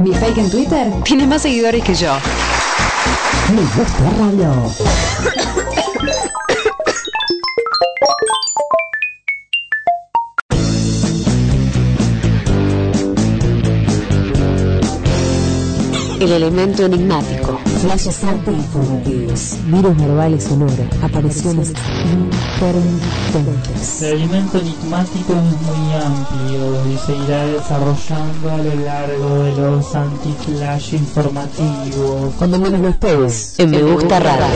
Mi fake en Twitter tiene más seguidores que yo. Me gusta radio. El elemento enigmático flashes arte informativos, virus verbal y sonora, apariciones intermitentes. El elemento enigmático es muy amplio y se irá desarrollando a lo largo de los anti-flash informativos. Cuando menos lo esperes, en Me Gusta Rara.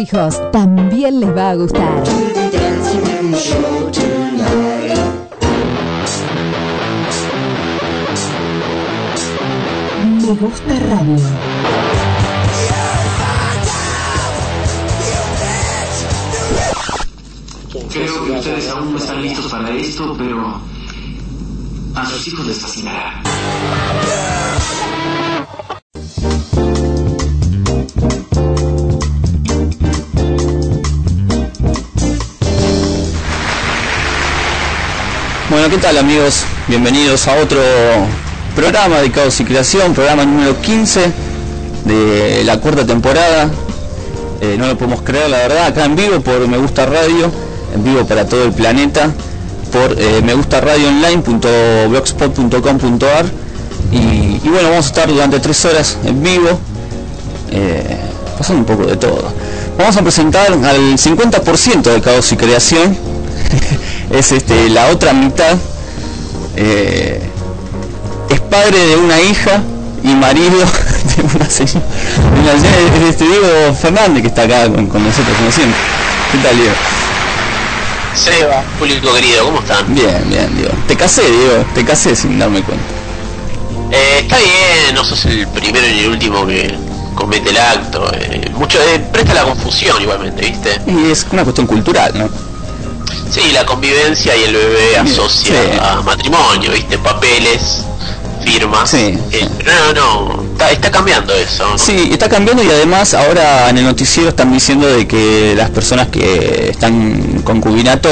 Hijos también les va a gustar. Me gusta radio. Creo que ustedes aún no están listos para esto, pero a sus hijos les fascinará. Bueno, ¿qué tal amigos? Bienvenidos a otro programa de Caos y Creación, programa número 15 de la cuarta temporada. Eh, no lo podemos creer, la verdad, acá en vivo por Me Gusta Radio, en vivo para todo el planeta, por eh, me gusta radio online.blogspot.com.ar y, y bueno, vamos a estar durante tres horas en vivo, eh, pasando un poco de todo. Vamos a presentar al 50% de Caos y Creación, es este, la otra mitad. eh, es padre de una hija y marido de una señora. de una señora, es este Diego Fernández que está acá con, con nosotros como siempre. ¿Qué tal, Diego? Seba, público querido, ¿cómo están? Bien, bien, Diego. Te casé, Diego, te casé sin darme cuenta. Eh, está bien, no sos el primero ni el último que comete el acto. eh, mucho eh, presta la confusión igualmente, ¿viste? Y es una cuestión cultural, ¿no? Sí, la convivencia y el bebé asocia Sí. a matrimonio, ¿viste? Papeles, firmas. Sí, Eh, no, no, no, está, está cambiando eso. ¿no? Sí, está cambiando y además ahora en el noticiero están diciendo de que las personas que están en concubinato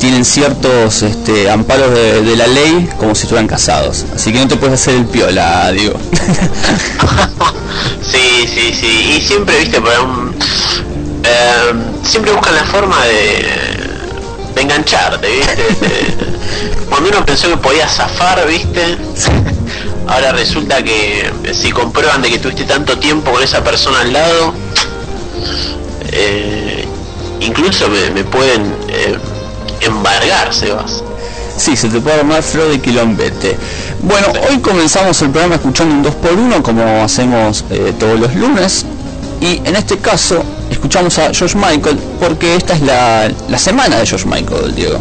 tienen ciertos este, amparos de, de la ley como si estuvieran casados. Así que no te puedes hacer el piola, digo. Sí, sí, sí. Y siempre, viste, por un, eh, siempre buscan la forma de engancharte, viste. De- cuando uno pensó que podía zafar, viste, ahora resulta que si comprueban de que tuviste tanto tiempo con esa persona al lado, eh, incluso me, me pueden eh, embargar, Sebas. Sí, se te puede armar flor de quilombete. Bueno, hoy comenzamos el programa escuchando un 2x1 como hacemos eh, todos los lunes. Y en este caso escuchamos a George Michael porque esta es la, la semana de George Michael, Diego.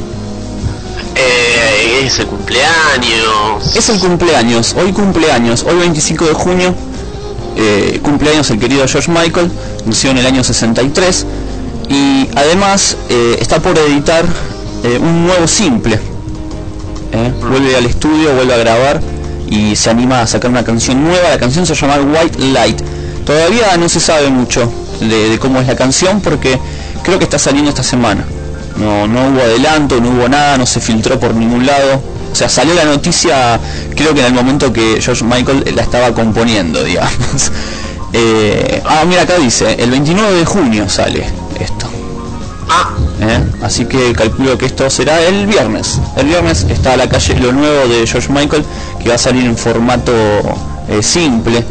Eh, es el cumpleaños. Es el cumpleaños, hoy cumpleaños, hoy 25 de junio, eh, cumpleaños el querido George Michael, nació en el año 63 y además eh, está por editar un nuevo simple. ¿eh? Vuelve al estudio, vuelve a grabar y se anima a sacar una canción nueva. La canción se llama White Light. Todavía no se sabe mucho de, de cómo es la canción porque creo que está saliendo esta semana. No, no hubo adelanto, no hubo nada, no se filtró por ningún lado. O sea, salió la noticia creo que en el momento que George Michael la estaba componiendo, digamos. Eh, ah, mira, acá dice, el 29 de junio sale esto. Ah, ¿eh? Así que calculo que esto será el viernes. El viernes está a la calle lo nuevo de George Michael, que va a salir en formato eh, simple.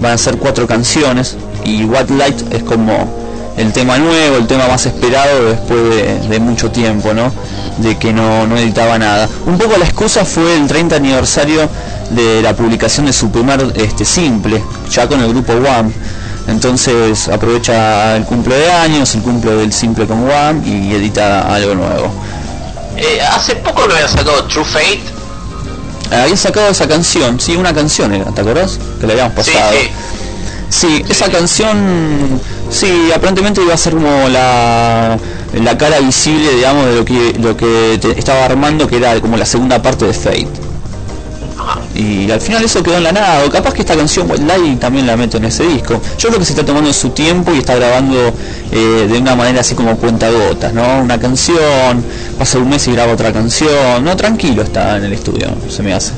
Van a ser cuatro canciones y What Light es como el tema nuevo, el tema más esperado después de, de mucho tiempo, ¿no? De que no, no editaba nada. Un poco la excusa fue el 30 aniversario de la publicación de su primer este, simple, ya con el grupo One. Entonces aprovecha el cumple de años, el cumple del simple con One y edita algo nuevo. eh, hace poco lo había sacado True Fate. Había sacado esa canción, sí, una canción era, ¿te acordás? Que le habíamos pasado. sí. Sí, esa canción, sí, aparentemente iba a ser como la, la cara visible, digamos, de lo que lo que te- estaba armando, que era como la segunda parte de Fate. Y al final eso quedó en la nada, o capaz que esta canción Light también la meto en ese disco. Yo creo que se está tomando su tiempo y está grabando eh, de una manera así como cuentagotas, ¿no? Una canción, pasa un mes y graba otra canción, no, tranquilo está en el estudio, se me hace.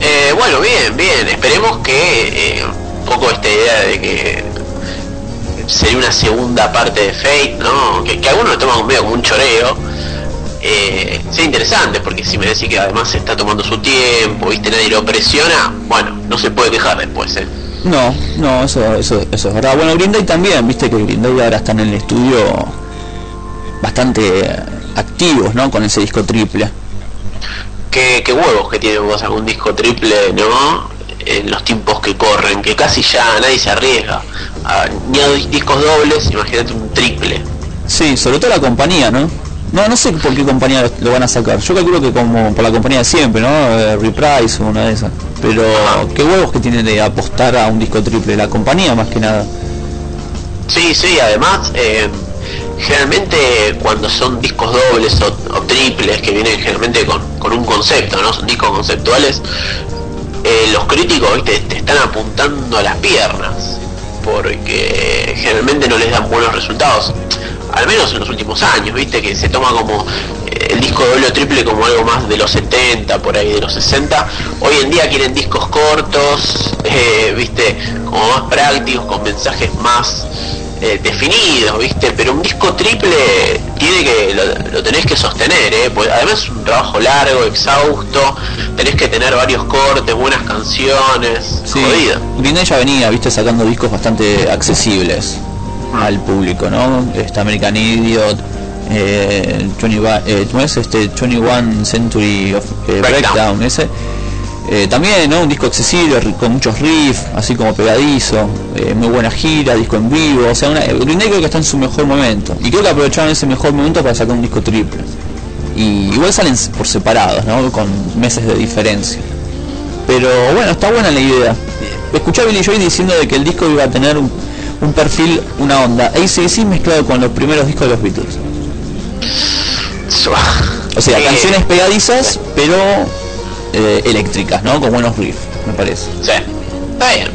Eh, bueno, bien, bien. Esperemos que eh, poco esta idea de que sería una segunda parte de Fate, ¿no? Que, que algunos lo toman medio como un choreo. Eh, sea interesante, porque si me decís que además se está tomando su tiempo, viste, nadie lo presiona, bueno, no se puede quejar después, ¿eh? No, no, eso, eso, eso es verdad. Bueno, Green Day también, viste que Green Day ahora están en el estudio bastante activos, ¿no? Con ese disco triple. Qué, qué huevos que tiene vos algún disco triple, ¿no? En los tiempos que corren, que casi ya nadie se arriesga. a- ni a discos dobles, imagínate un triple. Sí, sobre todo la compañía, ¿no? No, no sé por qué compañía lo, lo van a sacar. Yo calculo que como por la compañía de siempre, ¿no? Eh, Reprise o una de esas. Pero qué huevos que tienen de apostar a un disco triple, la compañía más que nada. Sí, sí, además, eh, generalmente cuando son discos dobles o, o triples que vienen generalmente con, con un concepto, ¿no? Son discos conceptuales, eh, los críticos, ¿viste? Te están apuntando a las piernas porque generalmente no les dan buenos resultados. Al menos en los últimos años, viste, que se toma como eh, el disco doble o triple como algo más de los 70, por ahí de los 60. Hoy en día quieren discos cortos, eh, viste, como más prácticos, con mensajes más eh, definidos, viste, pero un disco triple tiene que, lo, lo tenés que sostener, eh, porque además es un trabajo largo, exhausto, tenés que tener varios cortes, buenas canciones, Sí, Day ya venía, viste, sacando discos bastante accesibles al público, ¿no? Este American Idiot, eh, 21, eh, ¿cómo es? Este 21 Century of eh, Breakdown. Breakdown, ese. Eh, también, ¿no? Un disco accesible, con muchos riffs, así como pegadizo, eh, muy buena gira, disco en vivo, o sea, una, eh, Green Day creo que está en su mejor momento. Y creo que aprovecharon ese mejor momento para sacar un disco triple. Y igual salen por separados, ¿no? Con meses de diferencia. Pero bueno, está buena la idea. Escuché a Billy Joy diciendo de que el disco iba a tener un, un perfil, una onda ACDC mezclado con los primeros discos de los Beatles. O sea, Eh, canciones pegadizas, pero eh, eléctricas, ¿no? Con buenos riffs, me parece. Sí, está bien.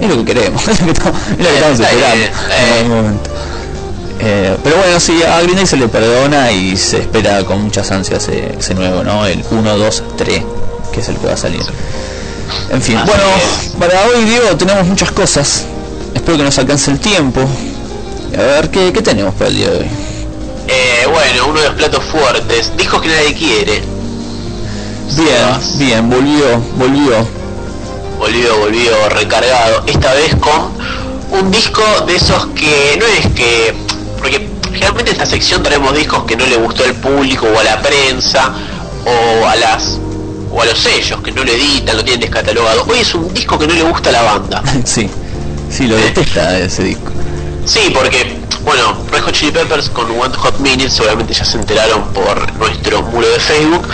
Es lo que queremos, es lo que estamos, es lo que estamos esperando en algún momento. Eh, pero bueno, sí, a Green Day se le perdona y se espera con muchas ansias ese, ese nuevo, ¿no? El 1, 2, 3, que es el que va a salir. En fin, Así bueno, es. para hoy, Diego, tenemos muchas cosas. Espero que nos alcance el tiempo. A ver, ¿qué, qué tenemos para el día de hoy? Eh, bueno, uno de los platos fuertes, discos que nadie quiere. Bien, bien, volvió, volvió. volvió, volvió recargado, esta vez con un disco de esos que no es que, porque generalmente en esta sección traemos discos que no le gustó al público o a la prensa o a las o a los sellos que no lo editan, lo tienen descatalogado. Hoy es un disco que no le gusta a la banda. sí, sí, lo detesta ese disco. Sí, porque, bueno, Red Hot Chili Peppers con One Hot Minute seguramente ya se enteraron por nuestro muro de Facebook,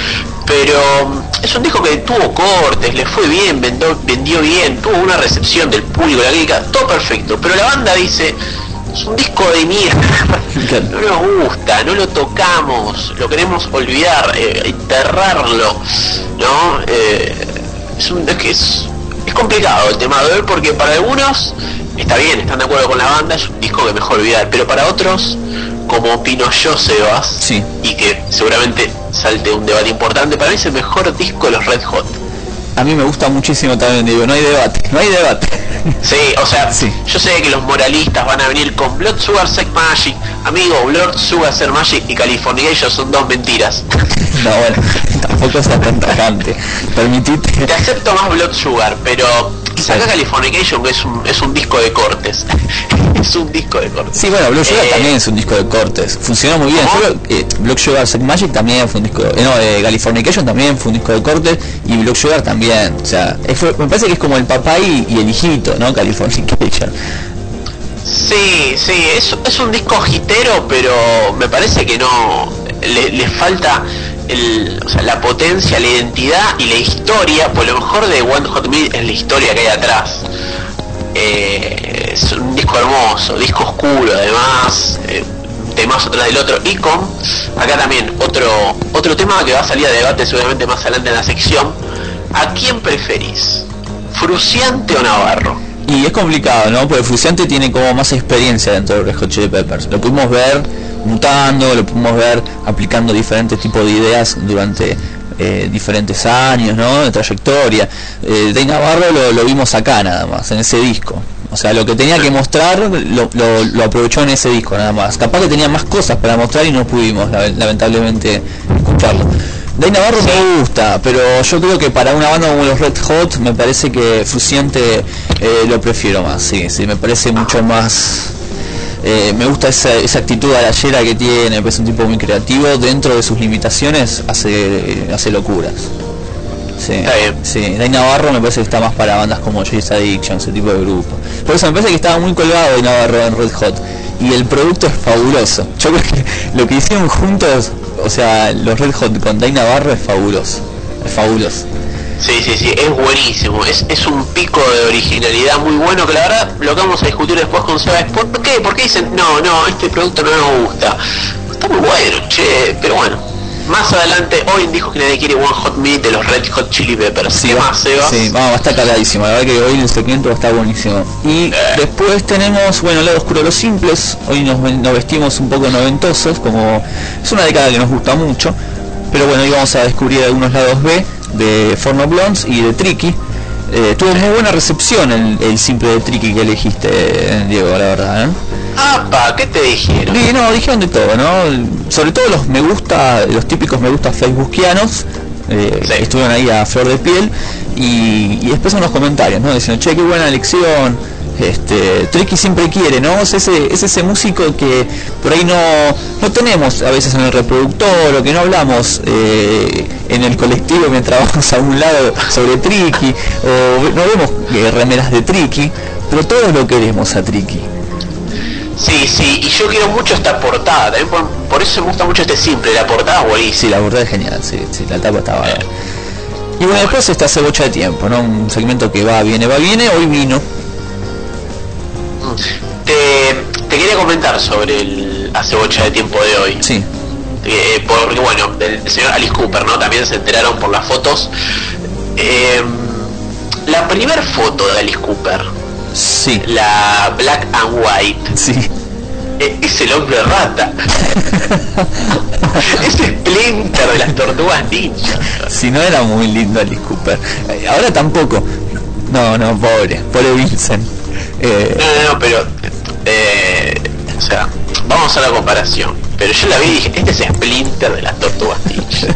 pero mm, es un disco que tuvo cortes, le fue bien, vendió, bien, tuvo una recepción del público, la crítica, todo perfecto, pero la banda dice, es un disco de mierda, no nos gusta, no lo tocamos, lo queremos olvidar, eh, enterrarlo, ¿no? Eh, es, un, es que es, complicado el tema de ver porque para algunos está bien, están de acuerdo con la banda, es un disco que mejor olvidar, pero para otros, como opino yo, Sebas, Sí. y que seguramente salte un debate importante, para mí es el mejor disco de los Red Hot. A mí me gusta muchísimo también, digo, no hay debate, no hay debate. Sí, o sea, Sí. yo sé que los moralistas van a venir con Blood Sugar Sex Magic. Amigo, Blood Sugar Sex Magic y Californication son dos mentiras. No, bueno, tampoco sea tan tajante. Permitite. Te acepto más Blood Sugar, pero saca Sí. Californication que es un, es un disco de cortes. es un disco de cortes. Sí, bueno, Block Sugar Eh, también es un disco de cortes. Funcionó muy bien. Creo que Block Sugar Sex Magic también fue un disco. eh, no, eh, Californication también fue un disco de cortes. Y Block Sugar también. O sea, es- me parece que es como el papá y, y el hijito, ¿no? Californication. Sí, sí, es, es un disco gitero, pero me parece que no le, le falta el, o sea, la potencia, la identidad y la historia. Por lo mejor de One Hot Minute es la historia que hay atrás. Eh, es un disco hermoso, disco oscuro además, eh, temazo tras del otro. Y con acá también otro otro tema que va a salir a debate seguramente más adelante en la sección. ¿A quién preferís? ¿Fruciante o Navarro? Y es complicado, ¿no? Porque Fruciante tiene como más experiencia dentro de Red Hot Chili Peppers. Lo pudimos ver mutando, lo pudimos ver aplicando diferentes tipos de ideas durante eh, diferentes años, ¿no? De trayectoria. Eh, Dave Navarro lo, vimos acá nada más, en ese disco. O sea, lo que tenía que mostrar lo, lo- lo aprovechó en ese disco nada más. Capaz que tenía más cosas para mostrar y no pudimos, lame- lamentablemente, escucharlo. Dave Navarro me gusta, pero yo creo que para una banda como los Red Hot me parece que Fruciante eh, lo prefiero más, sí, sí, me parece mucho más... eh, me gusta esa, esa actitud alayera que tiene, es un tipo muy creativo, dentro de sus limitaciones hace, hace locuras. Sí, Está bien. sí. Day Navarro me parece que está más para bandas como Jace Addiction, ese tipo de grupo. Por eso me parece que estaba muy colgado Day Navarro en Red Hot. Y el producto es fabuloso. Yo creo que lo que hicieron juntos, o sea, los Red Hot con Day Navarro es fabuloso. Es fabuloso. Sí, sí, sí, es buenísimo. Es, es un pico de originalidad muy bueno que la verdad lo que vamos a discutir después con Seba es ¿por qué? ¿Por qué dicen, no, no, este producto no nos gusta? Está muy bueno, che, pero bueno. Más adelante, hoy dijo que nadie quiere One Hot Minute de los Red Hot Chili Peppers. ¿Qué más, Sebas? Sí, vamos, va a estar cargadísimo. La verdad que hoy el segmento va estar buenísimo. Y después tenemos, bueno, lado oscuro los simples. Hoy nos, nos vestimos un poco noventosos, como es una década que nos gusta mucho. Pero bueno, hoy vamos a descubrir algunos lados B de Forno Blondes y de Tricky. Eh, tuvo muy buena recepción el, el simple de Tricky que elegiste, Diego, la verdad. ¿eh? Apa, ¿qué te dijeron? Sí, no, dijeron de todo, ¿no? Sobre todo los me gusta, los típicos me gusta facebookianos, eh, Sí. estuvieron ahí a flor de piel, y, y después unos comentarios, ¿no? Diciendo, che, qué buena elección, este, Tricky siempre quiere, ¿no? Es ese, es ese músico que por ahí no, no tenemos a veces en el reproductor, o que no hablamos eh, en el colectivo mientras vamos a un lado sobre Tricky, o no vemos eh, remeras de Tricky, pero todos lo queremos a Tricky. Sí, sí, y yo quiero mucho esta portada, también por, por eso me gusta mucho este simple, la portada buenísima. Sí, la portada es genial, sí, sí, la tapa está bárbara. Y bueno, después está Cebocha de Tiempo, ¿no? Un segmento que va, viene, va, viene, hoy vino. Te, te quería comentar sobre el acebocha de tiempo de hoy. Sí, Eh, porque bueno, del señor Alice Cooper, ¿no? También se enteraron por las fotos. Eh, la primera foto de Alice Cooper, sí, la Black and White, sí. eh, es el hombre rata. es Splinter de las tortugas ninja. Si no era muy lindo Alice Cooper. Eh, Ahora tampoco. No, no, pobre, pobre Vincent. Eh, No, no, no, pero. eh, o sea, vamos a la comparación. Pero yo la vi y dije, este es Splinter de las tortugas ninja.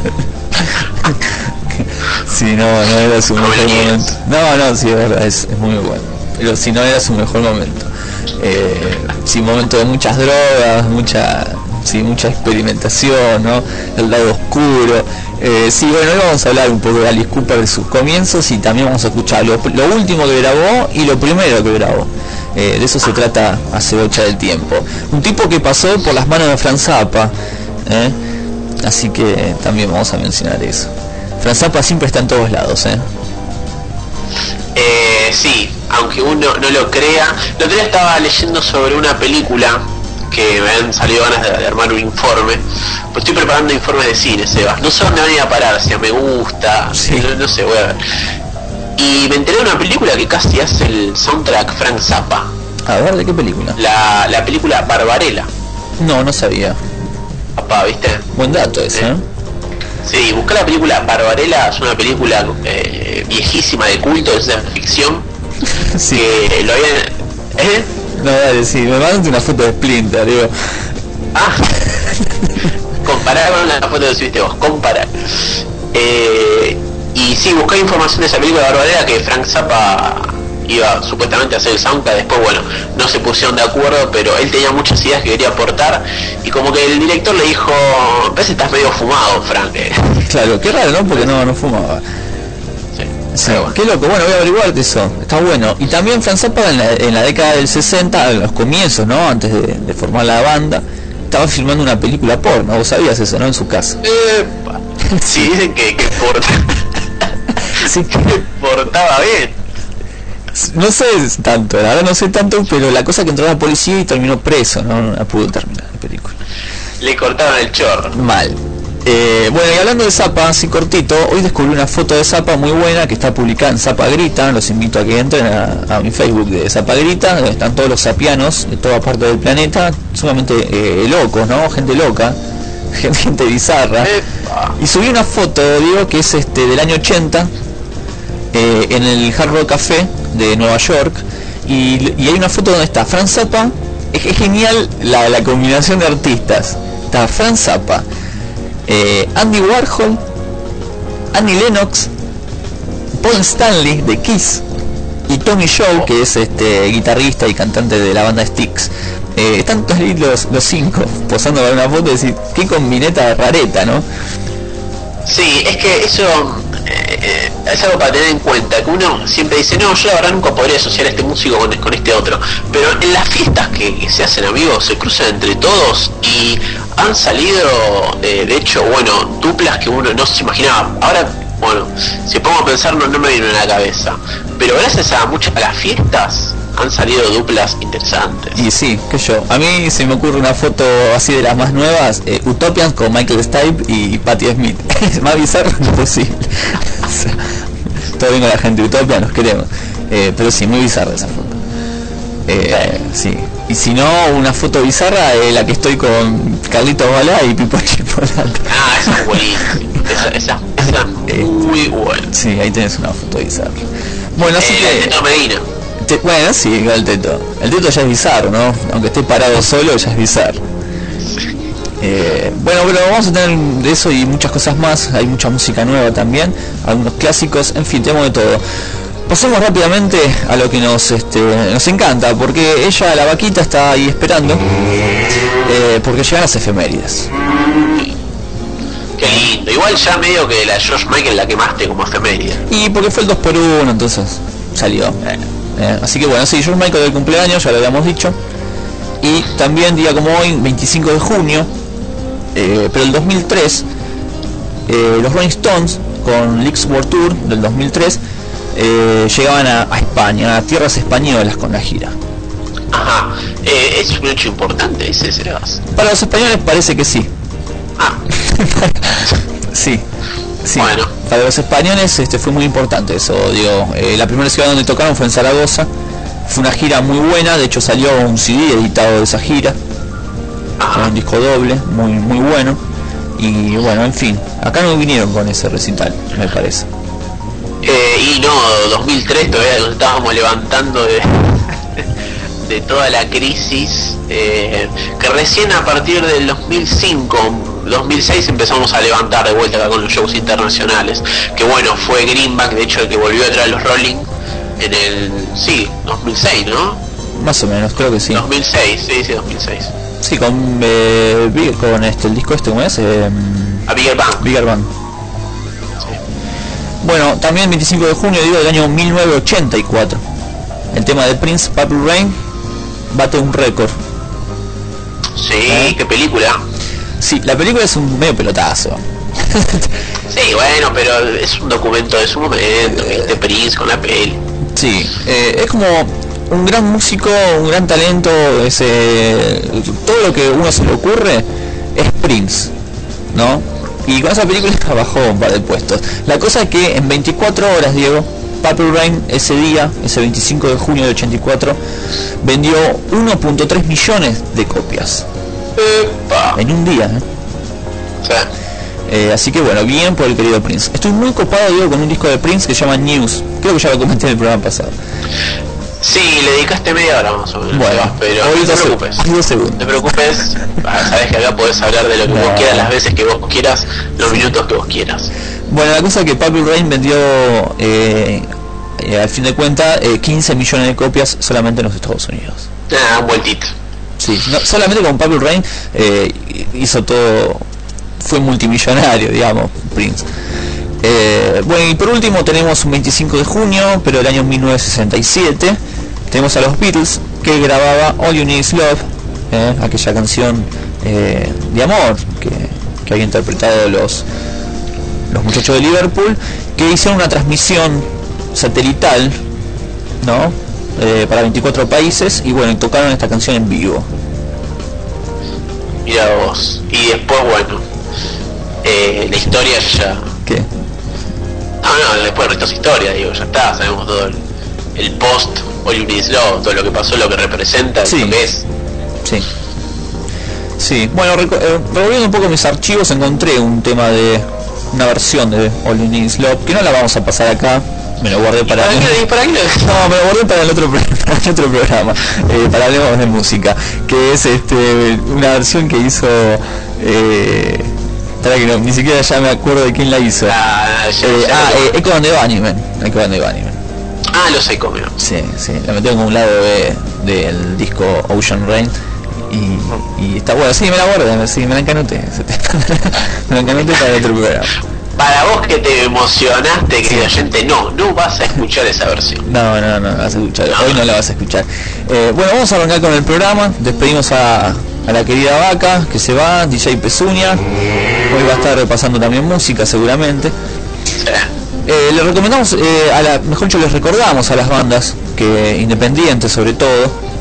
sí, no, no era su No mejor momento. No, no, sí, es verdad, es, es muy bueno. Pero si no era su mejor momento. Eh, sí, momento de muchas drogas, mucha, sí, mucha experimentación, ¿no? El lado oscuro. Eh, sí, bueno, hoy vamos a hablar un poco de Alice Cooper, de sus comienzos y también vamos a escuchar lo, lo último que grabó y lo primero que grabó. Eh, de eso se trata hace bocha del tiempo. Un tipo que pasó por las manos de Franz Zappa, ¿eh? así que también vamos a mencionar eso. Franz Zappa siempre está en todos lados, ¿eh? Eh, sí, aunque uno no lo crea. El otro día estaba leyendo sobre una película que me han salido ganas de, de armar un informe. Pues estoy preparando informes de cine, Sebas. No sé dónde van a ir a parar, si a me gusta, Sí. no, no sé, voy a ver. Y me enteré de una película que casi hace el soundtrack Frank Zappa. A ver, ¿de qué película? La, la película Barbarella. No, no sabía. Papá, ¿viste? Buen dato ese, ¿eh? Sí, busca la película Barbarella, es una película eh, viejísima de culto de ciencia ficción Sí. que lo habían... ¿Eh? No, dale, sí, me mandaste una foto de Splinter, digo. Ah, comparar con la foto que subiste vos, comparar. Eh, y sí, busqué información de esa película de Barbarella que Frank Zappa iba supuestamente a hacer el soundtrack, después bueno, no se pusieron de acuerdo, pero él tenía muchas ideas que quería aportar y como que el director le dijo, parece que estás medio fumado, Frank. Claro, qué raro, ¿no? Porque no, no fumaba. Sí, qué loco, bueno, voy a averiguar de eso, está bueno. Y también Franz Zappa en la, en la década del 60, en los comienzos, ¿no? Antes de, de formar la banda, estaba filmando una película porno, vos sabías eso, ¿no? En su casa. Epa. Sí, dicen que, que, porta- Sí. que portaba bien. No sé tanto, la verdad no sé tanto, pero la cosa que entró la policía y terminó preso, ¿no? No pudo terminar la película. Le cortaron el chorro. Mal. Eh, bueno, y hablando de Zapa, así cortito, hoy descubrí una foto de Zapa muy buena que está publicada en Zapa Grita. Los invito a que entren a, mi Facebook de Zapa Grita, donde están todos los sapianos de toda parte del planeta, sumamente eh, locos, ¿no? Gente loca, gente, bizarra. Y subí una foto, digo, que es este del año 80, eh, en el Hard Rock Café de Nueva York. Y, hay una foto donde está Franz Zappa. Es, genial la, combinación de artistas. Está Franz Zappa, eh, Andy Warhol, Annie Lennox, Paul Stanley de Kiss y Tommy Shaw, que es este guitarrista y cantante de la banda Styx. Eh, están todos los, los cinco posando para una foto y decir, qué combineta rareta, ¿no? Sí, es que eso, eh, es algo para tener en cuenta, que uno siempre dice, no, yo la verdad nunca podría asociar a este músico con, este otro, pero en las fiestas que, que se hacen amigos se cruzan entre todos y han salido, eh, de hecho, bueno, duplas que uno no se imaginaba. Ahora, bueno, si pongo a pensar no, no me viene a la cabeza, pero gracias a muchas a las fiestas han salido duplas interesantes. Y sí, que yo. A mí se me ocurre una foto así de las más nuevas, eh, Utopians con Michael Stipe y Patti Smith. es más bizarro imposible. Todo bien con la gente de Utopia, nos queremos. Eh, pero sí, muy bizarra esa foto. Eh, sí. Y si no, una foto bizarra, eh, la que estoy con Carlito Balá y Pipo Chipolata. Ah, esa es buenísima. Esa, esa, esa es Eh, muy buena. Sí, ahí tenés una foto bizarra. Bueno, así que... Medina. Bueno, sí, el teto. El teto ya es bizarro, ¿no? Aunque esté parado solo, ya es bizarro. Eh, bueno, pero vamos a tener de eso y muchas cosas más. Hay mucha música nueva también, algunos clásicos, en fin, tenemos de todo. Pasemos rápidamente a lo que nos este, nos encanta, porque ella, la vaquita, está ahí esperando, eh, porque llegan las efemérides. Qué lindo. Igual ya medio que la George Michael la quemaste como efeméride. Y porque fue el 2 por 1 entonces salió. Eh, así que bueno, sí, George Michael del cumpleaños, ya lo habíamos dicho. Y también día como hoy, 25 de junio, eh, pero el 2003, eh, los Rolling Stones con Leaks World Tour del 2003 eh, llegaban a, a España, a tierras españolas con la gira. Ajá. Eh, es un hecho importante, ese serás. Para los españoles parece que sí. Ah, sí. Sí, Bueno. para los españoles este fue muy importante eso, digo, eh, la primera ciudad donde tocaron fue en Zaragoza, fue una gira muy buena, de hecho salió un CD editado de esa gira, un disco doble, muy muy bueno, y bueno, en fin, acá no vinieron con ese recital, me parece. Eh, y no, 2003 todavía nos estábamos levantando de, de toda la crisis, eh, que recién a partir del 2005, 2006 empezamos a levantar de vuelta acá con los shows internacionales, que bueno, fue Greenback, de hecho el que volvió a traer los Rolling en el, sí, 2006, ¿no? Más o menos, creo que sí. 2006, sí, sí, 2006. Sí, con, eh, con este, el disco este, ¿cómo es? Eh, A Bigger Bang. Bigger Band. Sí. Bueno, también 25 de junio digo del año 1984. El tema de Prince Purple Rain bate un récord. Sí, ¿Eh? qué película. Sí, la película es un medio pelotazo. Sí, bueno, pero es un documento de su momento, este Prince con la peli. Sí, eh, es como un gran músico, un gran talento, es, eh, todo lo que uno se le ocurre es Prince, ¿no? Y con esa película bajó un par de puestos. La cosa es que en 24 horas, Diego, Purple Rain ese día, ese 25 de junio de 84, vendió 1.3 millones de copias. Epa. En un día, ¿eh? Eh, así que bueno, bien por el querido Prince. Estoy muy copado, Diego, con un disco de Prince que se llama News. Creo que ya lo comenté en el programa pasado. Sí, le dedicaste media hora más o menos. Bueno, pero no te preocupes. No te preocupes, ah, sabes que acá podés hablar de lo que No. vos quieras, las veces que vos quieras, los minutos que vos quieras. Bueno, la cosa es que Purple Rain vendió, eh, eh, al fin de cuentas, eh, 15 millones de copias solamente en los Estados Unidos. Ah, un vueltito. Sí, no- solamente con Purple Rain eh, hizo todo, fue multimillonario, digamos, Prince. Eh, bueno, y por último tenemos un 25 de junio, pero del año 1967, tenemos a los Beatles, que grababa All You Need Is Love, eh, aquella canción eh, de amor que, que había interpretado los, los muchachos de Liverpool, que hicieron una transmisión satelital, ¿no? Eh, para 24 países y bueno, y tocaron esta canción en vivo. Mira vos. Y después, bueno, eh, la historia ya... ¿Qué? No, no, después el resto es historia, digo, ya está, sabemos todo el, el post, Love, todo lo que pasó, lo que representa, Sí. lo que es. Sí. Sí, bueno, eh, revolviendo un poco mis archivos encontré un tema de una versión de All Love, que no la vamos a pasar acá, me lo guardé para... ¿Para qué, para qué No, me lo guardé para el otro, para el otro programa, eh, para hablemos de música, que es este una versión que hizo... Eh, que no, ni siquiera ya me acuerdo de quién la hizo. Ah, Eh, ah, eh, Echo and the Bunnymen, Echo and the Bunnymen. Ah, lo sé, comió. Sí, sí, la metieron como un lado del disco Ocean Rain y, y está bueno, sí, me la guardé, sí, me la encanoté, me la encanoté para el otro programa. para vos que te emocionaste, querido oyente, no, no vas a escuchar esa versión. No, no, no, la vas a escuchar. Hoy no la vas a escuchar. Eh, bueno, vamos a arrancar con el programa. Despedimos a, a la querida Vaca, que se va, DJ Pezuña. Hoy va a estar repasando también música, seguramente. Eh, le recomendamos, eh, a la, mejor dicho, les recordamos a las bandas que independientes sobre todo,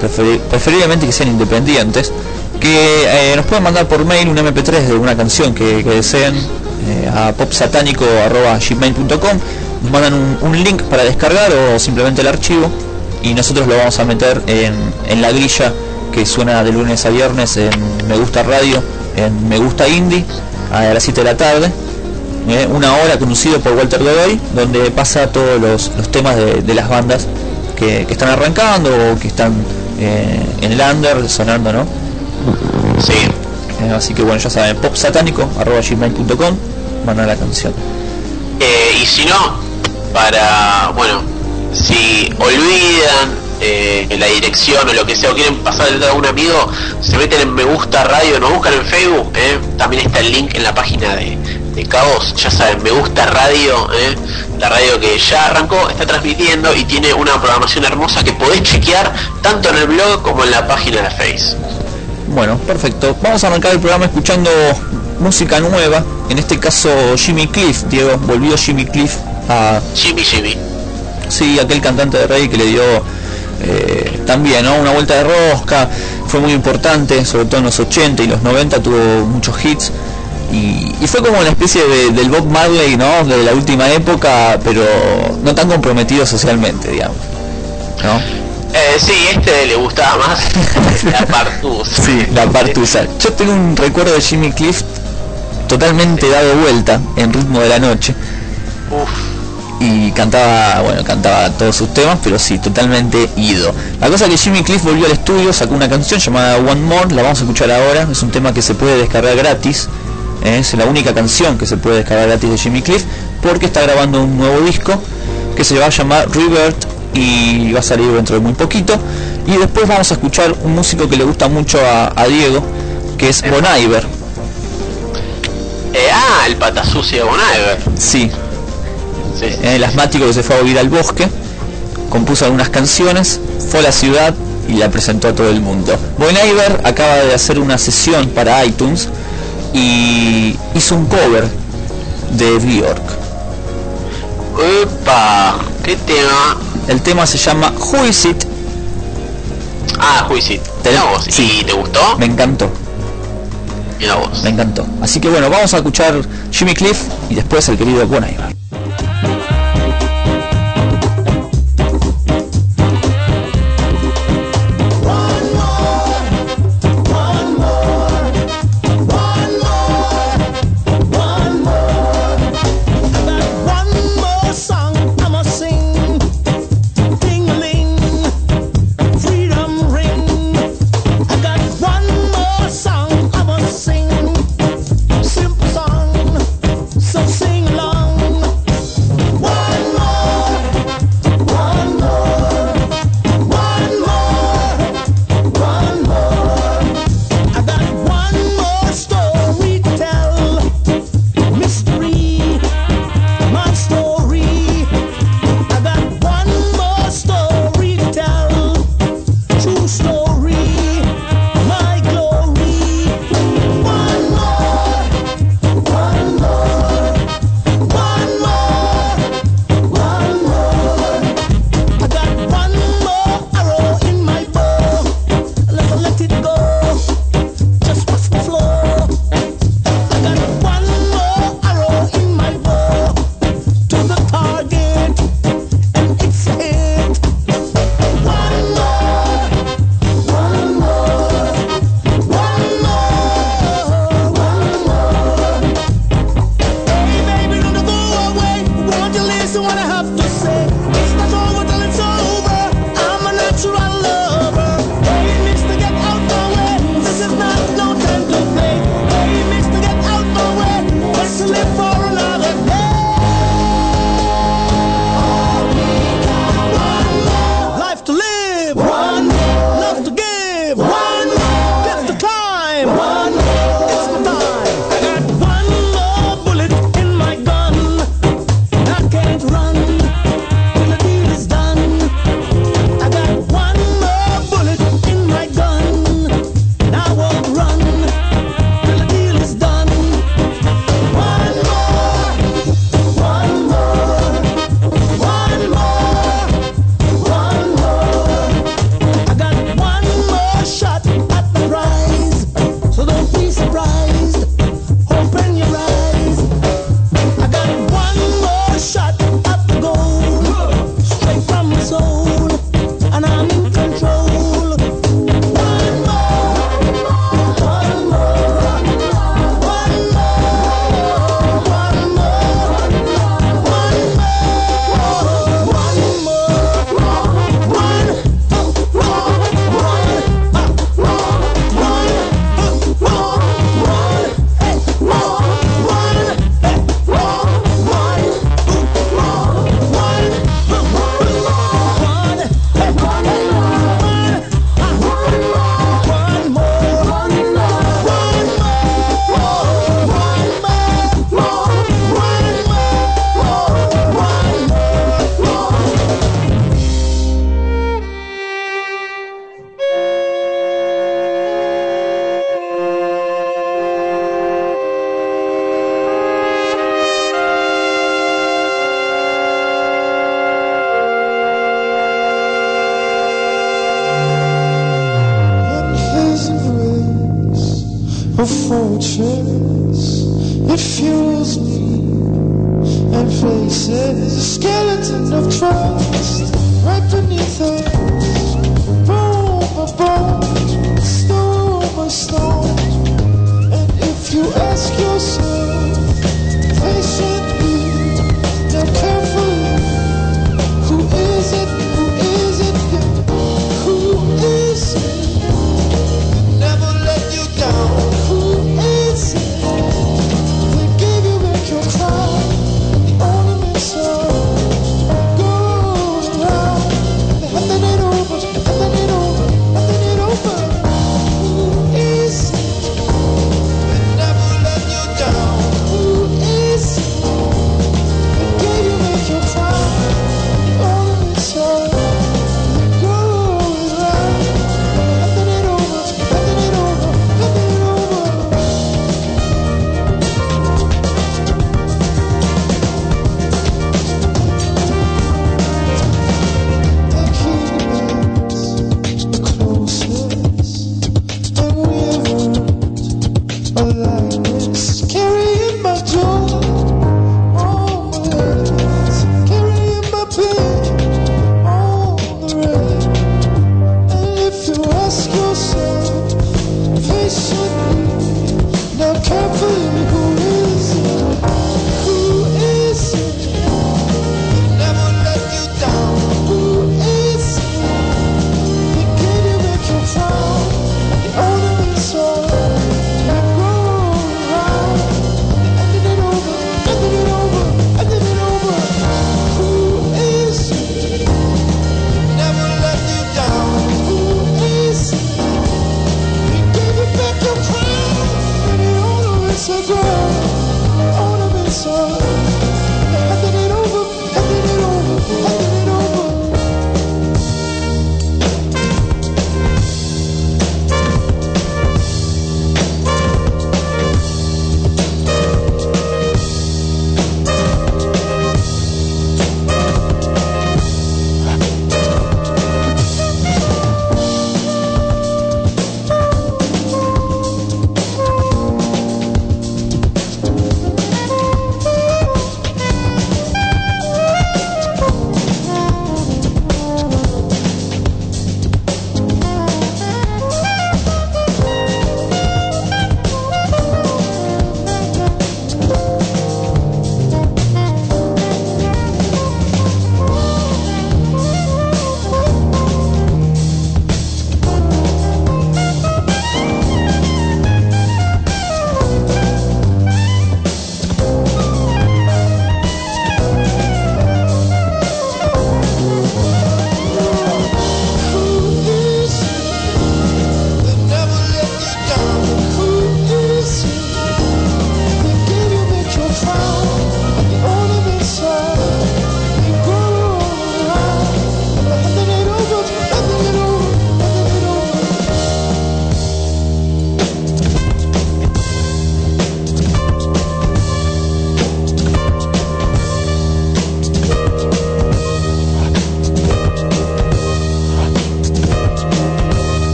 preferi- preferiblemente que sean independientes, que eh, nos pueden mandar por mail un MP3 de una canción que, deseen eh, a popsatánico.gmail.com nos mandan un, un link para descargar o simplemente el archivo y nosotros lo vamos a meter en, en la grilla que suena de lunes a viernes en Me Gusta Radio, en Me Gusta Indie, a las 7 de la tarde. Eh, una hora conducido por Walter Godoy, donde pasa todos los, los temas de, de las bandas que, que están arrancando o que están eh, en el under sonando, ¿no? Sí. Eh, así que bueno, ya saben, popsatánico.gmail.com mandan la canción. Y si no, para, bueno, si olvidan eh, la dirección o lo que sea, o quieren pasar el a un amigo, se meten en Me Gusta Radio, nos buscan en Facebook, eh, también está el link en la página de, de Caos, ya saben, Me Gusta Radio, eh, la radio que ya arrancó, está transmitiendo y tiene una programación hermosa que podés chequear tanto en el blog como en la página de Facebook. Bueno, perfecto. Vamos a arrancar el programa escuchando música nueva. En este caso Jimmy Cliff, Diego, volvió Jimmy Cliff a... Jimmy Jimmy. Sí, aquel cantante de reggae que le dio eh, también ¿no? una vuelta de rosca, fue muy importante, sobre todo en los 80 y los 90 tuvo muchos hits. Y, y fue como una especie de, del Bob Marley, ¿no? De la última época, pero no tan comprometido socialmente, digamos. ¿No? Eh, sí, este le gustaba más la partusa. Sí, la partusa. Yo tengo un recuerdo de Jimmy Cliff totalmente dado vuelta en ritmo de la noche. Y cantaba, bueno, cantaba todos sus temas, pero sí, totalmente ido. La cosa es que Jimmy Cliff volvió al estudio, sacó una canción llamada One More, la vamos a escuchar ahora, es un tema que se puede descargar gratis, ¿eh? es la única canción que se puede descargar gratis de Jimmy Cliff, porque está grabando un nuevo disco que se va a llamar Revert y va a salir dentro de muy poquito. Y después vamos a escuchar un músico que le gusta mucho a, a Diego, que es Bon Iver. Eh, ah, el pata sucia de Bon Iver. Sí, Sí, el asmático que se fue a vivir al bosque, compuso algunas canciones, fue a la ciudad y la presentó a todo el mundo. Bon Iver acaba de hacer una sesión para iTunes y hizo un cover de Bjork. Epa, ¿qué tema? El tema se llama Who Is It? Ah, Juicy. Te- Mira vos. sí. ¿Y te gustó? Me encantó, Mira vos. me encantó. Así que bueno, vamos a escuchar Jimmy Cliff y después el querido Bon Iver.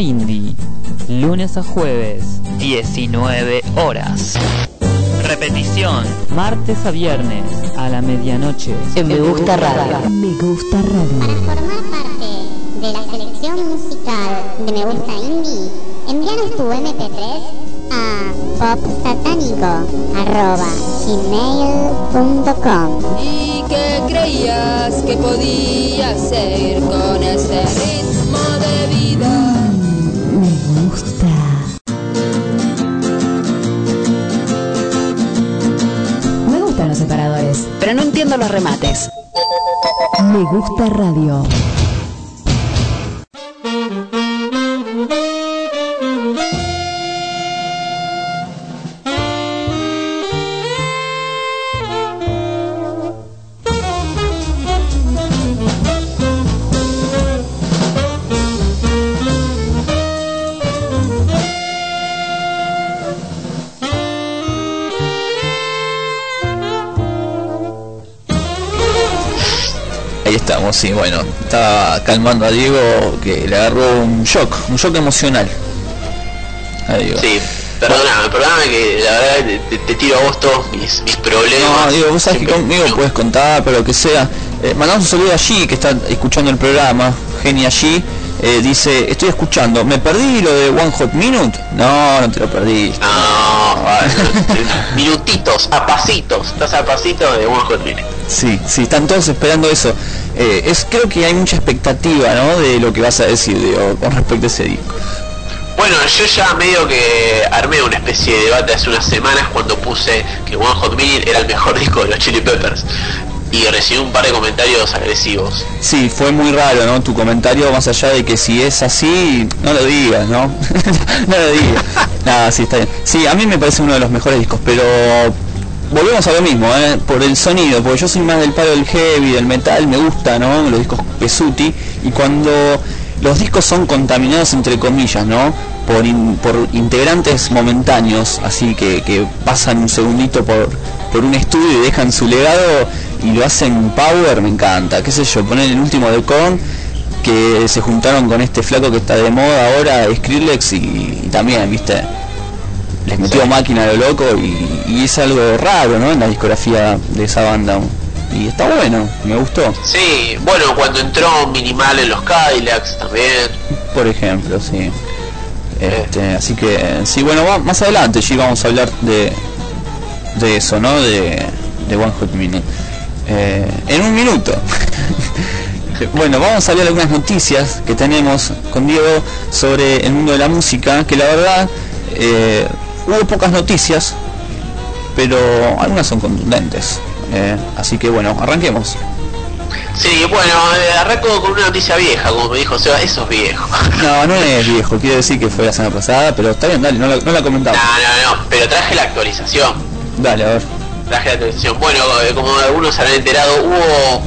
Indie. Lunes a jueves, 19 horas. Repetición, martes a viernes, a la medianoche. En Me Gusta Radio. Me gusta radio. Para formar parte de la selección musical de Me Gusta Indie, envíanos tu MP3 a popsatánico.gmail.com ¿Y qué creías que podías seguir con ese ritmo de vida? Pero no entiendo los remates. Me gusta radio. Sí, bueno, estaba calmando a Diego que le agarró un shock, un shock emocional. A Diego. Sí, perdóname, perdóname que la verdad te, te- tiro a vos todos mis, mis problemas. No, Diego, vos sabés que conmigo puedes contar, pero lo que sea. Eh, mandamos un saludo allí que está escuchando el programa, Genia allí. eh, dice, estoy escuchando, ¿me perdí lo de One Hot Minute? No, no te lo perdiste. No, minutitos, a pasitos, estás a pasitos de One Hot Minute. Sí, sí, están todos esperando eso. Eh, es Creo que hay mucha expectativa, ¿no? De lo que vas a decir, con respecto a ese disco. Bueno, yo ya medio que armé una especie de debate hace unas semanas cuando puse que One Hot Minute era el mejor disco de los Chili Peppers. Y recibí un par de comentarios agresivos. Sí, fue muy raro, ¿no? Tu comentario, más allá de que si es así, no lo digas, ¿no? no lo digas. Nada, sí, está bien. Sí, a mí me parece uno de los mejores discos, pero volvemos a lo mismo, ¿eh? Por el sonido, porque yo soy más del palo del heavy, del metal, me gusta, ¿no? Los discos Pesuti, y cuando los discos son contaminados, entre comillas, ¿no? Por, in- por integrantes momentáneos, así que, que pasan un segundito por, por un estudio y dejan su legado y lo hacen power, me encanta. ¿Qué sé yo? Poner el último de Korn que se juntaron con este flaco que está de moda ahora, Skrillex, y, y también, viste, les metió máquina a lo loco y, y es algo raro, ¿no? En la discografía de esa banda. Y está bueno, me gustó, Sí, bueno, cuando entró Minimal en los Cadillacs también. por ejemplo, sí. Este, así que, sí, bueno, va- más adelante sí vamos a hablar de, de eso, ¿no? De, de One Hot Minute. Eh, en un minuto. bueno, vamos a hablar de algunas noticias que tenemos con Diego sobre el mundo de la música, que la verdad eh, hubo pocas noticias, pero algunas son contundentes. Eh, así que bueno, arranquemos. Sí, bueno, eh, arranco con una noticia vieja, como me dijo Seba, eso es viejo. No, no es viejo, quiere decir que fue la semana pasada, pero está bien, dale, no la, no la comentamos. No, no, no, pero traje la actualización. Dale, a ver. Traje la actualización. Bueno, eh, como algunos habrán enterado, hubo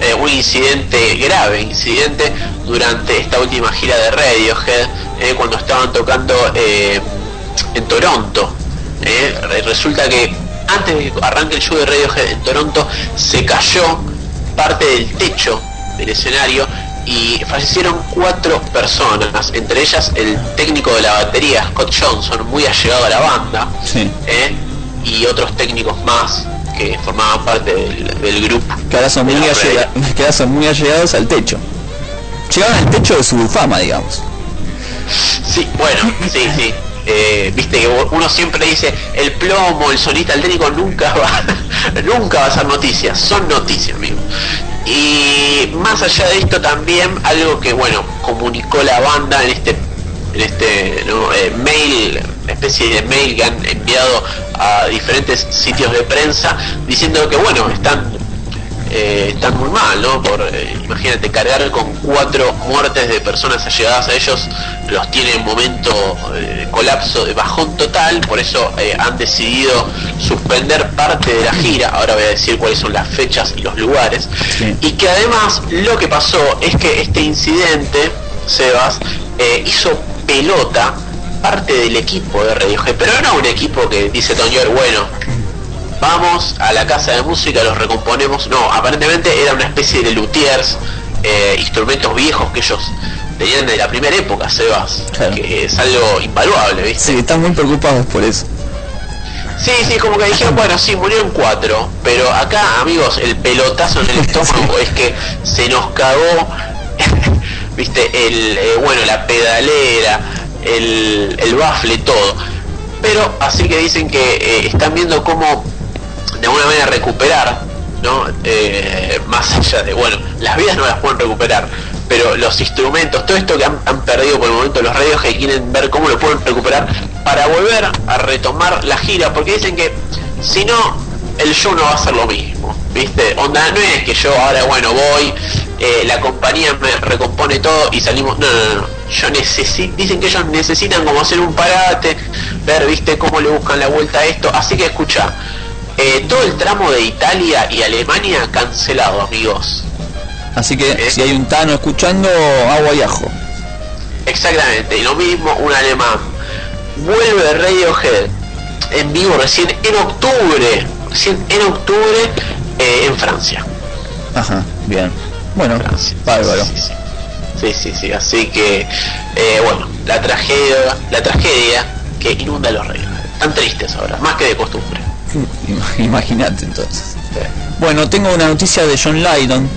eh, un incidente, grave incidente, durante esta última gira de Radiohead, eh, cuando estaban tocando eh, en Toronto. Eh, re- resulta que antes de que arranque el show de Radiohead en Toronto, se cayó parte del techo del escenario y fallecieron cuatro personas, entre ellas el técnico de la batería, Scott Johnson, muy allegado a la banda, Sí. ¿eh? y otros técnicos más que formaban parte del, del grupo. Que ahora son muy, los allega- que ahora son muy allegados al techo. Llegaron al techo de su fama, digamos. Sí, bueno, sí, sí. Eh, Viste que uno siempre dice el plomo, el solista, el técnico nunca va, nunca va a ser noticias, son noticias, amigo. Y más allá de esto también algo que bueno comunicó la banda en este en este. Eh, mail, especie de mail que han enviado a diferentes sitios de prensa diciendo que bueno están eh, están muy mal, ¿no? Por, eh, imagínate, cargar con cuatro muertes de personas allegadas a ellos, los tiene en momento eh, de colapso, de bajón total, por eso eh, han decidido suspender parte de la gira, ahora voy a decir cuáles son las fechas y los lugares, y que además lo que pasó es que este incidente, Sebas, eh, hizo pelota parte del equipo de Radiohead, pero no un equipo que dice Tony bueno, vamos a la casa de música, los recomponemos. No, aparentemente era una especie de luthiers, eh, instrumentos viejos que ellos tenían de la primera época, Sebas, que es algo invaluable, ¿viste? Sí, están muy preocupados por eso. Sí, sí, como que dijeron, bueno, sí, murieron cuatro, pero acá, amigos, el pelotazo en el estómago es que se nos cagó, viste, el, eh, bueno, la pedalera, el, el bafle, todo. Pero así que dicen que eh, están viendo cómo de alguna manera recuperar, ¿no? Eh, más allá de, bueno, las vidas no las pueden recuperar, pero los instrumentos, todo esto que han, perdido por el momento los radios que quieren ver cómo lo pueden recuperar para volver a retomar la gira, porque dicen que si no, el show no va a ser lo mismo, ¿viste? Onda, no es que yo ahora, bueno, voy, eh, la compañía me recompone todo y salimos, no, no, no, yo necesito, dicen que ellos necesitan como hacer un parate, ver, ¿viste? Cómo le buscan la vuelta a esto, así que escucha, eh, todo el tramo de Italia y Alemania cancelado, amigos. Así que si hay un Tano escuchando, agua y ajo. Exactamente, y lo mismo un alemán. Vuelve Radiohead en vivo recién en octubre, recién en octubre eh, en Francia. Ajá, bien. Bueno, bárbaro. Sí, sí, sí, así que eh, bueno, la tragedia, la tragedia que inunda los ríos. Están tristes ahora, más que de costumbre. Ima- Imagínate entonces. Bueno, tengo una noticia de John Lydon,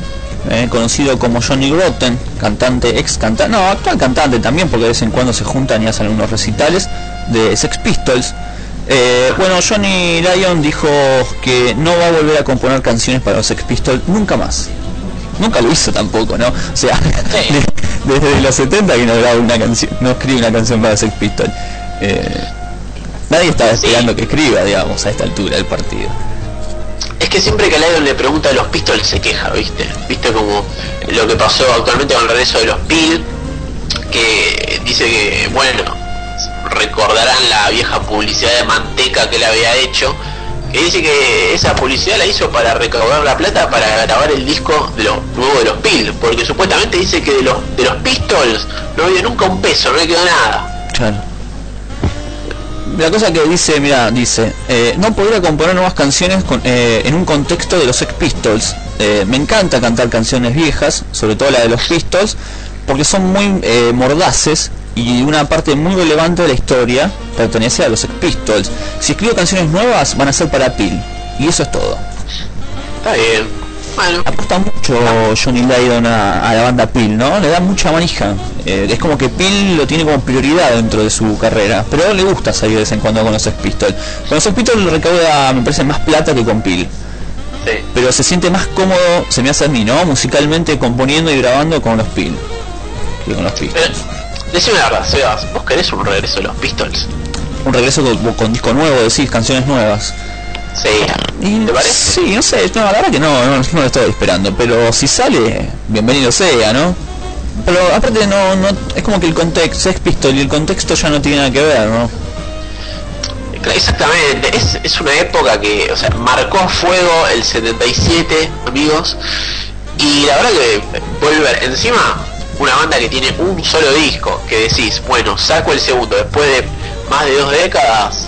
eh, conocido como Johnny Rotten, cantante, ex cantante, no, actual cantante también, porque de vez en cuando se juntan y hacen unos recitales de Sex Pistols. Eh, bueno, Johnny Lydon dijo que no va a volver a componer canciones para los Sex Pistols nunca más. Nunca lo hizo tampoco, ¿no? O sea, de- desde los 70 que no graba una canción, no escribe una canción para Sex Pistols. Eh, nadie estaba esperando que escriba, digamos, a esta altura del partido. Es que siempre que a Lydon le pregunta de los Pistols se queja, ¿viste? ¿Viste como lo que pasó actualmente con el regreso de los Pil? Que dice que, bueno, recordarán la vieja publicidad de manteca que él había hecho. Que dice que esa publicidad la hizo para recaudar la plata para grabar el disco de lo nuevo de los Pil. Porque supuestamente dice que de los, de los Pistols no había nunca un peso, no le quedó nada. Claro. La cosa que dice, mira, dice, eh, no podría componer nuevas canciones eh, en un contexto de los Sex Pistols. Eh, me encanta cantar canciones viejas, sobre todo la de los Pistols, porque son muy mordaces y una parte muy relevante de la historia pertenece a los Sex Pistols. Si escribo canciones nuevas, van a ser para Peel. Y eso es todo. Está bien. Bueno. Aporta mucho Johnny Lydon a, a la banda Peel, ¿no? Le da mucha manija. Eh, es como que Peel lo tiene como prioridad dentro de su carrera. Pero le gusta salir de vez en cuando con los Sex Pistols. Con los Sex Pistols recauda, me parece, más plata que con Peel. Pero se siente más cómodo, se me hace a mí, ¿no? Musicalmente componiendo y grabando con los Peel. Que con los Pistols. Decime la verdad, Sebas, ¿vos querés un regreso de los Pistols? Un regreso con, con disco nuevo, decís, canciones nuevas. Sí. ¿Te parece? Sí, no sé, no, la verdad que no, no, no lo estoy esperando, pero si sale, bienvenido sea, ¿no? Pero aparte no, no es como que el contexto, Sex Pistol y el contexto ya no tiene nada que ver, ¿no? Exactamente, es, es una época que, o sea, marcó a fuego el 77, amigos, y la verdad que Volver, encima, una banda que tiene un solo disco, que decís, bueno, saco el segundo después de más de dos décadas,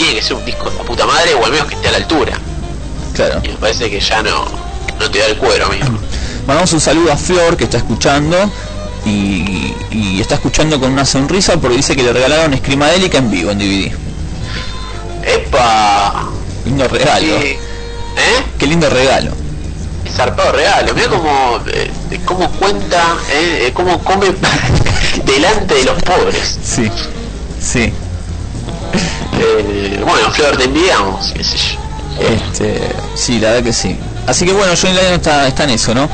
tiene que ser un disco de la puta madre, o al menos que esté a la altura. Claro. Y me parece que ya no, no te da el cuero, amigo. Mandamos un saludo a Flor que está escuchando y, y está escuchando con una sonrisa porque dice que le regalaron Screamadelica en vivo en DVD. ¡Epa! Lindo regalo. ¿Eh? Qué lindo regalo. zarpado regalo. Mira cómo, eh, cómo cuenta, eh, eh, cómo come delante de los pobres. Sí, sí. Eh, bueno, Flor, te enviamos, qué sé yo. Este, sí, la verdad que sí. Así que bueno, Johnny Lydon está, está en eso, ¿no?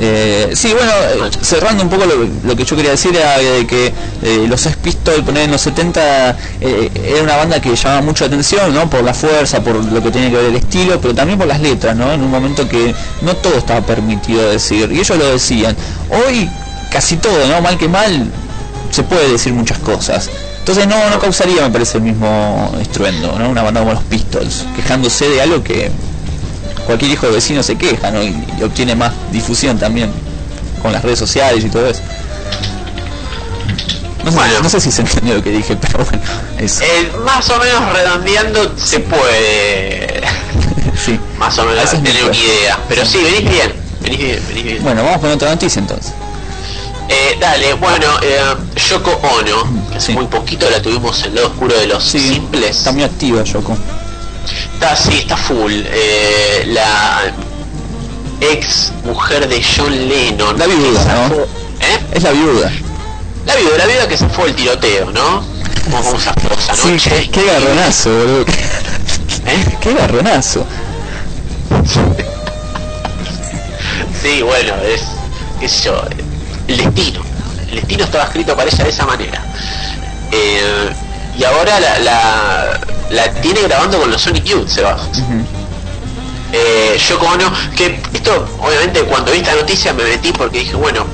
Eh, sí, bueno, eh, cerrando un poco lo, lo que yo quería decir era de que eh, los Sex Pistols, poner en los 70, eh, era una banda que llamaba mucho la atención, ¿no? Por la fuerza, por lo que tiene que ver el estilo, pero también por las letras, ¿no? En un momento que no todo estaba permitido decir, y ellos lo decían. Hoy casi todo, ¿no? Mal que mal, se puede decir muchas cosas. Entonces no, no causaría, me parece, el mismo estruendo, ¿no? Una banda como los Pistols, quejándose de algo que cualquier hijo de vecino se queja, ¿no? Y, y obtiene más difusión también con las redes sociales y todo eso. No sé, no sé si se entendió lo que dije, pero bueno, eso. Eh, más o menos redondeando se puede sí. más o menos es tener una idea. Pero sí, venís bien, venís bien, venís bien. Bueno, vamos con otra noticia entonces. Eh, dale, bueno, eh, Yoko Ono, que hace muy poquito la tuvimos en el lado oscuro de los simples. Está muy activa Yoko. Está, sí, está full. Eh, la ex mujer de John Lennon. La viuda, ¿Eh? Es la viuda. La viuda, la viuda que se fue el tiroteo, ¿no? Como esa Sí, qué, qué garronazo, boludo. ¿Eh? Qué garronazo. Sí, bueno, es, qué sé yo, el destino. El destino estaba escrito para ella de esa manera. Eh, y ahora la, la, la tiene grabando con los Sonic Youth, Sebas. Eh, Yoko Ono, que esto, obviamente, cuando vi esta noticia me metí porque dije, bueno,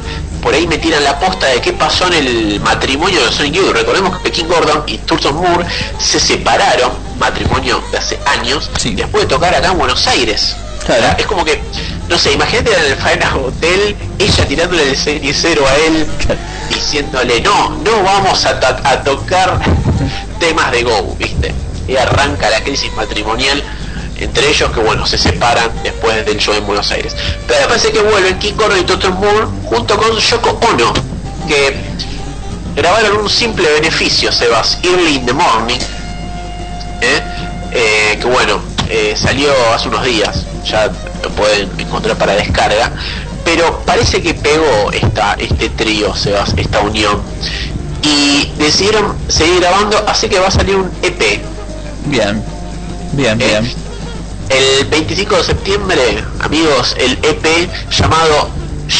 por ahí me tiran la posta de qué pasó en el matrimonio de los Sonic Youth. Recordemos que King Gordon y Thurston Moore se separaron, matrimonio de hace años, después de tocar acá en Buenos Aires. O sea, es como que, no sé, imagínate en el Faena Hotel, ella tirándole el cenicero a él, diciéndole, no, no vamos a, to- a tocar temas de Go, ¿viste? Y arranca la crisis matrimonial entre ellos que, bueno, se separan después del show en Buenos Aires. Pero parece que vuelven King y Thurston Moore junto con Yoko Ono, que grabaron un simple beneficio, Sebas, Early in the Morning, ¿eh? Eh, que bueno, eh, salió hace unos días, ya lo pueden encontrar para descarga, pero parece que pegó esta, este trío, Sebas, esta unión, y decidieron seguir grabando, así que va a salir un EP. Bien, bien, bien. El 25 de septiembre, amigos, el EP llamado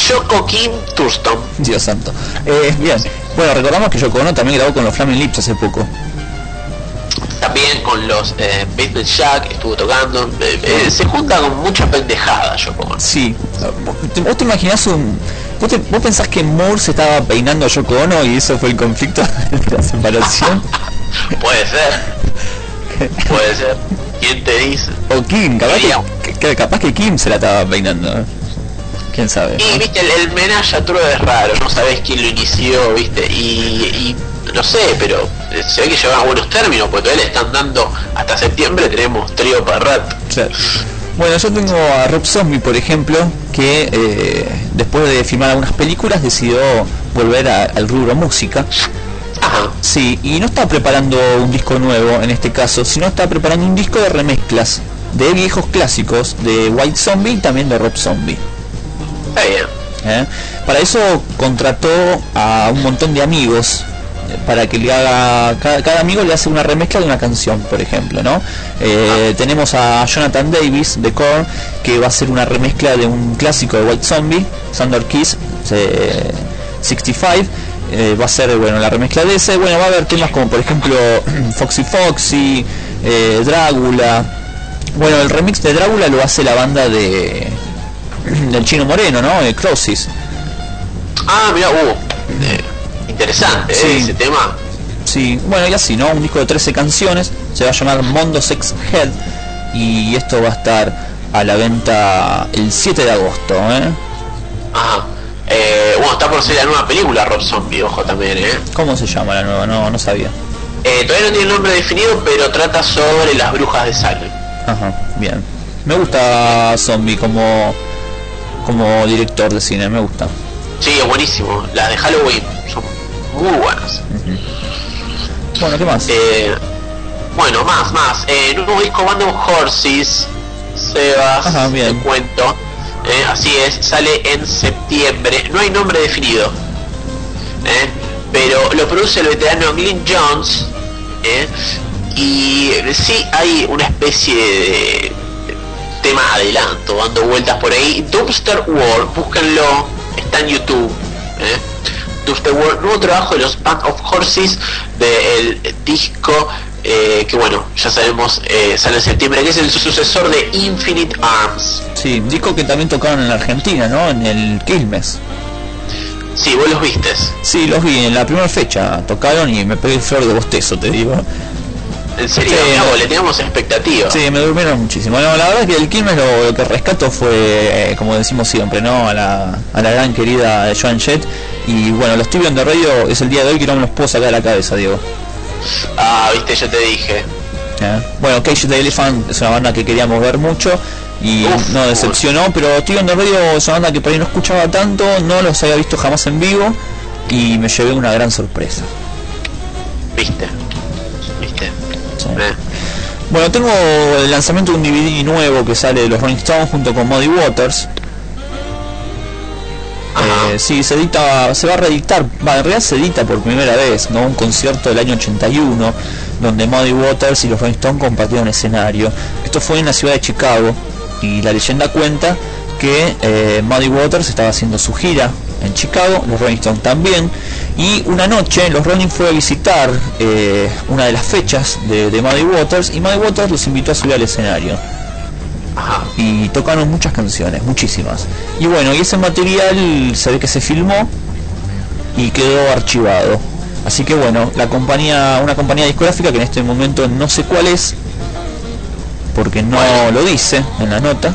Yoko Kim Thurston. Dios santo. Eh, bien. Bueno, recordamos que Yoko Ono también grabó con los Flaming Lips hace poco. También con los eh, Basement Jack estuvo tocando. Eh, eh, se junta con mucha pendejada, Yoko Ono. Sí. ¿Vos te- ¿Vos te imaginás un... ¿Vos, te- vos pensás que Moore se estaba peinando a Yoko Ono y eso fue el conflicto de la separación? Puede ser. Puede ser. ¿Quién te dice? o Kim, capaz que, capaz que Kim se la estaba peinando. ¿eh? ¿Quién sabe? Y viste, el, el menaje a True es raro, no sabés quién lo inició, viste, y, y no sé, pero eh, se ve que llevan a buenos términos, porque todavía le están dando hasta septiembre, tenemos trío para rato. Claro. Bueno, yo tengo a Rob Zombie, por ejemplo, que eh, después de filmar algunas películas decidió volver a- al rubro música. Sí, y no está preparando un disco nuevo en este caso, sino está preparando un disco de remezclas de viejos clásicos de White Zombie y también de Rob Zombie. Está bien. ¿eh? Para eso contrató a un montón de amigos para que le haga cada, cada amigo le hace una remezcla de una canción por ejemplo no Eh, tenemos a Jonathan Davis de Korn que va a hacer una remezcla de un clásico de White Zombie Thunder Kiss eh, 65 eh, va a ser bueno la remezcla de ese. Bueno va a haber temas como por ejemplo Foxy Foxy eh, Drácula. Bueno el remix de Drácula lo hace la banda de del chino moreno no de Crossis Ah, mira, uh, interesante eh, ese tema. Sí, bueno, y así, ¿no? Un disco de 13 canciones, se va a llamar Mondo Sex Head y esto va a estar a la venta el 7 de agosto, ¿eh? Ajá. Eh, bueno, está por ser la nueva película Rob Zombie, ojo también, ¿eh? ¿Cómo se llama la nueva? No, no sabía. Eh, Todavía no tiene nombre definido, pero trata sobre las brujas de Salem. Ajá, bien. Me gusta Zombie como como director de cine, me gusta. Sí, es buenísimo. Las de Halloween son muy buenas. Bueno, ¿qué más? Eh, bueno, más, más. Eh, nuevo disco Band of Horses, Sebas, Ajá, bien. te cuento. Eh, así es, sale en septiembre. No hay nombre definido. Eh, pero lo produce el veterano Glyn Jones. eh, y sí hay una especie de tema adelanto dando vueltas por ahí. Dumpster World, búsquenlo, está en YouTube. ¿Eh? Dumpster World, nuevo trabajo de los Band of Horses del disco eh, que bueno, ya sabemos, eh, sale en septiembre, que es el sucesor de Infinite Arms. Sí, disco que también tocaron en la Argentina, ¿no? En el Quilmes. Sí, vos los vistes. Sí, los vi en la primera fecha, tocaron y me pegué flor de bostezo, te digo. En serio, Sí, no. le teníamos expectativas. Sí, me durmieron muchísimo. No, la verdad es que el Quilmes lo, lo que rescato fue, eh, como decimos siempre, ¿no? A la, a la gran querida de Joan Jett. Y bueno, los tibios de radio es el día de hoy que no me los puedo sacar de la cabeza, Diego. Ah, viste, yo te dije. ¿eh? Bueno, Cage the Elephant es una banda que queríamos ver mucho y no decepcionó, pero Tio on the Radio es una banda que por ahí no escuchaba tanto, no los había visto jamás en vivo y me llevé una gran sorpresa. ¿Viste? Eh. Bueno, tengo el lanzamiento de un DVD nuevo que sale de los Rolling Stones junto con Muddy Waters. Eh, sí, se edita, se va a reeditar, va, en realidad se edita por primera vez, ¿no? Un concierto del año 81, donde Muddy Waters y los Rolling Stones compartieron escenario. Esto fue en la ciudad de Chicago, y la leyenda cuenta que eh, Muddy Waters estaba haciendo su gira en Chicago, los Rolling Stones también, y una noche los Rolling fue a visitar eh, una de las fechas de, de Muddy Waters y Muddy Waters los invitó a subir al escenario. Y tocaron muchas canciones, muchísimas. Y bueno, y ese material se ve que se filmó y quedó archivado. Así que bueno, la compañía, una compañía discográfica que en este momento no sé cuál es, porque no lo dice en la nota,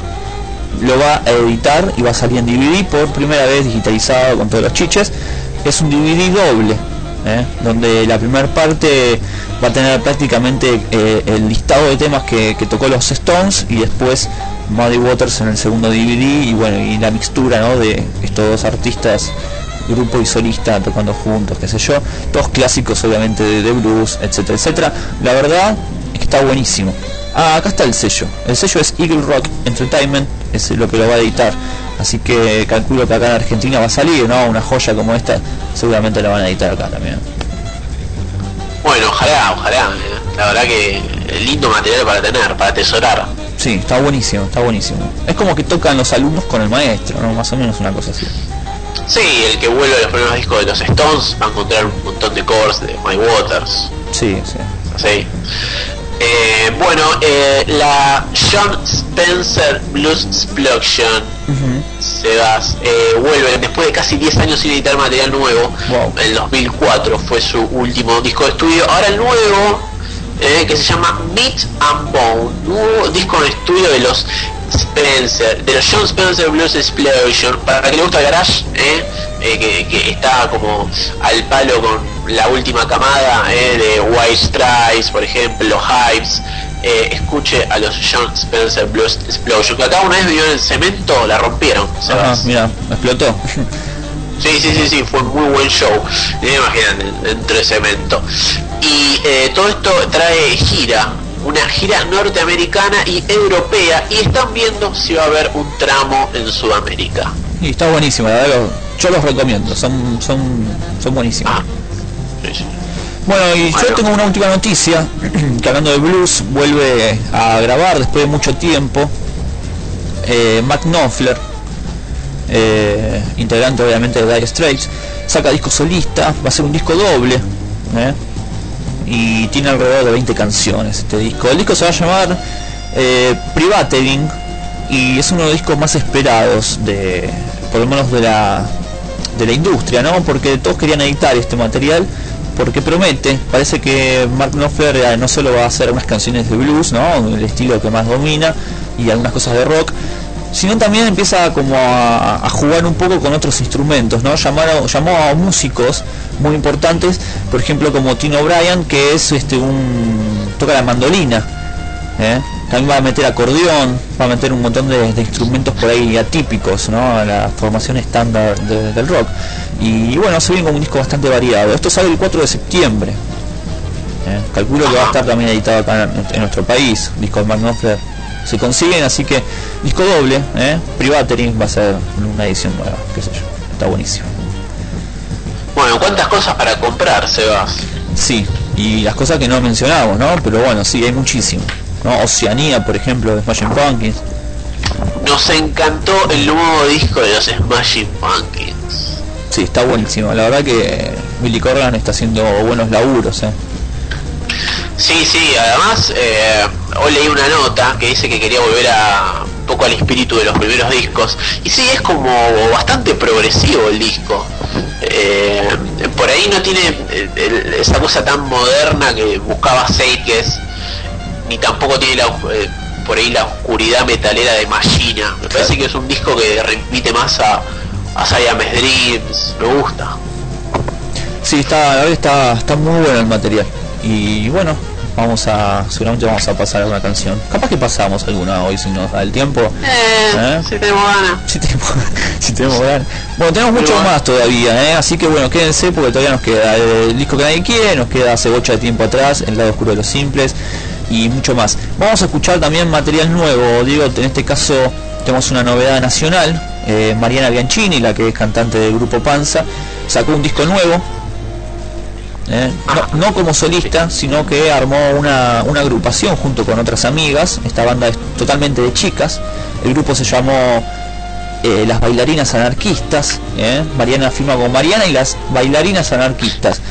lo va a editar y va a salir en DVD por primera vez digitalizado con todos los chiches. Es un DVD doble, ¿eh? donde la primera parte va a tener prácticamente eh, el listado de temas que, tocó los Stones y después Muddy Waters en el segundo DVD y bueno y la mixtura ¿no? de estos dos artistas grupo y solista tocando juntos qué sé yo todos clásicos obviamente de, de blues etcétera etcétera la verdad es que está buenísimo ah acá está el sello el sello es Eagle Rock Entertainment es lo que lo va a editar así que calculo que acá en Argentina va a salir no una joya como esta seguramente la van a editar acá también Bueno, ojalá, ojalá. eh. La verdad que lindo material para tener, para atesorar. Sí, está buenísimo, está buenísimo. Es como que tocan los alumnos con el maestro, ¿no? Más o menos una cosa así. Sí, el que vuelve a los primeros discos de los Stones va a encontrar un montón de covers de My Waters. Sí, sí. Sí. Eh, bueno, eh, la John Spencer Blues Explosion Sebas eh, vuelve después de casi 10 años sin editar material nuevo. En 2004 fue su último disco de estudio. Ahora el nuevo, eh, que se llama Meat and Bone, nuevo disco de estudio de los Spencer, de los John Spencer Blues Explosion. Para que le gusta Garage, eh, eh, que, que está como al palo con la última camada eh, de White Stripes, por ejemplo, Hypes. Eh, escuche a los John Spencer Blues Explosion, que acá una vez vivió en el cemento, la rompieron. Ajá, mira, explotó. Sí, sí, sí, sí, fue un muy buen show. Eh, Imagínate, dentro de cemento. Y eh, todo esto trae gira, una gira norteamericana y europea, y están viendo si va a haber un tramo en Sudamérica. Y está buenísimo, la verdad, yo los recomiendo, son, son, son buenísimos. Bueno, y yo tengo una última noticia, que hablando de blues, vuelve a grabar después de mucho tiempo. Eh, Mac Knopfler, eh, integrante obviamente de Dire Straits, saca disco solista, va a ser un disco doble, ¿eh? Y tiene alrededor de 20 canciones este disco. El disco se va a llamar eh, y es uno de los discos más esperados de, por lo menos de la, de la industria, ¿no? Porque todos querían editar este material porque promete, parece que Mark Knopfler eh, no solo va a hacer unas canciones de blues, ¿no? El estilo que más domina y algunas cosas de rock, sino también empieza como a, jugar un poco con otros instrumentos, ¿no? Llamó a músicos muy importantes, por ejemplo como Tino O'Brien, que es este un toca la mandolina, ¿eh? también va a meter acordeón, va a meter un montón de, de instrumentos por ahí atípicos, ¿no? La formación estándar de- del rock. Y, bueno, se viene como un disco bastante variado. Esto sale el 4 de septiembre. ¿eh? Calculo que va a estar también editado acá en, nuestro país. Mark Knopfler se consiguen, así que disco doble, ¿eh? Privatering va a ser una edición nueva, qué sé yo. Está buenísimo. Bueno, ¿cuántas cosas para comprar, Sebas? Sí, y las cosas que no mencionamos, ¿no? Pero bueno, sí, hay muchísimo. ¿no? Oceanía, por ejemplo, de Smashing Pumpkins. Nos encantó el nuevo disco de los Smashing Pumpkins. Sí, está buenísimo. La verdad que Billy Corgan está haciendo buenos laburos, ¿eh? Sí, sí, además eh, hoy leí una nota que dice que quería volver a un poco al espíritu de los primeros discos. Y sí, es como bastante progresivo el disco. Eh, por ahí no tiene eh, esa cosa tan moderna que buscaba Seikes, ni tampoco tiene la, eh, por ahí la oscuridad metalera de Machina. Me parece que es un disco que repite más a, a Siamese Dreams, me gusta. Sí, está, está, está muy bueno el material. Y bueno, vamos a, seguramente vamos a pasar alguna canción. Capaz que pasamos alguna hoy si nos da el tiempo. Eh, ¿Eh? si tenemos ganas. Si tenemos, si tenemos ganas. Bueno, tenemos mucho Pero- más todavía, ¿eh? así que bueno, quédense porque todavía nos queda el disco que nadie quiere, nos queda hace bocha de tiempo atrás, El lado oscuro de los simples y mucho más. Vamos a escuchar también material nuevo, digo, en este caso tenemos una novedad nacional, Mariana Bianchini, la que es cantante del grupo Panza, sacó un disco nuevo, ¿eh? no, como solista, sino que armó una, agrupación junto con otras amigas. Esta banda es totalmente de chicas. El grupo se llamó eh, Las Bailarinas Anarquistas. ¿eh? Mariana firma con Mariana y las Bailarinas Anarquistas.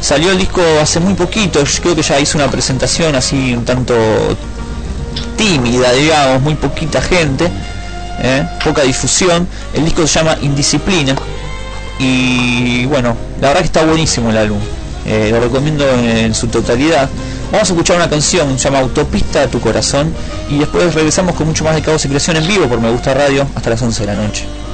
Salió el disco hace muy poquito, creo que ya hizo una presentación así un tanto tímida, digamos, muy poquita gente, poca difusión. El disco se llama Indisciplina y bueno, la verdad que está buenísimo el álbum. Eh, lo recomiendo en su totalidad. Vamos a escuchar una canción, se llama Autopista de tu corazón y después regresamos con mucho más de Caos y Creación en vivo por Me Gusta Radio hasta las 11 de la noche.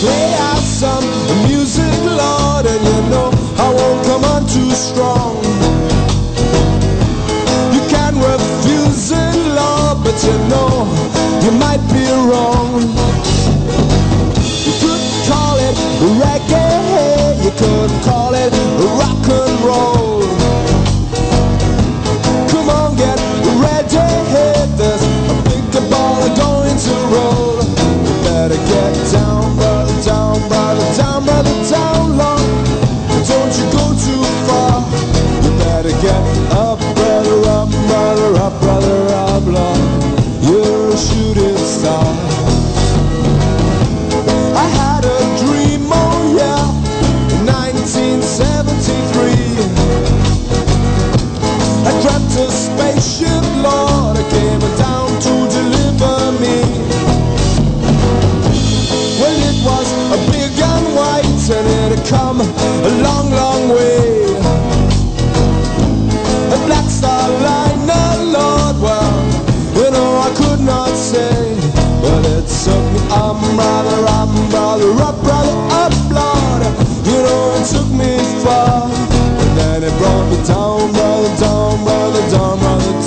play out some music, Lord, and you know I won't come on too strong.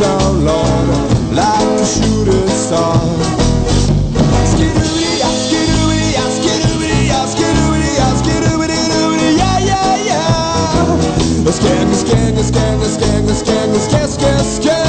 down, Lord, like a shooting star. Scan, scan, scan, scan, scan, scan, scan, scan, scan.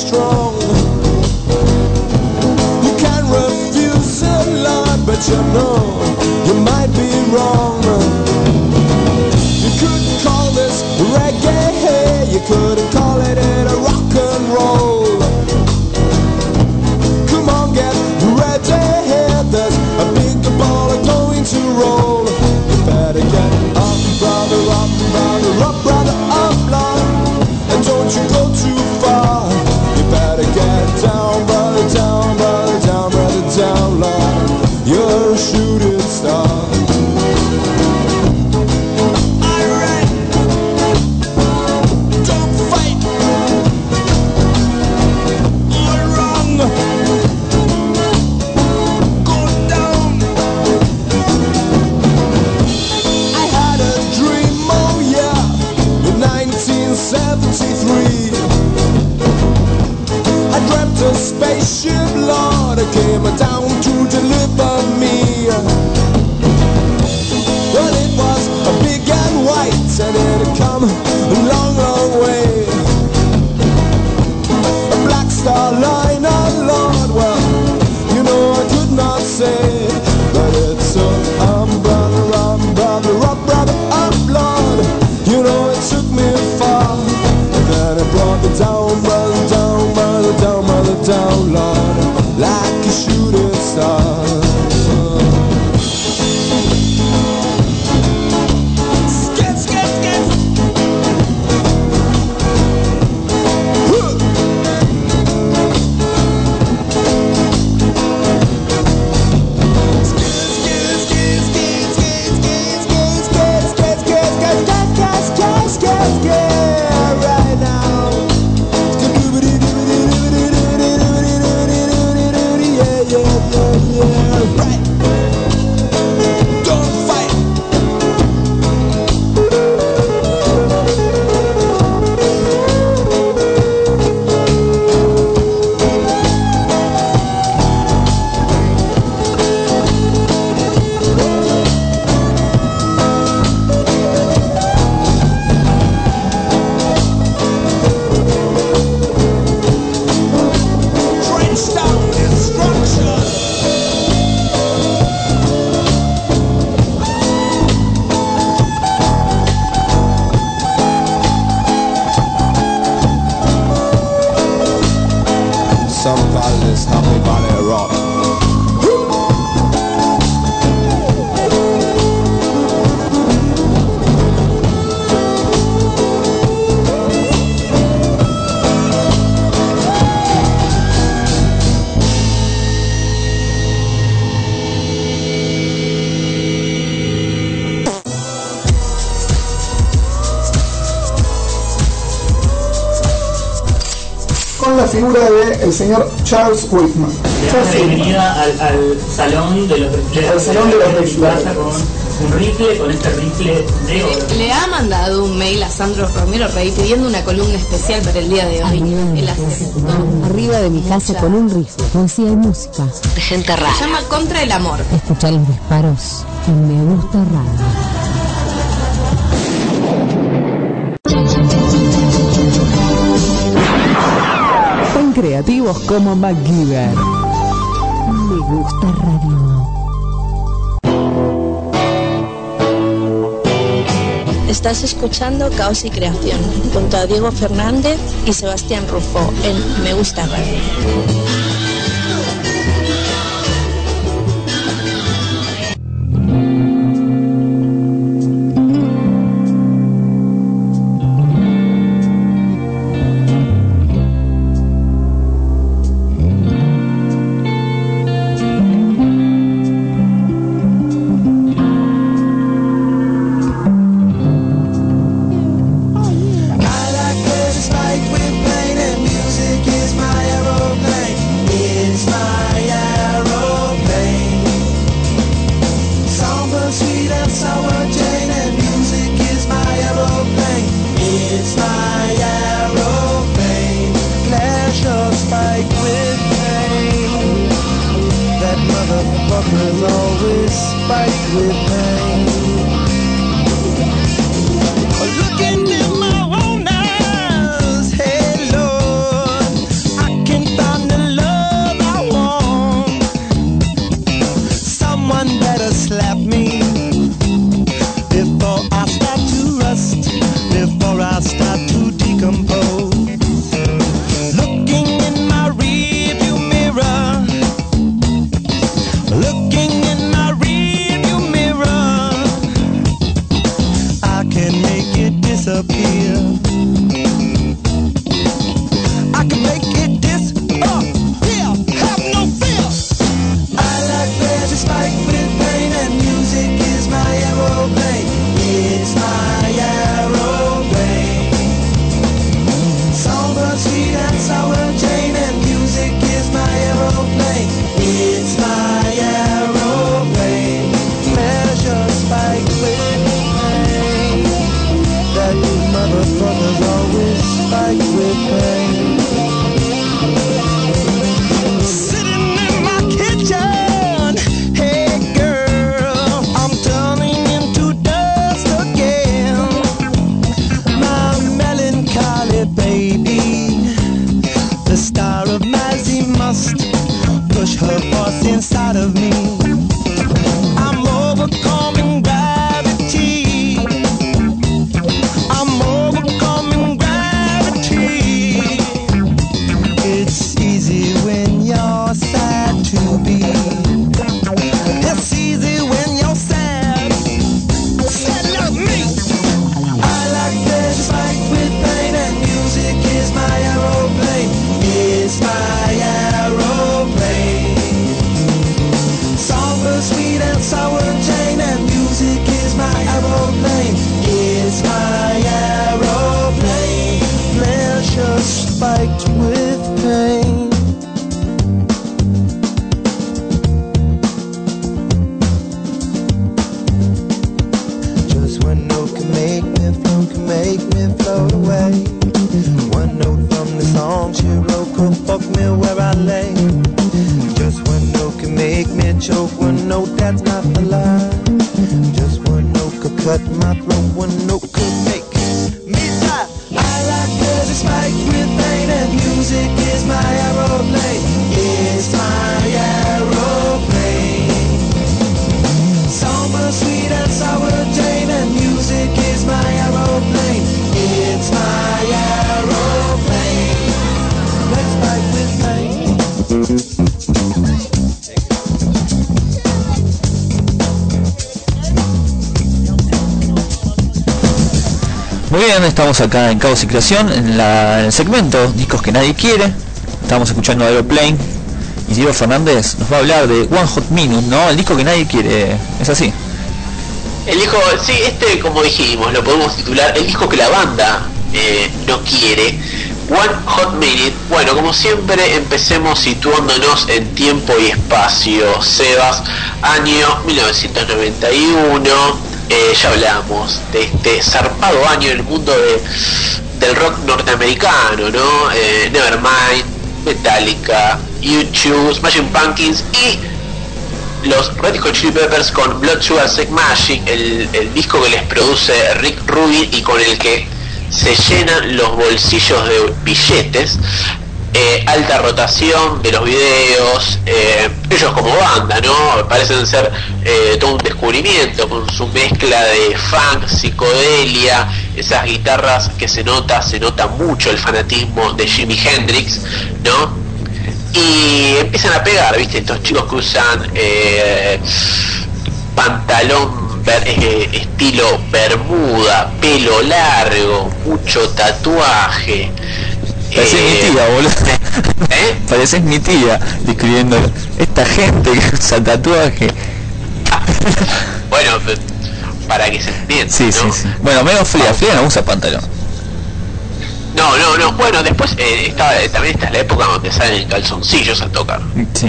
strong. You can refuse a lot, but you know you might be wrong. señor Charles Whitman. Charles bienvenida al, salón de los al salón de los un rifle con este rifle de oro. Le ha mandado un mail a Sandro Romero Rey pidiendo una columna especial para el día de hoy. Arriba de mi casa con un rifle, poesía y música. De gente rara. Se llama Contra el Amor. Escuchar los disparos y Me Gusta raro. creativos como MacGyver. Me gusta radio. Estás escuchando Caos y Creación junto a Diego Fernández y Sebastián Rufo en Me gusta radio. Acá en Caos y Creación, en, la- el segmento Discos que nadie quiere. Estamos escuchando Aeroplane y Diego Fernández nos va a hablar de One Hot Minute, ¿no? El disco que nadie quiere. ¿Es así? El disco, sí, este como dijimos, lo podemos titular el disco que la banda eh, no quiere. One Hot Minute. Bueno, como siempre, empecemos situándonos en tiempo y espacio. Sebas, año 1991. Eh, ya hablamos de este zarpado año en el mundo de, del rock norteamericano, ¿no? Eh, Nevermind, Metallica, YouTube, Smashing Pumpkins y los Red Hot Chili Peppers con Blood Sugar Sex Machine, el, el disco que les produce Rick Rubin y con el que se llenan los bolsillos de billetes. Eh, alta rotación de los videos, eh, ellos como banda, ¿no? Parecen ser eh, todo un descubrimiento con su mezcla de funk, psicodelia, esas guitarras que se nota, se nota mucho el fanatismo de Jimi Hendrix, ¿no? y empiezan a pegar, ¿viste? Estos chicos que usan pantalón estilo bermuda, pelo largo, mucho tatuaje. Pareces eh, mi tía, boludo. Pareces mi tía describiendo esta gente que usa tatuaje. bueno, pe- para que se entienda. Sí, sí, sí. Bueno, menos fría, fría no usa pantalón. No, no, no. Bueno, después eh, estaba, también está la época donde salen calzoncillos a tocar. Sí.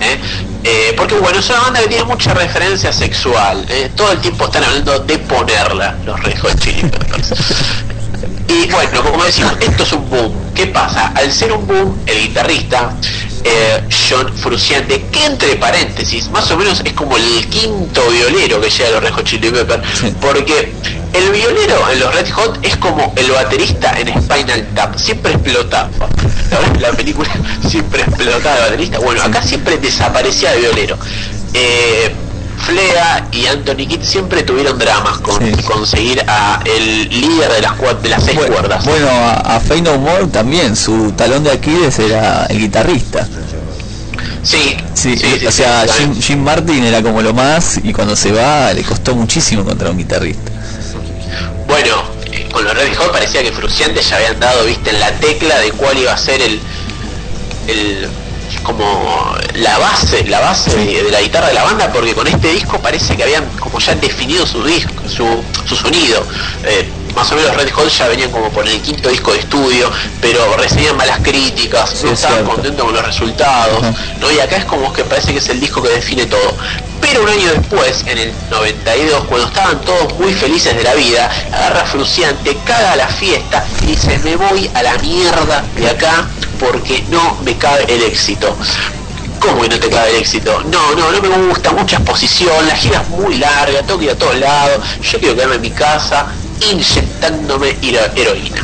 ¿eh? Eh, porque bueno, es una banda que tiene mucha referencia sexual. ¿eh? Todo el tiempo están hablando de ponerla, los Chili Peppers. Y bueno, como decimos, esto es un boom. ¿Qué pasa? Al ser un boom, el guitarrista eh, John Frusciante, que entre paréntesis, más o menos es como el quinto violero que llega a los Red Hot Chili Peppers, porque el violero en los Red Hot es como el baterista en Spinal Tap, siempre explotaba. La, la película siempre explotaba el baterista. Bueno, acá siempre desaparecía el violero. Eh, Flea y Anthony Kidd siempre tuvieron dramas con conseguir a el líder de las de las seis cuerdas. Bueno, a, a Fey No More también, su talón de Aquiles era el guitarrista. Sí, sí, sí, o sí, sea, Jim Martin era como lo más y cuando se va le costó muchísimo encontrar un guitarrista. Bueno, eh, con los Red Hot parecía que Fruciante ya habían dado, viste, en la tecla de cuál iba a ser el, el como la base, la base de, de la guitarra de la banda, porque con este disco parece que habían como ya definido su disco, su, su sonido. Eh, más o menos Red Hot ya venían como por el quinto disco de estudio, pero recibían malas críticas, Sí, no es estaban contentos con los resultados, ¿no? Y acá es como que parece que es el disco que define todo. Pero un año después, en el 92, cuando estaban todos muy felices de la vida, agarra Fruciante, caga la fiesta y dice, me voy a la mierda de acá porque no me cabe el éxito. ¿Cómo que no te cabe el éxito? No, no, no me gusta, mucha exposición, la gira es muy larga, tengo que ir a todos lados, yo quiero quedarme en mi casa inyectándome hero- heroína.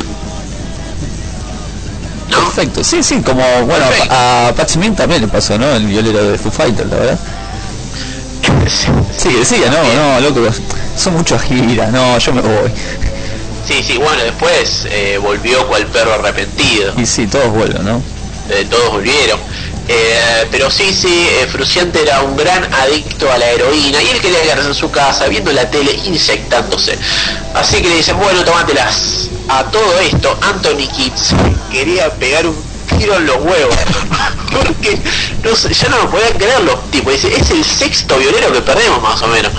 Perfecto, sí, sí, como bueno, a, a Pat Smith también le pasó, ¿no? El violero de Foo Fighters, la verdad. Sí, decía, no, no, loco, son muchas giras, no, yo me voy. Sí, sí, bueno, después eh, volvió cual perro arrepentido. Y sí, todos vuelven, ¿no? eh, todos volvieron. Eh, pero sí, sí, eh, Fruciante era un gran adicto a la heroína y él quería quedarse en su casa viendo la tele, inyectándose. Así que le dicen, bueno, tómatelas. A todo esto, Anthony Kitts quería pegar un tiro en los huevos. Porque no sé, ya no lo podían creer los. Dice, es el sexto violero que perdemos más o menos.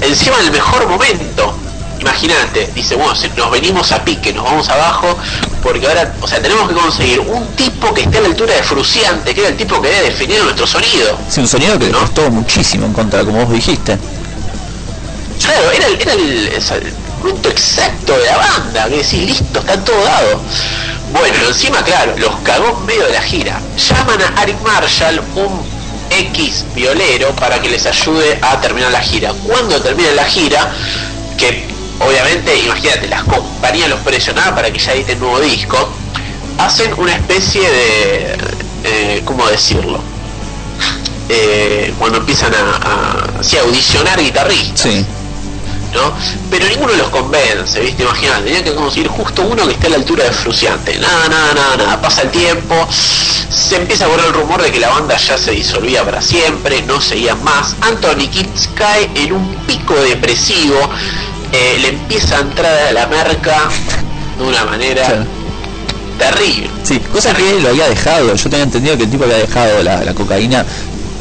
Encima en el mejor momento. Imagínate, dice, bueno, nos venimos a pique, nos vamos abajo, porque ahora, o sea, tenemos que conseguir un tipo que esté a la altura de Fruciante, que era el tipo que debe definir nuestro sonido. Sí, un sonido que le costó muchísimo en contra, como vos dijiste. Claro, era el, era el, es el punto exacto de la banda, que decís, listo, está todo dado. Bueno, encima, claro, los cagó en medio de la gira. Llaman a Eric Marshall, un X violero, para que les ayude a terminar la gira. Cuando termina la gira, que obviamente, imagínate, las compañías los presionaban para que ya editen nuevo disco, hacen una especie de, eh, ¿cómo decirlo? Eh, cuando empiezan a, a, sí, a audicionar guitarristas. Sí. ¿no? Pero ninguno los convence, ¿viste? Imagínate, tenían que conseguir justo uno que esté a la altura de Fruciante. Nada, nada, nada, nada. Pasa el tiempo, se empieza a correr el rumor de que la banda ya se disolvía para siempre, no seguían más. Anthony Kitts cae en un pico depresivo, eh, le empieza a entrar a la merca de una manera terrible. Sí, cosa que él lo había dejado. Yo tenía entendido que el tipo había dejado la, la cocaína,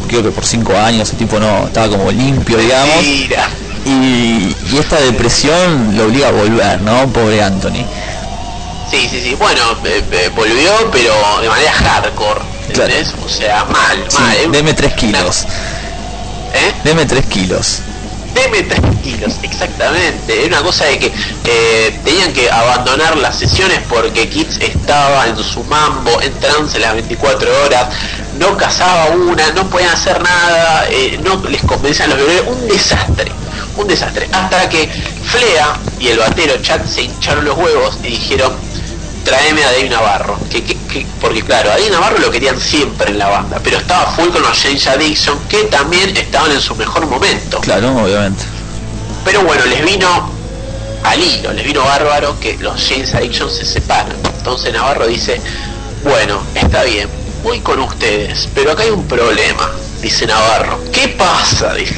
creo que por cinco años, el tipo no estaba como limpio, digamos. Mira. Y, y esta depresión lo obliga a volver, ¿no? Pobre Anthony. Sí, sí, sí. Bueno, eh, eh, volvió, pero de manera hardcore. O sea, mal, Sí, mal. deme tres kilos. ¿Eh? Deme tres kilos. Kilos, exactamente. Era una cosa de que eh, tenían que abandonar las sesiones porque Kids estaba en su mambo, en trance las 24 horas, no cazaba una, no podían hacer nada, eh, no les convencían los violeros, un desastre, un desastre. Hasta que Flea y el batero Chad se hincharon los huevos y dijeron, tráeme a Dave Navarro. Que, que- que- porque claro, a Dave Navarro lo querían siempre en la banda, pero estaba full con los James Addiction, que también estaban en su mejor momento. Claro, obviamente. Pero bueno, les vino al hilo, les vino bárbaro que los James Addiction se separan. Entonces Navarro dice, bueno, está bien, voy con ustedes, pero acá hay un problema, dice Navarro. ¿Qué pasa? Dice.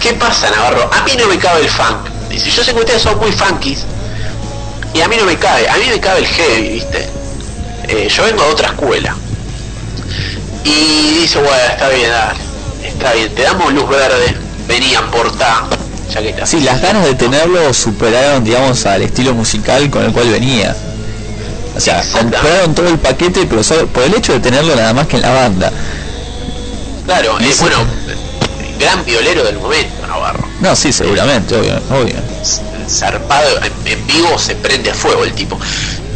¿Qué pasa, Navarro? A mí no me cabe el funk. Dice, yo sé que ustedes son muy funkies y a mí no me cabe, a mí me cabe el heavy, ¿viste? Eh, yo vengo de otra escuela. Y dice, bueno, está bien, dale, está bien, te damos luz verde, vení a portar, ya que Sí, las ganas de tenerlo superaron, digamos, al estilo musical con el cual venía. O sea, compraron todo el paquete, pero solo por el hecho de tenerlo nada más que en la banda. Claro, Y eh, bueno, gran violero del momento, Navarro. No, sí, seguramente, obvio, obvio. Zarpado, en, vivo se prende a fuego el tipo.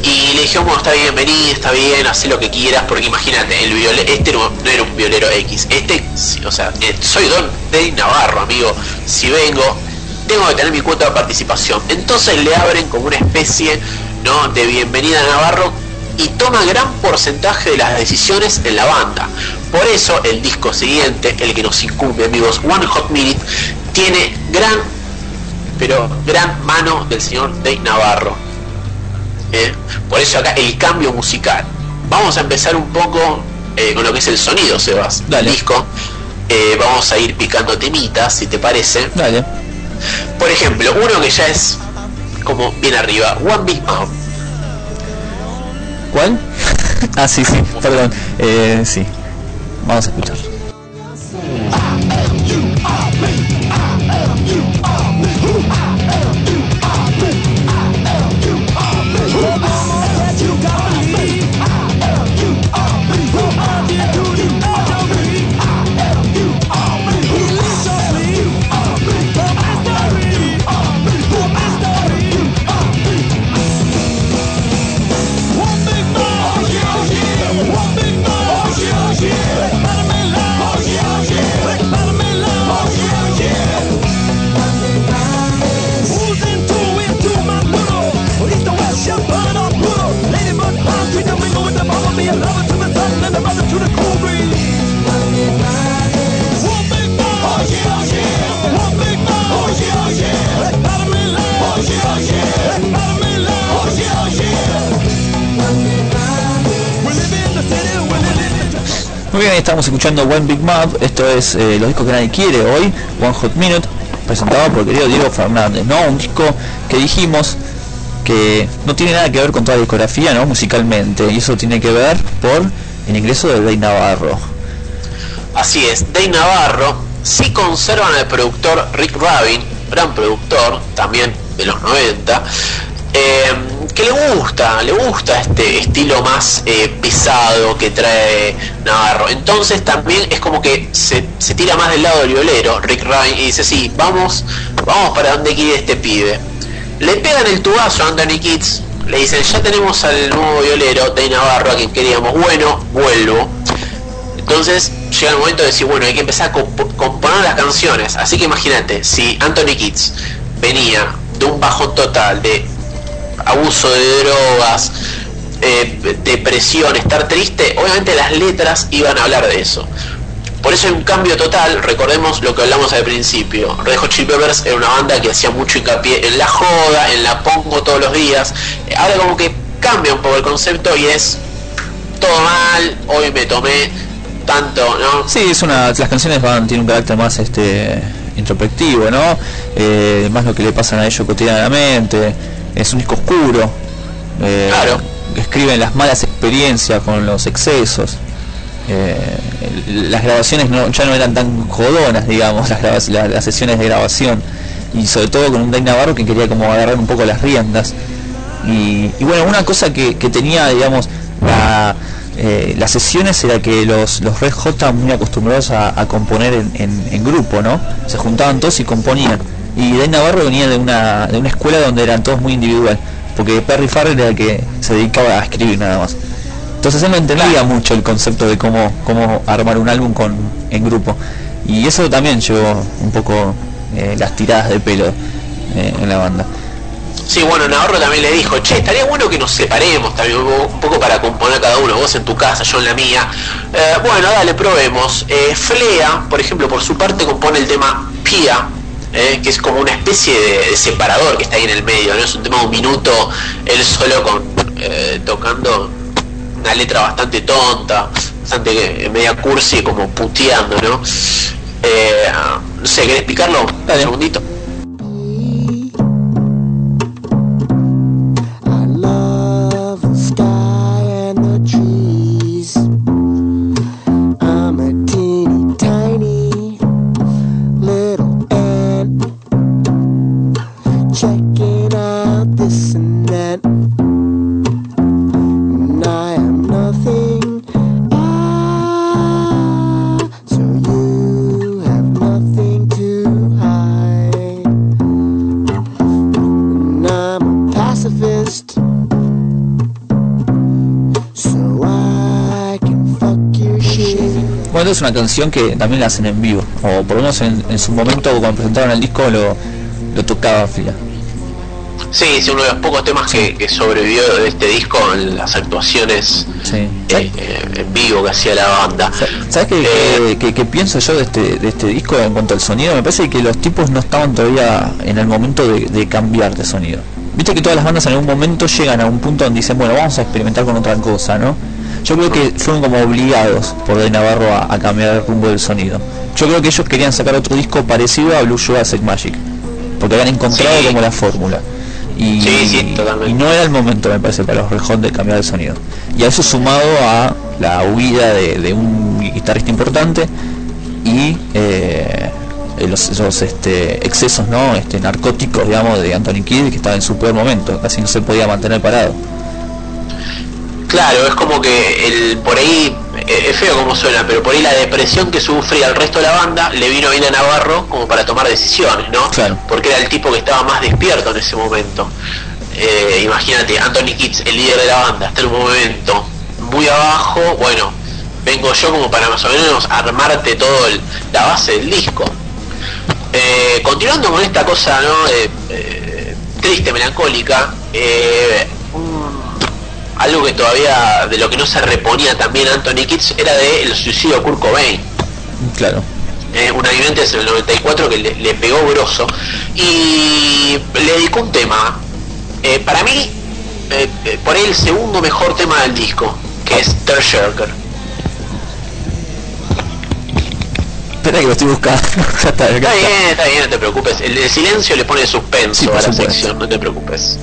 Y le dijimos, está bien, vení, está bien, haz lo que quieras, porque imagínate, el viole, este no, era un violero X, este, o sea, eh, soy Don de Navarro, amigo, si vengo, tengo que tener mi cuota de participación. Entonces le abren como una especie ¿no? de bienvenida a Navarro y toma gran porcentaje de las decisiones en la banda. Por eso el disco siguiente, el que nos incumbe amigos, One Hot Minute, tiene gran, pero gran mano del señor Dave Navarro. ¿eh? Por eso acá el cambio musical. Vamos a empezar un poco eh, con lo que es el sonido, Sebas, del disco. Eh, vamos a ir picando temitas, si te parece. Dale. Por ejemplo, uno que ya es como bien arriba, One Big Mouth. ¿Cuál? ah, sí, sí, perdón. Eh, sí. Vamos a escuchar. Oh, Muy bien, estamos escuchando One Big Map, esto es eh, los discos que nadie quiere hoy, One Hot Minute, presentado por el querido Diego Fernández, ¿no? Un disco que dijimos que no tiene nada que ver con toda la discografía, ¿no? Musicalmente, y eso tiene que ver por el ingreso de Dave Navarro. Así es, Dave Navarro sí conservan al productor Rick Rabin, gran productor, también de los 90, eh, que le gusta, le gusta este estilo más eh, pesado que trae Navarro. Entonces también es como que se, se tira más del lado del violero, Rick Rabin, y dice, sí, vamos, vamos para donde quiere este pibe. Le pegan el tubazo a Anthony Kitts, le dicen, ya tenemos al nuevo violero, Dave Navarro, a quien queríamos, bueno, vuelvo. Entonces llega el momento de decir, bueno, hay que empezar a comp- componer las canciones. Así que imagínate, si Anthony Kitts venía de un bajón total, de abuso de drogas, eh, depresión, estar triste, obviamente las letras iban a hablar de eso. Por eso hay un cambio total, recordemos lo que hablamos al principio. Red Hot Peppers era una banda que hacía mucho hincapié en la joda, en la pongo todos los días. Ahora como que cambia un poco el concepto y es todo mal, hoy me tomé tanto, ¿no? Sí, es una, las canciones van, tienen un carácter más este introspectivo, ¿no? Eh, más lo que le pasan a ellos cotidianamente, es un disco oscuro, eh, escriben las malas experiencias con los excesos. Eh, las grabaciones no- ya no eran tan jodonas, digamos, las, sesiones de grabación. Y sobre todo con un Dave Navarro que quería como agarrar un poco las riendas. Y, y bueno, una cosa que, que tenía, digamos, la, eh, las sesiones era que los, los Red Hot estaban muy acostumbrados a, a componer en, en- en grupo, ¿no? Se juntaban todos y componían. Y Dave Navarro venía de una, de una escuela donde eran todos muy individual, porque Perry Farrell era el que se dedicaba a escribir nada más. Entonces él no entendía mucho el concepto de cómo, cómo armar un álbum con, en grupo. Y eso también llevó un poco eh, las tiradas de pelo eh, en la banda. Sí, bueno, Navarro también le dijo, che, estaría bueno que nos separemos también un poco para componer cada uno, vos en tu casa, yo en la mía. Eh, bueno, dale, probemos. Eh, Flea, por ejemplo, por su parte compone el tema Pia, eh, que es como una especie de, de separador que está ahí en el medio, ¿no? Es un tema de un minuto, él solo con eh, tocando una letra bastante tonta, bastante eh, media cursi, como puteando, ¿no? Eh, no sé, ¿querés explicarlo? Un segundito. Canción que también la hacen en vivo, o por lo menos en, en su momento cuando presentaron el disco lo, lo tocaba Flia. Sí, es uno de los pocos temas que, que sobrevivió de este disco en las actuaciones eh, eh, en vivo que hacía la banda. ¿Sabes qué, qué- qué- qué pienso yo de este, de este disco en cuanto al sonido? Me parece que los tipos no estaban todavía en el momento de, de cambiar de sonido. Viste que todas las bandas en algún momento llegan a un punto donde dicen, bueno, vamos a experimentar con otra cosa, ¿no? Yo creo que fueron como obligados por De Navarro a, a cambiar el rumbo del sonido. Yo creo que ellos querían sacar otro disco parecido a Blue Jurassic Magic, porque habían encontrado como la fórmula. Y, y no era el momento, me parece, para los Hot de cambiar el sonido. Y a eso sumado a la huida de, de un guitarrista importante y eh, los, esos, este, excesos no este, narcóticos digamos de Anthony Kidd que estaba en su peor momento casi no se podía mantener parado Claro, es como que el por ahí, eh, es feo como suena, pero por ahí la depresión que sufría el resto de la banda le vino bien a Navarro como para tomar decisiones, ¿no? Porque era el tipo que estaba más despierto en ese momento. Eh, imagínate, Anthony Kitts, el líder de la banda, está en un momento muy abajo, bueno, vengo yo como para más o menos armarte todo el- la base del disco. Eh, continuando con esta cosa, ¿no? Eh, triste, melancólica, eh, algo que todavía de lo que no se reponía también Anthony Kitts era de el suicidio Kurt Cobain claro eh, un ayudante desde el 94 que le, le pegó grosso y le dedicó un tema eh, para mí eh, eh, por ahí el segundo mejor tema del disco que es Tearjerker Espera que lo estoy buscando. ya está, acá Está está. bien, está bien, no te preocupes. El, el silencio le pone suspenso Sí, a la sección, no te preocupes.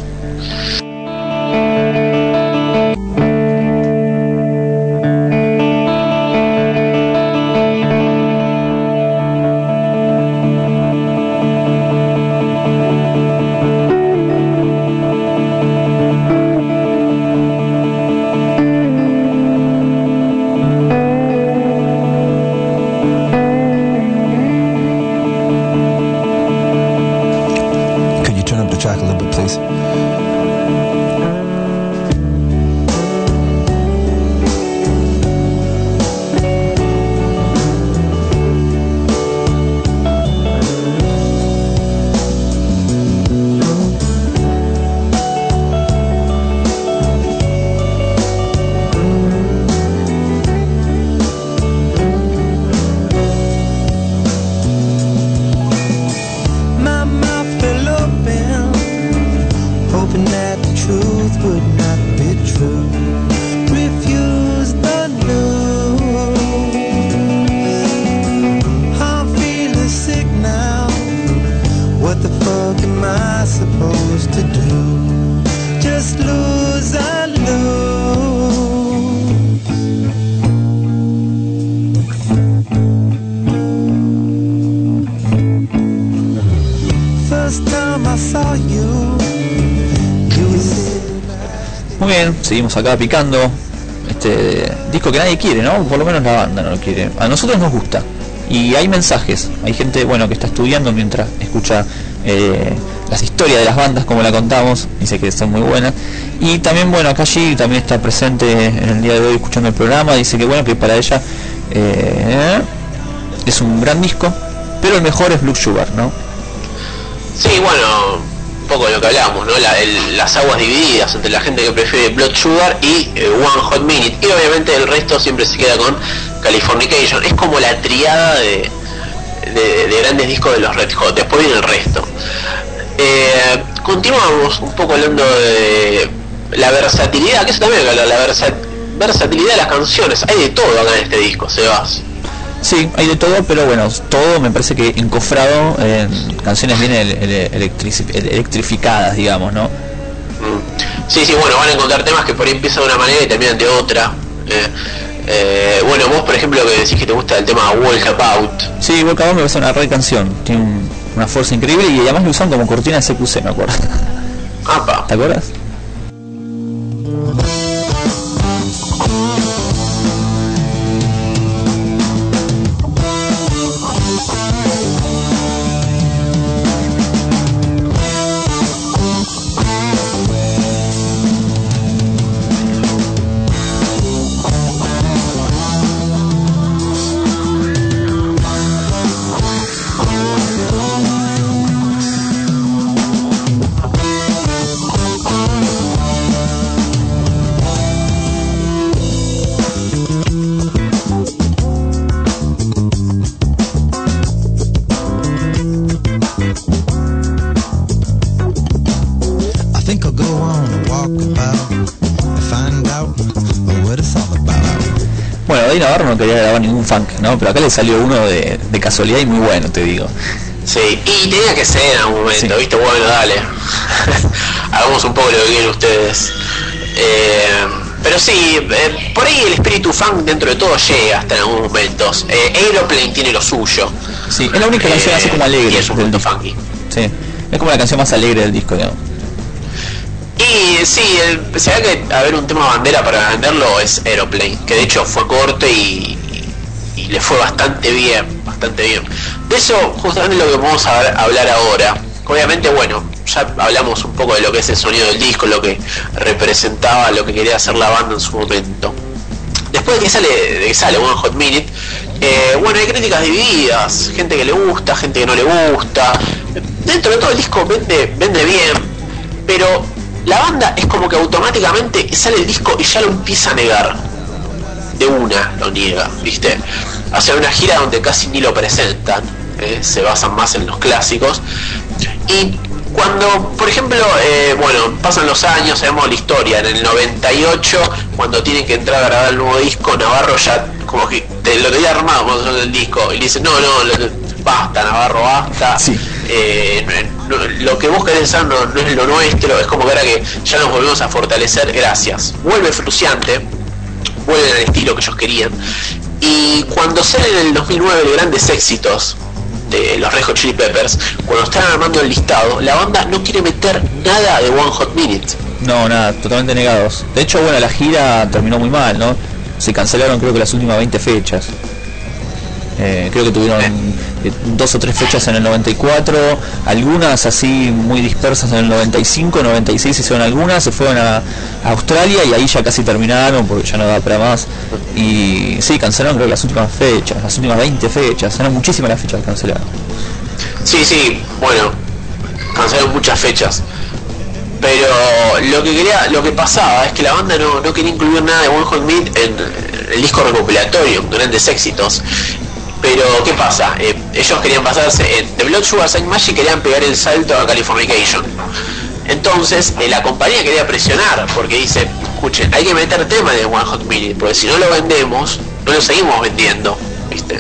Seguimos acá picando este disco que nadie quiere, ¿no? Por lo menos la banda no lo quiere. A nosotros nos gusta. Y hay mensajes, hay gente bueno que está estudiando mientras escucha eh, las historias de las bandas como la contamos, dice que son muy buenas. Y también bueno, acá allí también está presente en el día de hoy escuchando el programa, dice que bueno que para ella eh, es un gran disco, pero el mejor es Blue Sugar, ¿no? Sí, bueno, poco de lo que hablábamos, ¿no? La- el- las aguas divididas entre la gente que prefiere Blood Sugar y eh, One Hot Minute. Y obviamente el resto siempre se queda con Californication. Es como la triada de, de- de grandes discos de los Red Hot. Después viene el resto. Eh, continuamos un poco hablando de la versatilidad, que eso también la versa- versatilidad de las canciones. Hay de todo acá en este disco, Sebas. Sí, hay de todo, pero bueno, todo me parece que encofrado en canciones bien ele- electrificadas, digamos, ¿no? Sí, sí, bueno, van a encontrar temas que por ahí empiezan de una manera y terminan de otra. Eh, eh, bueno, vos por ejemplo que decís que te gusta el tema Walk About. Sí, Walkabout me parece una re canción, tiene un- una fuerza increíble y además lo usan como cortina de CQC, me acuerdo. Apa. ¿Te acuerdas? Quería grabar ningún funk, ¿no? Pero acá le salió uno de, de casualidad y muy bueno, te digo. Sí, y tenía que ser en algún momento, ¿viste? Bueno, dale. Hagamos un poco lo que quieren ustedes. Eh, pero sí, eh, por ahí el espíritu funk dentro de todo llega hasta en algunos momentos. Eh, Aeroplane tiene lo suyo. Sí, es la única canción así como alegre. Y es un del funky. Sí, es como la canción más alegre del disco, digamos. Y sí, el, se ve que haber un tema bandera para venderlo es Aeroplane, que de hecho fue corto y, y le fue bastante bien, bastante bien. De eso justamente lo que vamos a hablar- hablar ahora. Obviamente, bueno, ya hablamos un poco de lo que es el sonido del disco, lo que representaba, lo que quería hacer la banda en su momento. Después de que sale, de que sale One Hot Minute, eh, bueno, hay críticas divididas, gente que le gusta, gente que no le gusta. Dentro de todo el disco vende, vende bien, pero la banda es como que automáticamente sale el disco y ya lo empieza a negar. De una lo niega, ¿viste? Hace una gira donde casi ni lo presentan, ¿eh? se basan más en los clásicos. Y cuando, por ejemplo, eh, bueno, pasan los años, sabemos la historia, en el 98, cuando tienen que entrar a grabar el nuevo disco, Navarro ya como que te- lo tenía armado cuando el disco y le dice, no, no, lo- basta, Navarro, basta. Eh, no- lo que vos querés hacer no, no es lo nuestro, es como que ahora que ya nos volvemos a fortalecer, gracias. Vuelve Fruciante, vuelven al estilo que ellos querían. Y cuando salen en el 2009 los grandes éxitos de los Red Hot Chili Peppers, cuando están armando el listado, la banda no quiere meter nada de One Hot Minute. No, nada, totalmente negados. De hecho, bueno, la gira terminó muy mal, ¿no? Se cancelaron creo que las últimas 20 fechas. Eh, creo que tuvieron eh, dos o tres fechas en el 94, algunas así muy dispersas en el 95, 96 hicieron algunas, se fueron a, Australia y ahí ya casi terminaron porque ya no daba para más. Y sí, cancelaron creo las últimas fechas, las últimas 20 fechas, eran muchísimas las fechas que cancelaron. Sí, sí, bueno, cancelaron muchas fechas. Pero lo que quería, lo que pasaba es que la banda no, no quería incluir nada de One Hot Minute en el disco recopilatorio, grandes éxitos. Pero ¿qué pasa? Eh, ellos querían basarse en The Blood Sugar Sex Magic querían pegar el salto a Californication. Entonces eh, la compañía quería presionar porque dice, escuchen, hay que meter tema de One Hot Minute, porque si no lo vendemos, no lo seguimos vendiendo, ¿viste?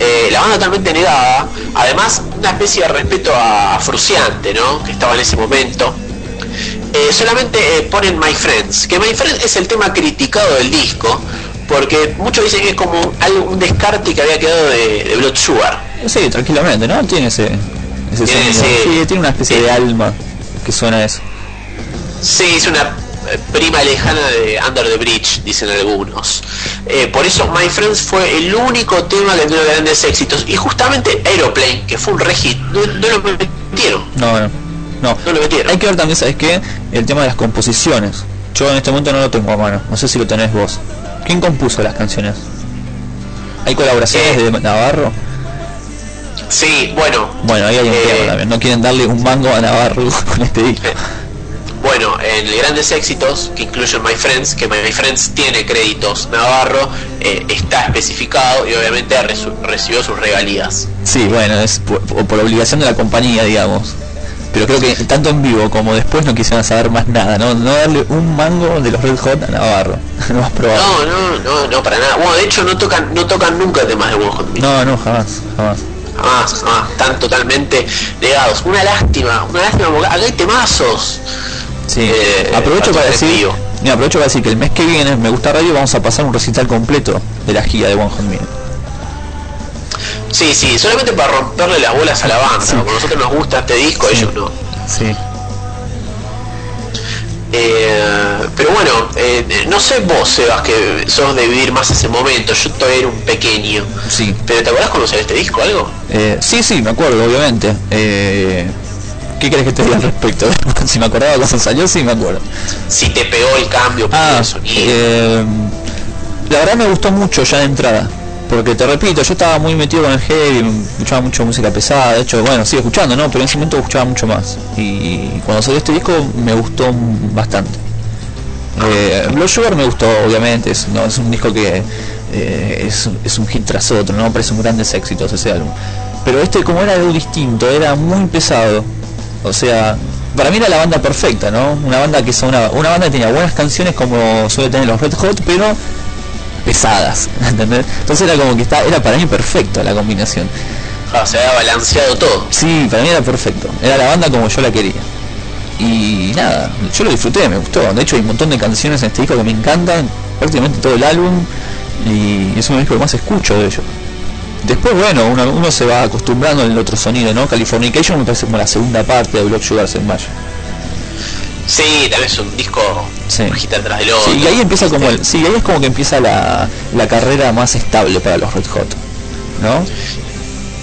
Eh, la banda totalmente negada, además una especie de respeto a Fruciante, ¿no? Que estaba en ese momento. Solamente ponen My Friends, que My Friends es el tema criticado del disco, porque muchos dicen que es como algo, un descarte que había quedado de, de Blood Sugar. Sí, tranquilamente, ¿no? Tiene ese, ese Tiene sonido. ese- Sí, tiene una especie de alma que suena a eso. Sí, es una eh, prima lejana de Under the Bridge, dicen algunos. Eh, por eso My Friends fue el único tema que tuvo grandes éxitos. Y justamente Aeroplane, que fue un re-hit, no, no lo metieron. No, no. No, hay que ver también, ¿sabes qué? El tema de las composiciones. Yo en este momento no lo tengo a mano. No sé si lo tenés vos. ¿Quién compuso las canciones? ¿Hay colaboraciones de Navarro? Sí, bueno, Bueno, ahí hay un tema también. No quieren darle un mango a Navarro con este disco. Bueno, en grandes éxitos que incluyen My Friends, que My Friends tiene créditos Navarro, eh, está especificado y obviamente recibió sus regalías. Sí, bueno, es por, por obligación de la compañía, digamos. Pero creo que tanto en vivo como después no quisieron saber más nada, ¿no? No darle un mango de los Red Hot a Navarro. no más probable. No, no, no, no para nada. Bueno, de hecho no tocan, no tocan nunca temas de One Hot Minute. No, no, jamás, jamás. Jamás, jamás. Están totalmente negados. Una lástima, una lástima porque acá hay temazos. Sí, Eh, aprovecho para decir, mira, aprovecho para decir que el mes que viene en Me Gusta Radio vamos a pasar un recital completo de la gira de One Hot Minute. Sí, sí, solamente para romperle las bolas a la banda. Como a nosotros nos gusta este disco, a ellos no. Sí. Eh, pero bueno, eh, no sé vos, Sebas, que sos de vivir más ese momento. Yo todavía era un pequeño. Sí. ¿Pero te acordás salió este disco algo? Eh, sí, sí, me acuerdo, obviamente. Eh, ¿Qué crees que te diga al respecto? si me acordaba cuando salió, sí me acuerdo. Si te pegó el cambio por Ah, el sonido. eh, la verdad me gustó mucho ya de entrada. Porque te repito, yo estaba muy metido con el heavy, escuchaba mucho música pesada, de hecho, bueno, sigo escuchando, ¿no? Pero en ese momento escuchaba mucho más. Y cuando salió este disco me gustó bastante. Eh, Blood Sugar me gustó, obviamente, es, no, es un disco que eh, es, es un hit tras otro, ¿no? Parecen grandes éxitos ese álbum. Pero este como era algo distinto, era muy pesado. O sea, para mí era la banda perfecta, ¿no? Una banda que son una banda que tenía buenas canciones como suele tener los Red Hot, pero pesadas, ¿entendés? Entonces era como que está, era para mí perfecta la combinación. Ah, se había balanceado todo. Sí, para mí era perfecto. Era la banda como yo la quería. Y nada, yo lo disfruté, me gustó. De hecho hay un montón de canciones en este disco que me encantan, prácticamente todo el álbum. Y es un disco que más escucho de ellos. Después, bueno, uno, uno se va acostumbrando al otro sonido, ¿no? Californication me parece como la segunda parte de Block Sugar en mayo. Sí, también es un disco Sí. atrás del otro. Sí, y ahí empieza como el, sí, ahí es como que empieza la, la carrera más estable para los Red Hot, ¿no?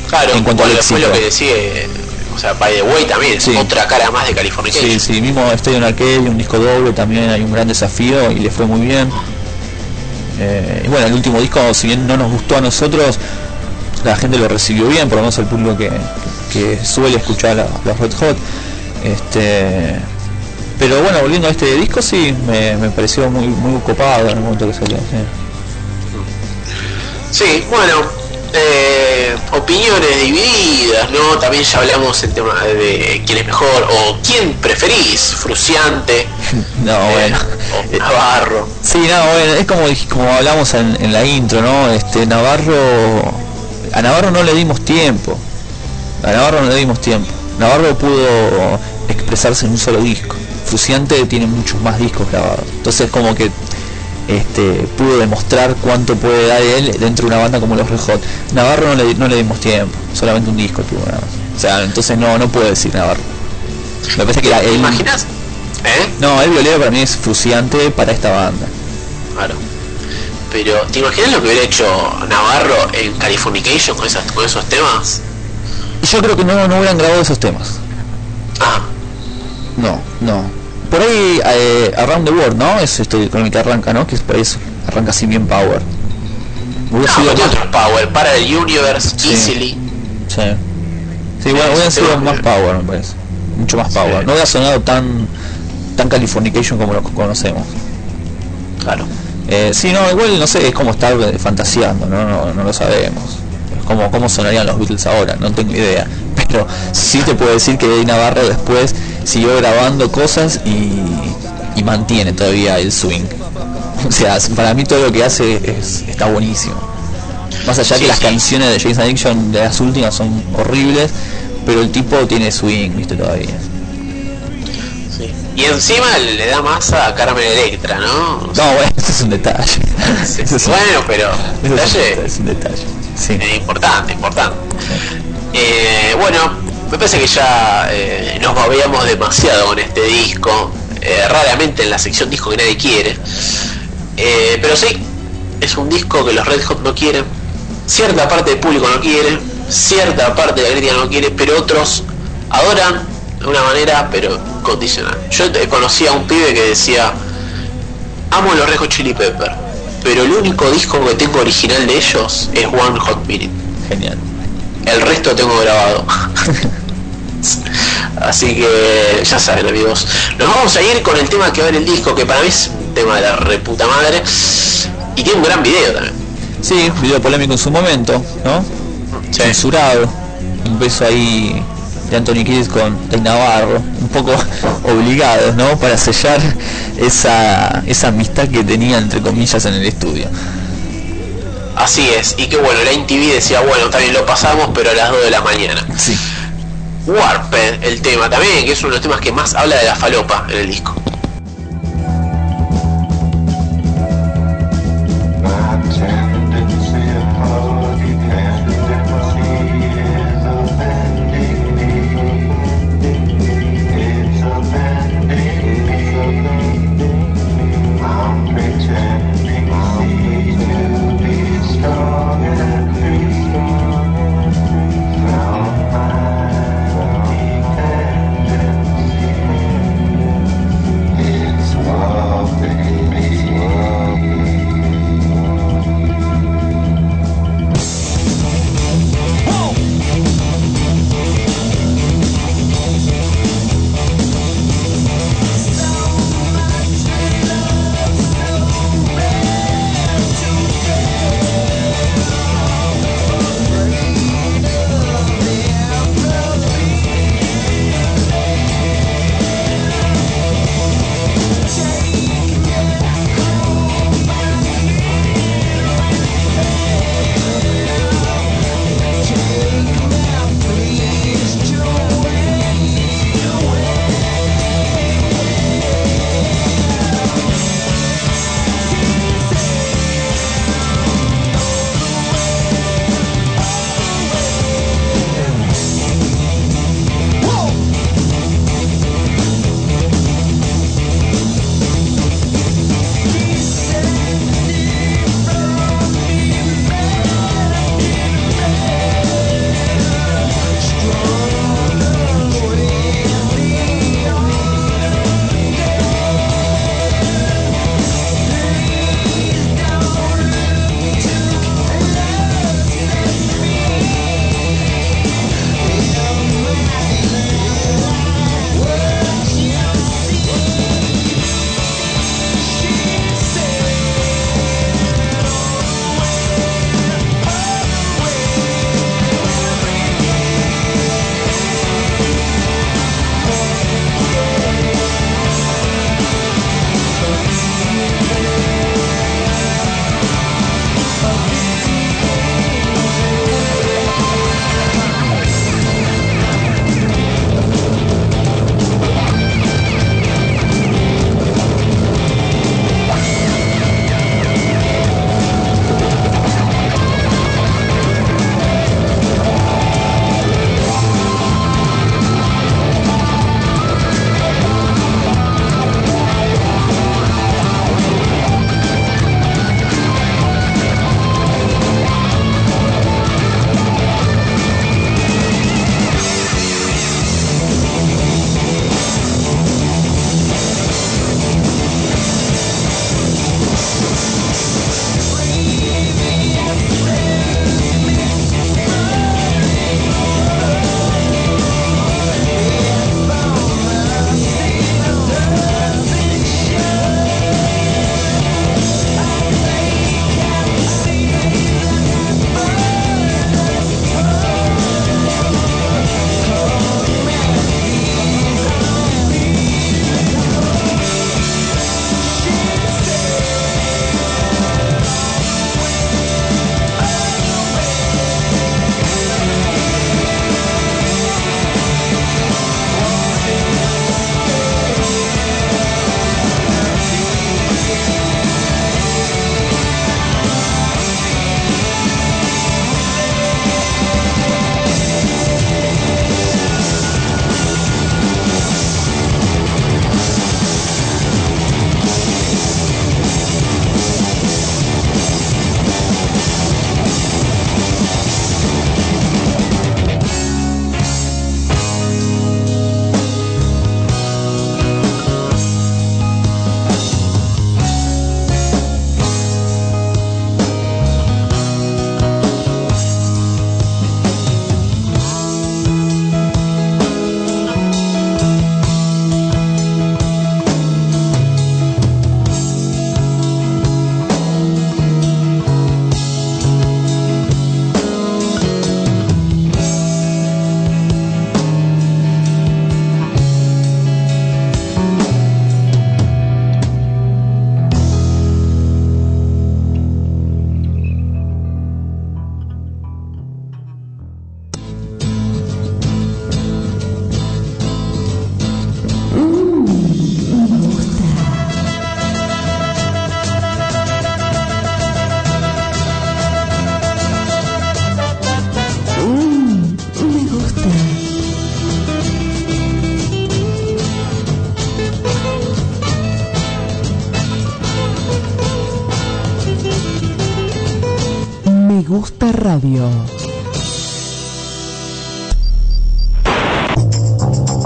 Claro, en cuanto al bueno, después éxito. lo que decía, eh, o sea, By the Way también es otra cara más de California. Sí, sí, mismo Stadium Arcade, un disco doble, también hay un gran desafío y le fue muy bien. Eh, y bueno, el último disco, si bien no nos gustó a nosotros, la gente lo recibió bien, por lo menos el público que, que suele escuchar a los Red Hot. Este, pero bueno, volviendo a este disco, sí, me, me pareció muy muy copado en el momento que salió. sí. Sí, bueno, eh, opiniones divididas, ¿no? También ya hablamos el tema de quién es mejor o quién preferís, Fruciante, No, bueno. o Navarro. Sí, no, bueno, es como, como hablamos en, en la intro, ¿no? Este Navarro a Navarro no le dimos tiempo. A Navarro no le dimos tiempo. Navarro pudo expresarse en un solo disco. Fusiante tiene muchos más discos grabados. Entonces como que este pudo demostrar cuánto puede dar él dentro de una banda como los Red Hot. Navarro no le, no le dimos tiempo, solamente un disco tuvo nada más. O sea, entonces no, no puedo decir Navarro. Me parece que era ¿Te él. imaginas? ¿Eh? No, el violero para mí es Fusiante para esta banda. Claro. Pero, ¿te imaginas lo que hubiera hecho Navarro en Californication con, esas, con esos temas? Y yo creo que no, no hubieran grabado esos temas. Ah, No, no. Por ahí, eh, Around the World, ¿no? Es este con el que arranca, ¿no? Que es por eso. Arranca así bien power. Hubiera no, sido pero más- otros Power, para el Universe, Sí. Easily. Sí. Sí, bueno, hubieran ese sido más power, me parece. Mucho más power. No hubiera sonado tan tan Californication como lo conocemos. Claro. Eh, sí, no, igual no sé, es como estar eh, fantaseando, ¿no? No, no lo sabemos. Es como cómo sonarían los Beatles ahora, no tengo idea. Pero sí te puedo decir que Eddie Navarro después siguió grabando cosas y, y mantiene todavía el swing. O sea, para mí todo lo que hace es, está buenísimo. Más allá que las canciones de James Addiction de las últimas son horribles, pero el tipo tiene swing, viste, todavía. Sí. Y encima le da masa a Carmen Electra, ¿no? No, bueno, es un detalle. Es Bueno, pero eso es un detalle detalle, es un detalle. Sí. eh, importante, importante. Eh, bueno, me parece que ya eh, nos babeamos demasiado con este disco, eh, raramente en la sección disco que nadie quiere. Pero sí, es un disco que los Red Hot no quieren, cierta parte del público no quiere, cierta parte de la crítica no quiere, pero otros adoran de una manera pero condicional. Yo conocí a un pibe que decía, amo los Red Hot Chili Pepper, pero el único disco que tengo original de ellos es One Hot Minute. Genial. El resto tengo grabado. Así que ya saben amigos. Nos vamos a ir con el tema que va en el disco, que para mí es un tema de la reputa madre. Y tiene un gran video también. Sí, video polémico en su momento, ¿no? Censurado. Un beso ahí de Anthony Kiedis con el Navarro, un poco obligados, ¿no? Para sellar esa, esa amistad que tenía entre comillas en el estudio. Así es. Y que bueno, la MTV decía, bueno, también lo pasamos, pero a las 2 de la mañana. Sí. Warped, el tema también, que es uno de los temas que más habla de la falopa en el disco.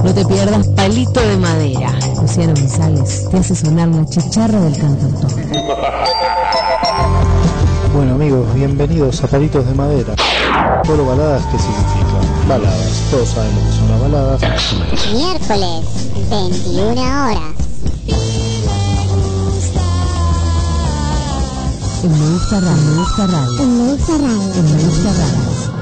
No te pierdas Palito de Madera. Luciano González te hace sonar la chicharra del cantautor. Bueno amigos, bienvenidos a Palitos de Madera. Solo baladas, ¿qué significa? Baladas, todos sabemos que son las baladas. Miércoles, 21 horas. En Me Gusta Radio. En Me Gusta Radio. En Me Gusta Radio.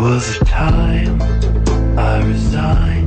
was a time I resigned.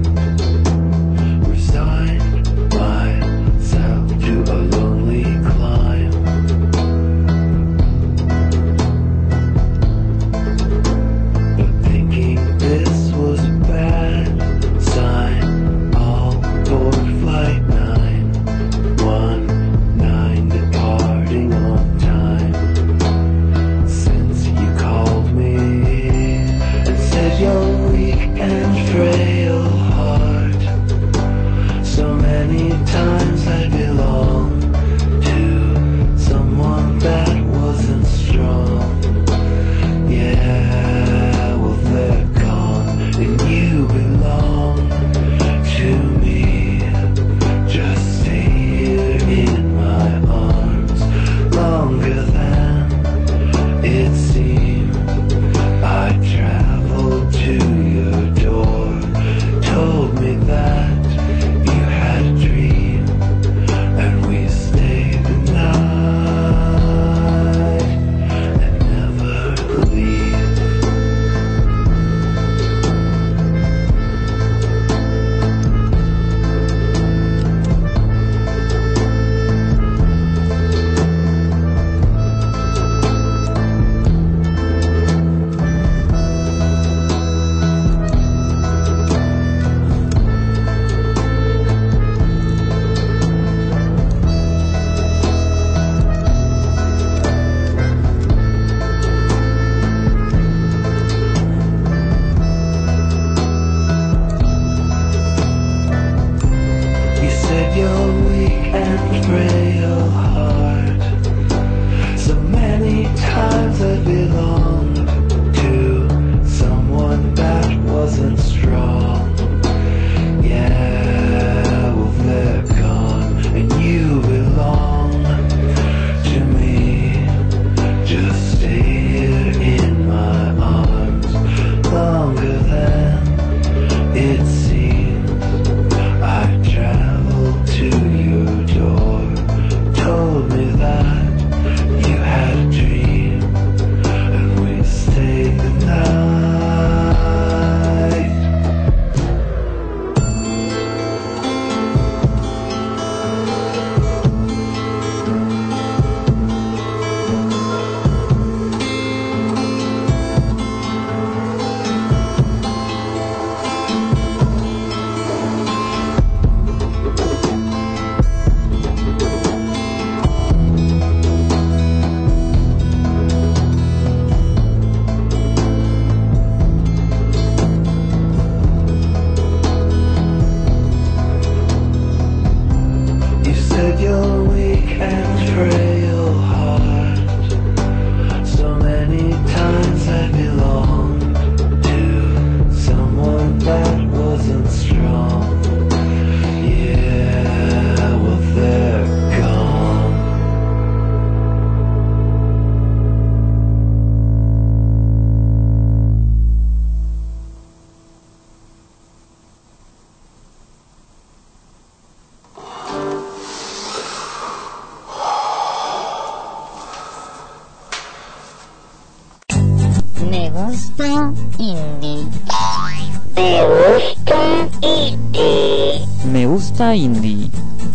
Revista Indie,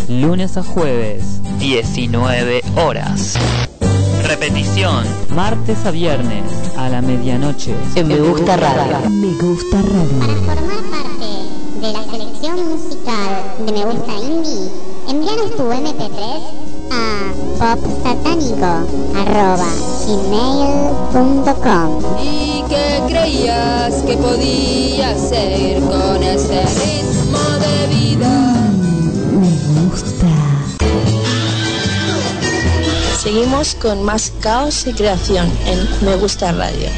lunes a jueves, 19 horas. Repetición, martes a viernes, a la medianoche. Me Gusta Radio. Me Gusta Radio. Para formar parte de la selección musical de Me Gusta Indie, envíanos tu MP3 a popsatánico.com. ¿Y qué creías que podía hacer con ese ritmo de vida? Seguimos con más caos y creación en Me Gusta Radio.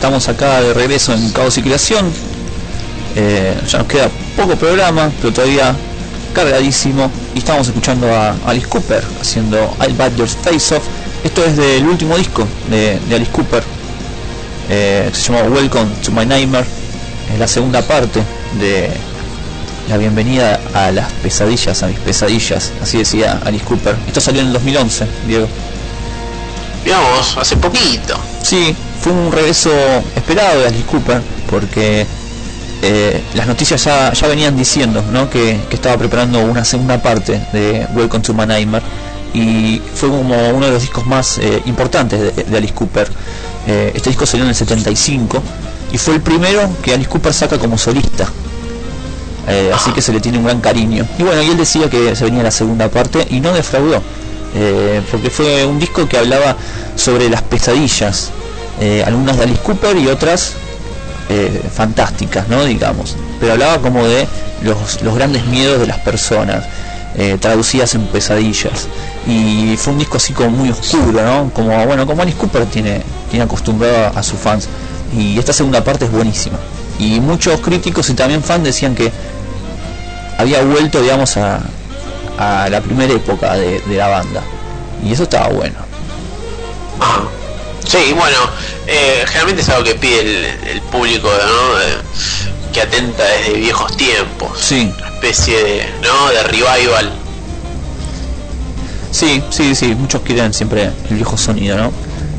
estamos acá de regreso en Caos y Creación. Eh, ya nos queda poco programa, pero todavía cargadísimo. Y estamos escuchando a Alice Cooper haciendo I'll Bat Your Face Off. Esto es del último disco de, Alice Cooper, eh, se llama Welcome to My Nightmare. Es la segunda parte de la bienvenida a las pesadillas, a mis pesadillas. Así decía Alice Cooper. Esto salió en el 2011, Diego. Mirá vos, hace poquito. Sí, fue un regreso esperado de Alice Cooper porque eh, las noticias ya, venían diciendo ¿no? que, estaba preparando una segunda parte de Welcome to My y fue como uno de los discos más eh, importantes de, Alice Cooper. Eh, este disco salió en el 75 y fue el primero que Alice Cooper saca como solista. Eh, así que se le tiene un gran cariño. Y bueno, y él decía que se venía la segunda parte y no defraudó. porque fue un disco que hablaba sobre las pesadillas, eh, algunas de Alice Cooper y otras eh, fantásticas, ¿no? Digamos. Pero hablaba como de los, los grandes miedos de las personas, eh, traducidas en pesadillas. Y fue un disco así como muy oscuro, ¿no? Como, bueno, como Alice Cooper tiene, tiene acostumbrado a, sus fans. Y esta segunda parte es buenísima. Y muchos críticos y también fans decían que había vuelto, digamos, a, a la primera época de, de la banda. Y eso estaba bueno. Sí, bueno, eh, generalmente es algo que pide el, el público, ¿no? Eh, que atenta desde viejos tiempos. Sí. Una especie de, ¿no? De revival. Sí, sí, sí, muchos quieren siempre el viejo sonido, ¿no?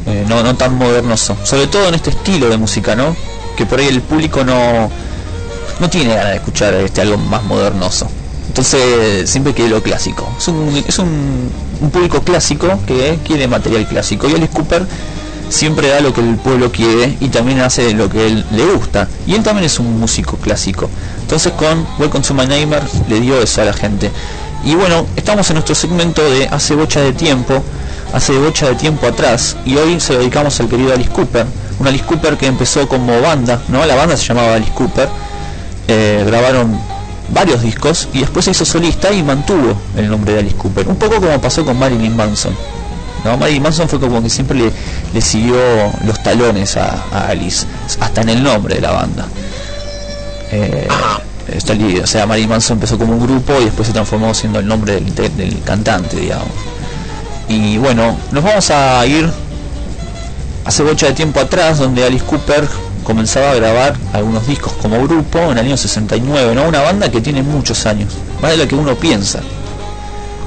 Eh, no, no tan modernoso. Sobre todo en este estilo de música, ¿no? Que por ahí el público no, no tiene ganas de escuchar este algo más modernoso. Entonces siempre quiere lo clásico. Es un, es un, un público clásico que quiere material clásico. Y Alice Cooper siempre da lo que el pueblo quiere y también hace lo que él le gusta. Y él también es un músico clásico. Entonces con Welcome to My Neighbor le dio eso a la gente. Y bueno, estamos en nuestro segmento de hace bocha de tiempo, hace bocha de tiempo atrás, y hoy se dedicamos al querido Alice Cooper, un Alice Cooper que empezó como banda, ¿no? La banda se llamaba Alice Cooper, eh, grabaron varios discos y después se hizo solista y mantuvo el nombre de Alice Cooper, un poco como pasó con Marilyn Manson. ¿no? Marilyn Manson fue como que siempre le, le siguió los talones a, Alice, hasta en el nombre de la banda. Eh, está li- o sea, Marilyn Manson empezó como un grupo y después se transformó siendo el nombre del, del- del cantante, digamos. Y bueno, nos vamos a ir hace bocha de tiempo atrás, donde Alice Cooper comenzaba a grabar algunos discos como grupo en el año 69, ¿no? Una banda que tiene muchos años, más de lo que uno piensa.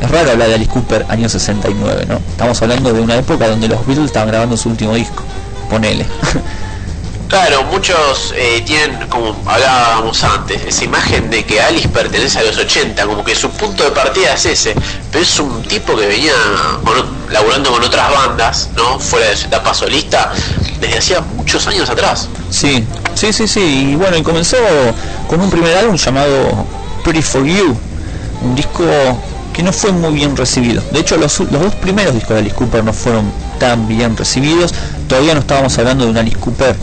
Es raro hablar de Alice Cooper año 69, ¿no? Estamos hablando de una época donde los Beatles estaban grabando su último disco. Ponele. Claro, muchos eh, tienen, como hablábamos antes, esa imagen de que Alice pertenece a los 80, como que su punto de partida es ese, pero es un tipo que venía con laburando con otras bandas, ¿no? Fuera de su etapa solista, desde hacía muchos años atrás. Sí, sí, sí, sí. Y bueno, y comenzó con un primer álbum llamado Pretty for You, un disco que no fue muy bien recibido. De hecho, los, los dos primeros discos de Alice Cooper no fueron tan bien recibidos. Todavía no estábamos hablando de un Alice Cooper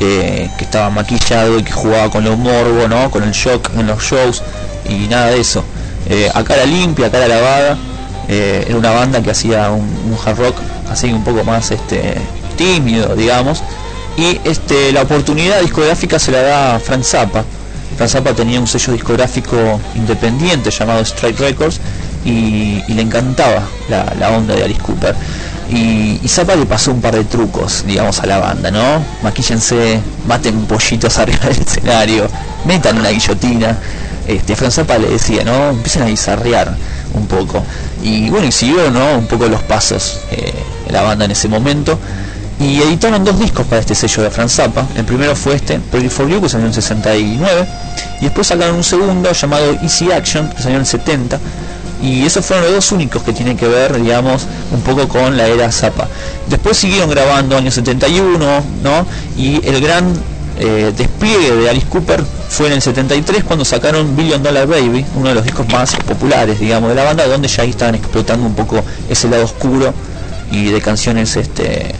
eh, que estaba maquillado y que jugaba con los morbo, ¿no? Con el shock en los shows y nada de eso. Eh, a cara limpia, a cara lavada. eh, era una banda que hacía un, hard rock así un poco más este tímido, digamos y este la oportunidad discográfica se la da Frank Zappa. Frank Zappa tenía un sello discográfico independiente llamado Strike Records y, le encantaba la, onda de Alice Cooper. Y, y Zappa le pasó un par de trucos, digamos, a la banda, ¿no? Maquíllense, maten pollitos arriba del escenario, metan una guillotina. Este, Frank Zappa le decía, ¿no? Empiecen a guisarrear un poco. Y bueno, y siguió, ¿no? Un poco los pasos eh, de la banda en ese momento y editaron dos discos para este sello de Franz Zappa. El primero fue este, Pretty for You, que salió en 69, y después sacaron un segundo llamado Easy Action, que salió en 70, y esos fueron los dos únicos que tienen que ver, digamos, un poco con la era Zappa. Después siguieron grabando año 71, ¿no? Y el gran eh, despliegue de Alice Cooper fue en el 73 cuando sacaron Billion Dollar Baby, uno de los discos más populares, digamos, de la banda, donde ya ahí estaban explotando un poco ese lado oscuro y de canciones este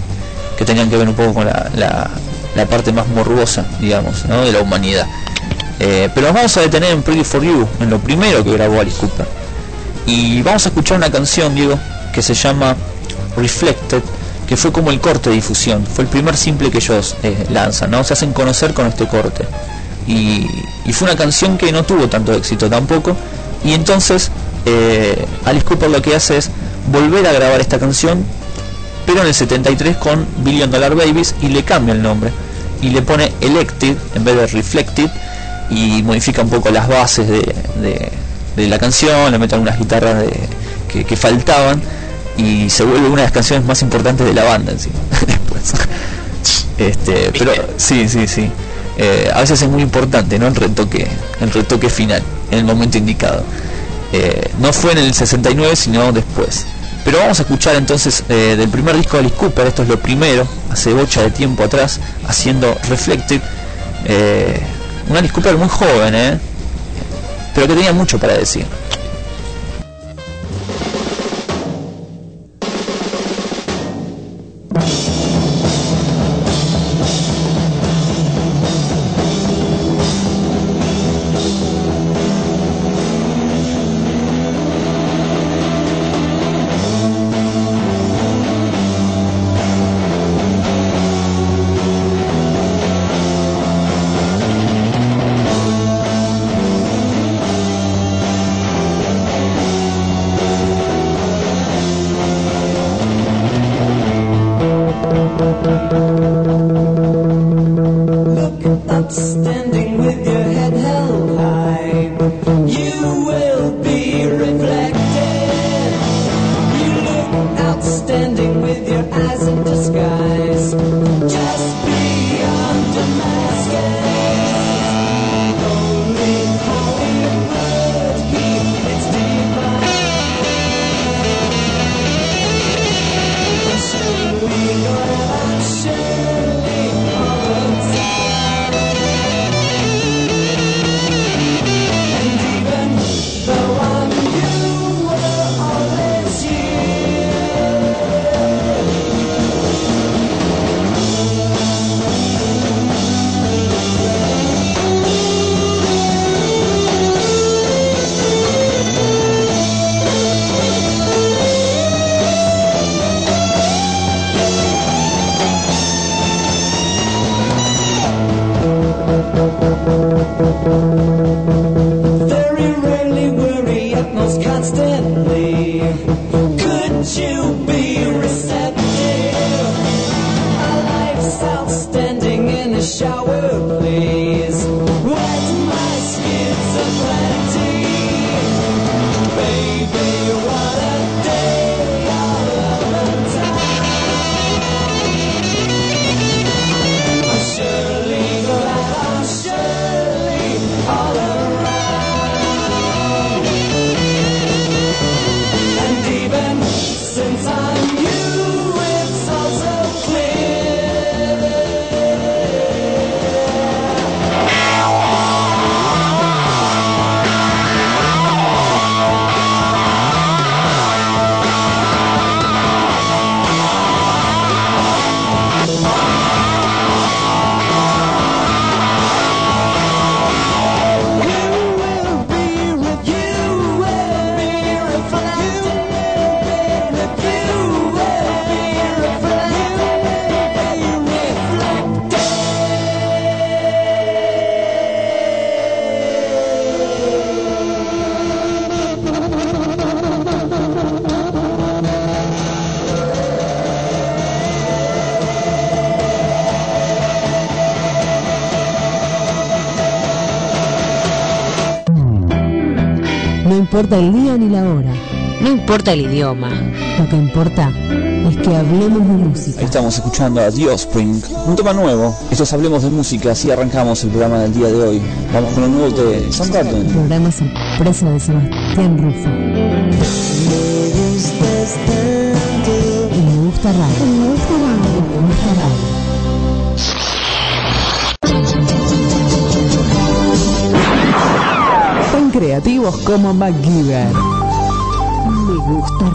que tenían que ver un poco con la, la, la parte más morbosa, digamos, ¿no? de la humanidad. Eh, pero vamos a detener en Pretty for You, en lo primero que grabó Alice Cooper. Y vamos a escuchar una canción, Diego, que se llama Reflected, que fue como el corte de difusión, fue el primer simple que ellos eh, lanzan, ¿no? Se hacen conocer con este corte. Y, fue una canción que no tuvo tanto éxito tampoco. Y entonces eh, Alice Cooper lo que hace es volver a grabar esta canción pero en el 73 con Billion Dollar Babies y le cambia el nombre y le pone Elected en vez de Reflected y modifica un poco las bases de- de la canción, le mete algunas guitarras de- que, que faltaban y se vuelve una de las canciones más importantes de la banda en sí. Después. Este, pero sí, sí, sí. Eh, a veces es muy importante, ¿no? El retoque, el retoque final, en el momento indicado. Eh, no fue en el 69, sino después. Pero vamos a escuchar entonces eh, del primer disco de Alice Cooper, esto es lo primero, hace bocha de tiempo atrás, haciendo Reflected. Eh, un Alice Cooper muy joven, ¿eh? Pero que tenía mucho para decir. Importa el día ni la hora. No importa el idioma. Lo que importa es que hablemos de música. Ahí estamos escuchando a The Offspring, un tema nuevo. Esto es Hablemos de Música, así arrancamos el programa del día de hoy. Vamos con un nuevo de Soundgarden. Programa sorpresa de Sebastián Rufo. Y me gusta radio. Me gusta radio. Me gusta radio. Creativos como MacGyver. Me gusta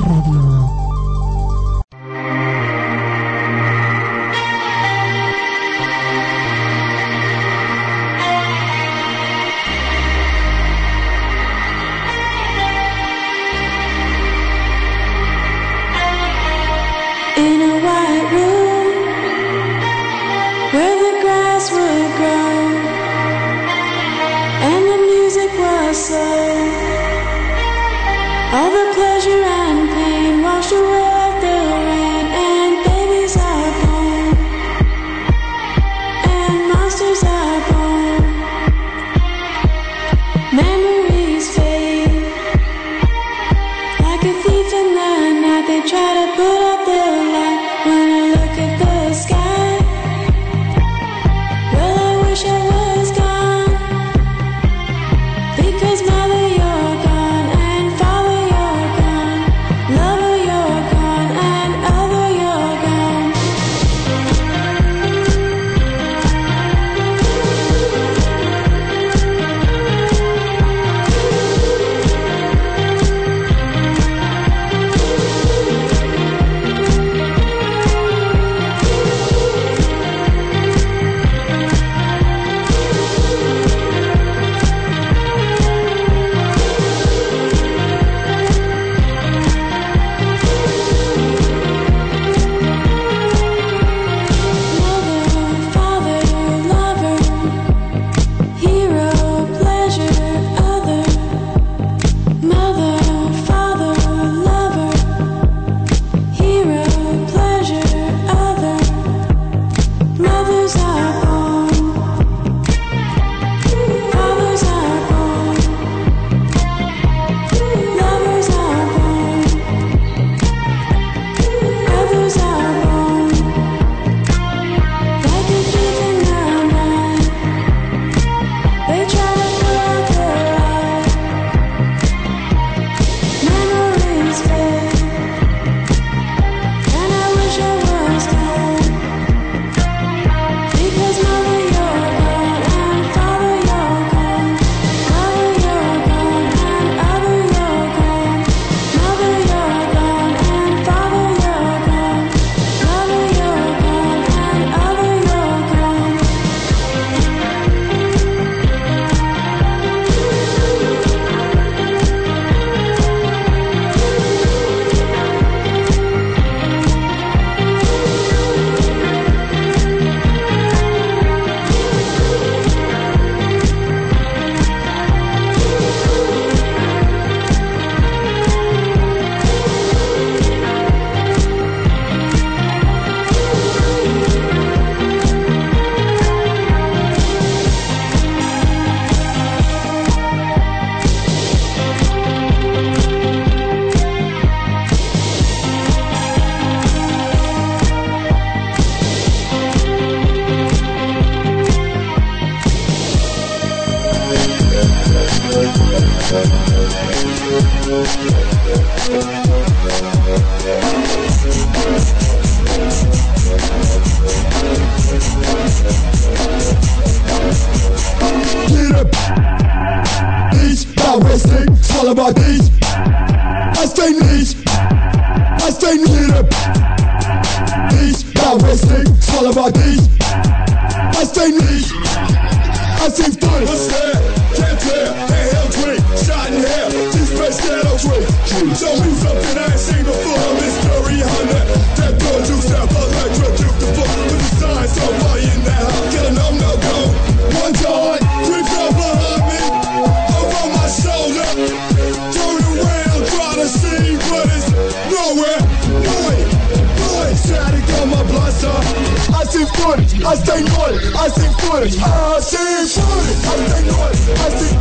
I see footage, I stay naughty, I see footage, I see footage,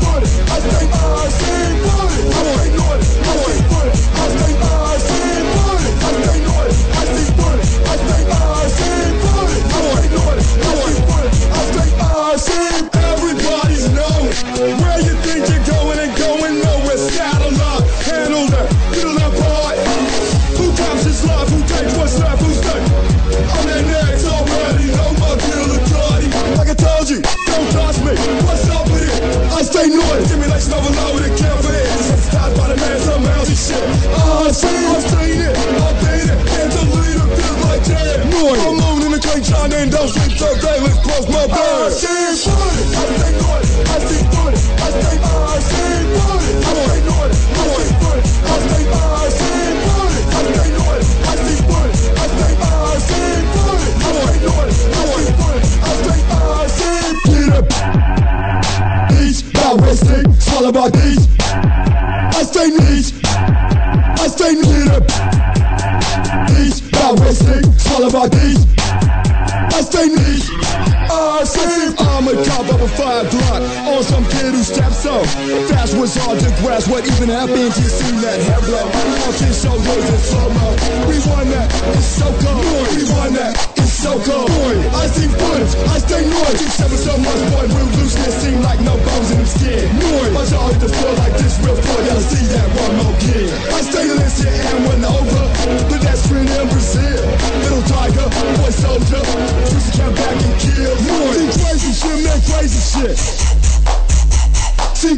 day. Let's close my bed. I see footage. I stay naughty. I see footage. I stay, I see footage. I stay naughty. I see footage. I stay, I see footage. I stay naughty. I see footage. I stay, I see footage. I stay naughty. I see footage. I stay, I see Get up. East, now westing, swallow my these. I stay niche. I stay near up. East, now westing, swallow my these. Up. Fast was hard to grasp what even happened to see that hair blow. His shoulders in slow mo. We won that. It's so cold. We won that. It's so cold. Boy, I see footage. I stay noise. Keep seven so much boy. Real looseness seem like no bones in his skin. Noise. My jaw hit the floor like this real floor. Gotta see that one more kid. I stay listen and went over. Pedestrian in Brazil. Little tiger, boy soldier. Used to come back and kill. Noise. See crazy shit, man, crazy shit. Muy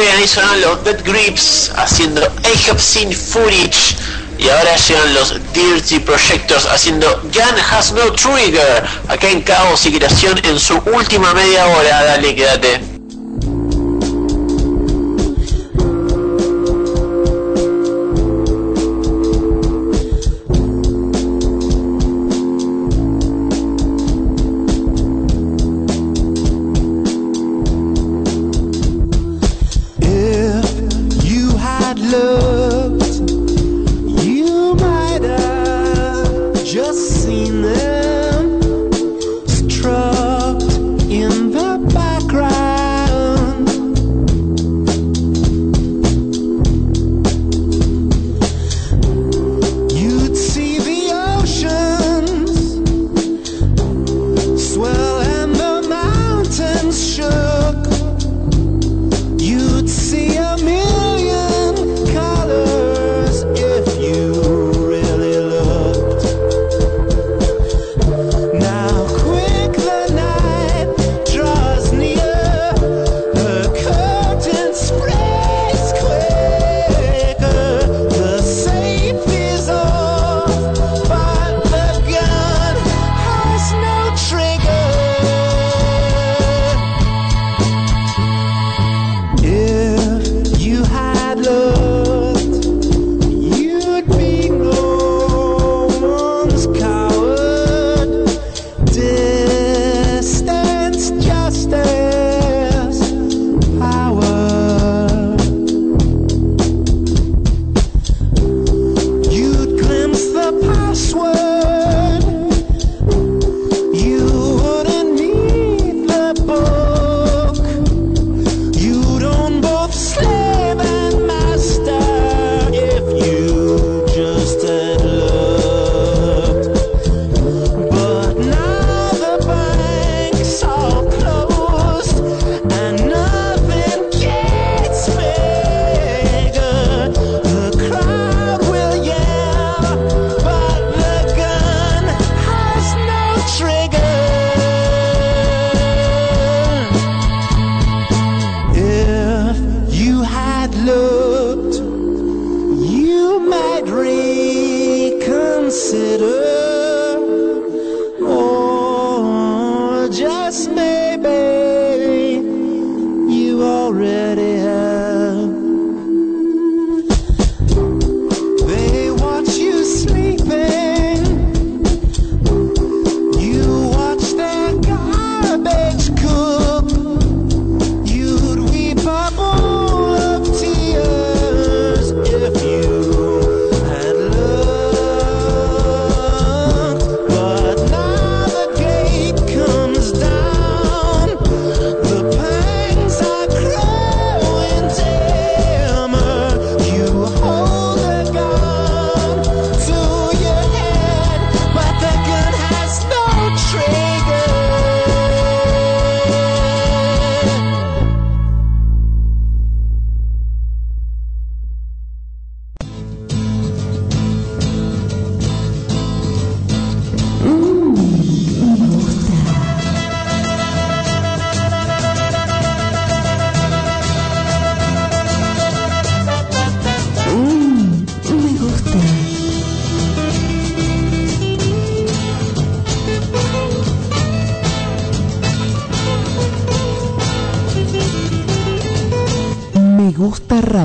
bien, ahí sonaron los Dead Grips haciendo I Have Seen Footage. Y ahora llegan los Dirty Projectors haciendo Gun Has No Trigger. Acá en Caos y Creación en su última media hora. Dale, quédate.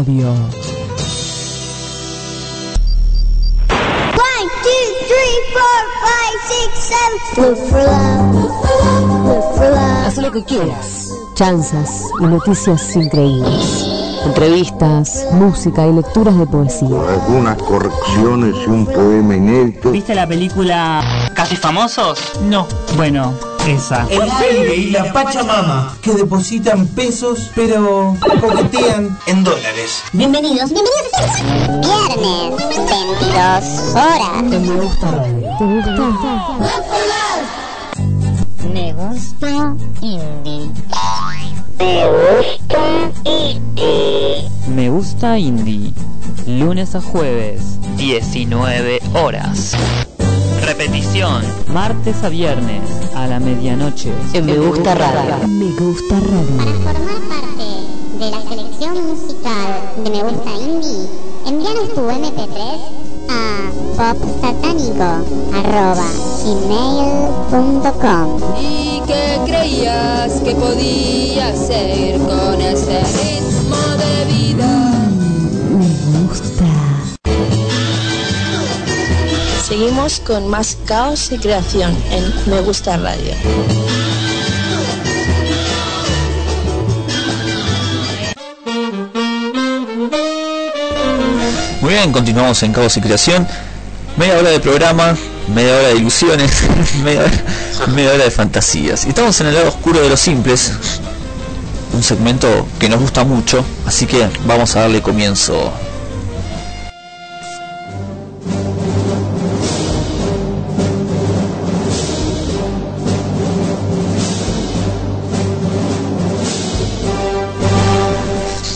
Radio. One, two, three, four, five, six, seven. Look for love. Look for love. Haz lo que quieras. Chanzas y noticias increíbles. Entrevistas, música y lecturas de poesía. Algunas correcciones y un poema inédito. ¿Viste la película Casi Famosos? No. Bueno, esa. El aire y la Pachamama, que depositan pesos, pero coquetean en dólares. Bienvenidos, bienvenidos a Viernes, 22 horas. Me gusta radio. ¿Te gusta? Me gusta indie. Me gusta indie. Me gusta indie. Lunes a jueves, 19 horas. Repetición, martes a viernes a la medianoche. En Me Gusta Radio. Me gusta radio. Formar parte de la selección musical de Me Gusta Indie, envíanos tu MP3 a popsatánico.gmail.com ¿Y qué creías que podías hacer con ese Seguimos con más caos y creación en Me Gusta Radio. Muy bien, continuamos en Caos y Creación. Media hora de programa, media hora de ilusiones, media hora, media hora de fantasías. Y estamos en el lado oscuro de los simples, un segmento que nos gusta mucho, así que vamos a darle comienzo.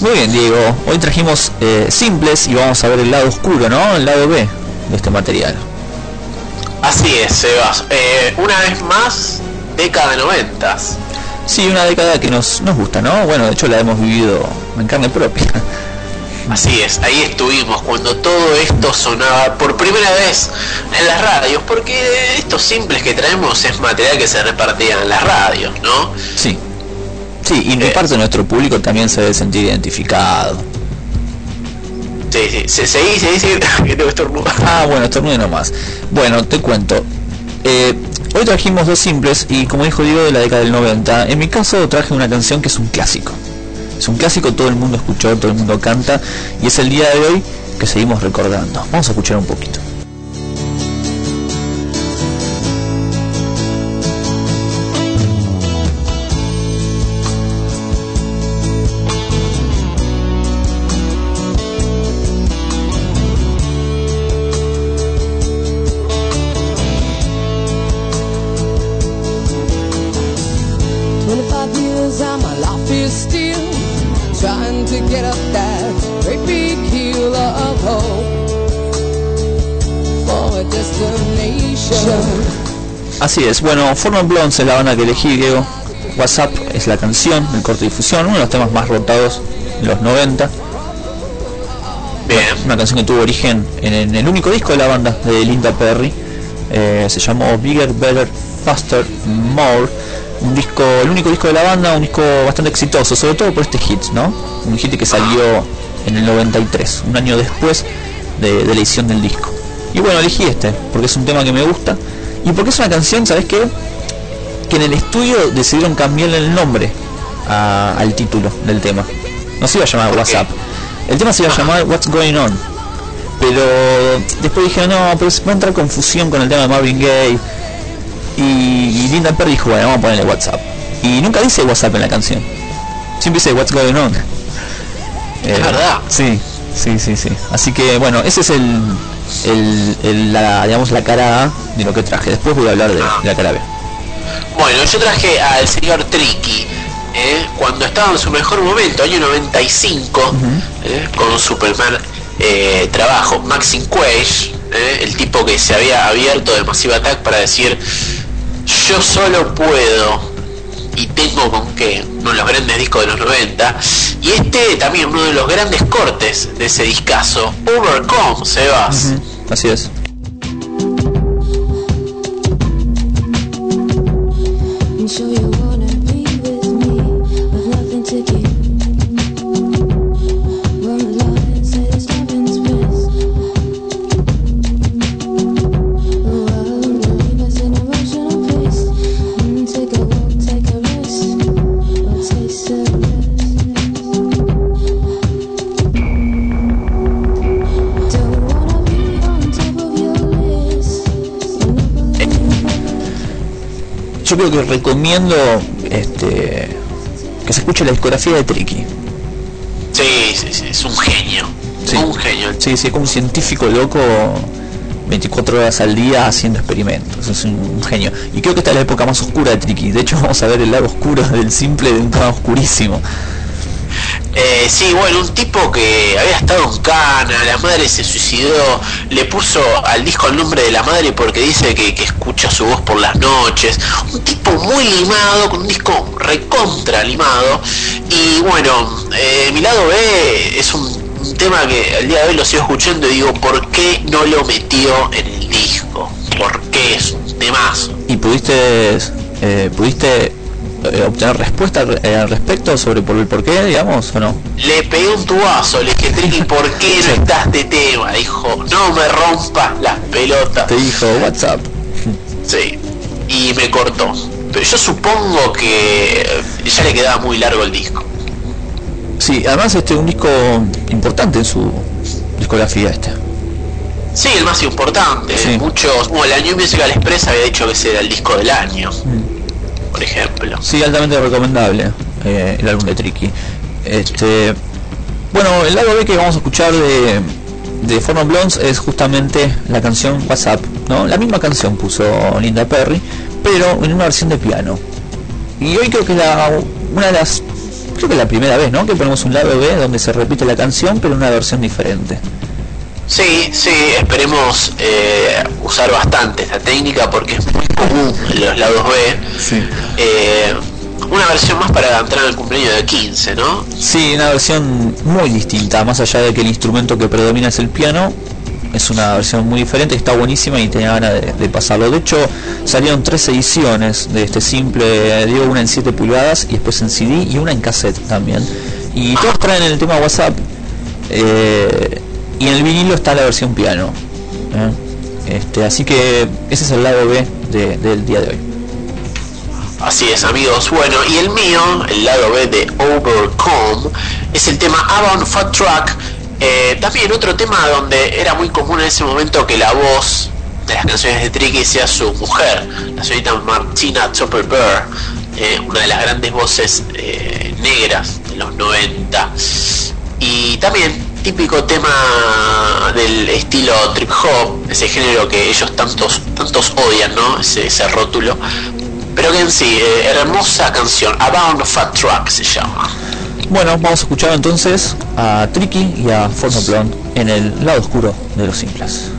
Muy bien, Diego. Hoy trajimos eh, simples y vamos a ver el lado oscuro, ¿no? El lado B de este material. Así es, Sebas. Eh, una vez más, década de noventas. Sí, una década que nos, nos gusta, ¿no? Bueno, de hecho la hemos vivido en carne propia. Así es, ahí estuvimos cuando todo esto sonaba por primera vez en las radios, porque estos simples que traemos es material que se repartía en las radios, ¿no? Sí. Sí, y Eh. parte de nuestro público también se debe sentir identificado. Sí, sí, se seguí, se dice que tengo estornudo. Ah, bueno, estornude nomás. Bueno, te cuento. Eh, hoy trajimos dos simples y como dijo Diego de la década del 90, en mi caso traje una canción que es un clásico. Es un clásico, todo el mundo escuchó, todo el mundo canta y es el día de hoy que seguimos recordando. Vamos a escuchar un poquito. Así es, bueno, Forman Blondes es la banda que elegí, Diego. WhatsApp es la canción, el corte de difusión, uno de los temas más rotados en los 90. Bien. Una canción que tuvo origen en, en el único disco de la banda, de Linda Perry. Eh, se llamó Bigger, Better, Faster, More. un disco, el único disco de la banda, un disco bastante exitoso, sobre todo por este hit, ¿no? Un hit que salió en el 93, un año después de, de la edición del disco. Y bueno, elegí este, porque es un tema que me gusta y porque es una canción, ¿sabes qué? Que en el estudio decidieron cambiarle el nombre a- al título del tema. No se iba a llamar WhatsApp. El tema se iba a llamar What's Going On. Pero después dijeron, no, pero va a entrar confusión con el tema de Marvin Gaye. Y, y Linda Perry dijo, bueno, vamos a ponerle WhatsApp. Y nunca dice WhatsApp en la canción. Siempre dice What's Going On. Es verdad. Sí, sí, sí, sí. Así que bueno, ese es el, el, el- la, digamos, la cara A de lo que traje. Después voy a hablar de, de la cara B. Bueno, yo traje al señor Tricky, ¿eh? cuando estaba en su mejor momento, año 95, ¿eh? con su primer eh, trabajo, Maxim Quage, ¿eh? el tipo que se había abierto de Massive Attack para decir, yo solo puedo con qué, uno de los grandes discos de los 90, y este también uno de los grandes cortes de ese discazo, Overcome, Sebas. Así es. Creo que recomiendo este que se escuche la discografía de Tricky. Sí, sí, sí, es un genio. Un genio. Sí, sí, es como un científico loco 24 horas al día haciendo experimentos. Es un, un genio. Y creo que esta es la época más oscura de Tricky. De hecho, vamos a ver el lado oscuro del simple de un tema oscurísimo. Eh, sí, bueno, un tipo que había estado en cana, la madre se suicidó, le puso al disco el nombre de la madre porque dice que, escucha su voz por las noches. Un tipo muy limado, con un disco recontra limado. Y bueno, eh, mi lado B es un, un tema que al día de hoy lo sigo escuchando y digo, ¿por qué no lo metió en el disco? ¿Por qué es un temazo? ¿Y pudiste eh, pudiste eh, obtener respuesta al, eh, al respecto sobre por el por qué, digamos, o no? Le pegué un tubazo, le dije, Tricky, ¿por qué no estás de tema? Dijo, no me rompas las pelotas. Te dijo WhatsApp. Sí, y me cortó. Pero yo supongo que eh, ya le quedaba muy largo el disco. Sí, además este es un disco importante en su discografía este. Sí, el más importante. Muchos, bueno, la New Musical Express había dicho que ese era el disco del año, por. Sí, altamente recomendable eh, el álbum de Tricky. Este, bueno, el lado B que vamos a escuchar de, de Forno Blondes es justamente la canción WhatsApp, ¿no? La misma canción puso Linda Perry, pero en una versión de piano. Y hoy creo que la, una de las, creo que la primera vez, ¿no? Que ponemos un lado B donde se repite la canción, pero en una versión diferente. Sí, sí, esperemos eh, usar bastante esta técnica porque es muy común en los lados B. Eh, una versión más para entrar al cumpleaños de 15, ¿no? Sí, una versión muy distinta, más allá de que el instrumento que predomina es el piano, es una versión muy diferente, está buenísima y tenía ganas de, de pasarlo. De hecho, salieron tres ediciones de este simple, digo, una en 7 pulgadas y después en CD y una en cassette también. Y todos traen el tema WhatsApp eh, y en el vinilo está la versión piano. ¿eh? Este, así que ese es el lado B de- del día de hoy. Así es, amigos. Bueno, y el mío, el lado B de Overcome, es el tema Avon Fat Track. Eh, también otro tema donde era muy común en ese momento que la voz de las canciones de Tricky sea su mujer, la señorita Martina Chopper Bear, eh, una de las grandes voces eh, negras de los 90. Y también típico tema del estilo trip hop, ese género que ellos tantos, tantos odian, ¿no? Ese, rótulo. Pero que en sí, eh, hermosa canción, Abound Fat Track se llama. Bueno, vamos a escuchar entonces a Tricky y a Forno en el lado oscuro de los simples.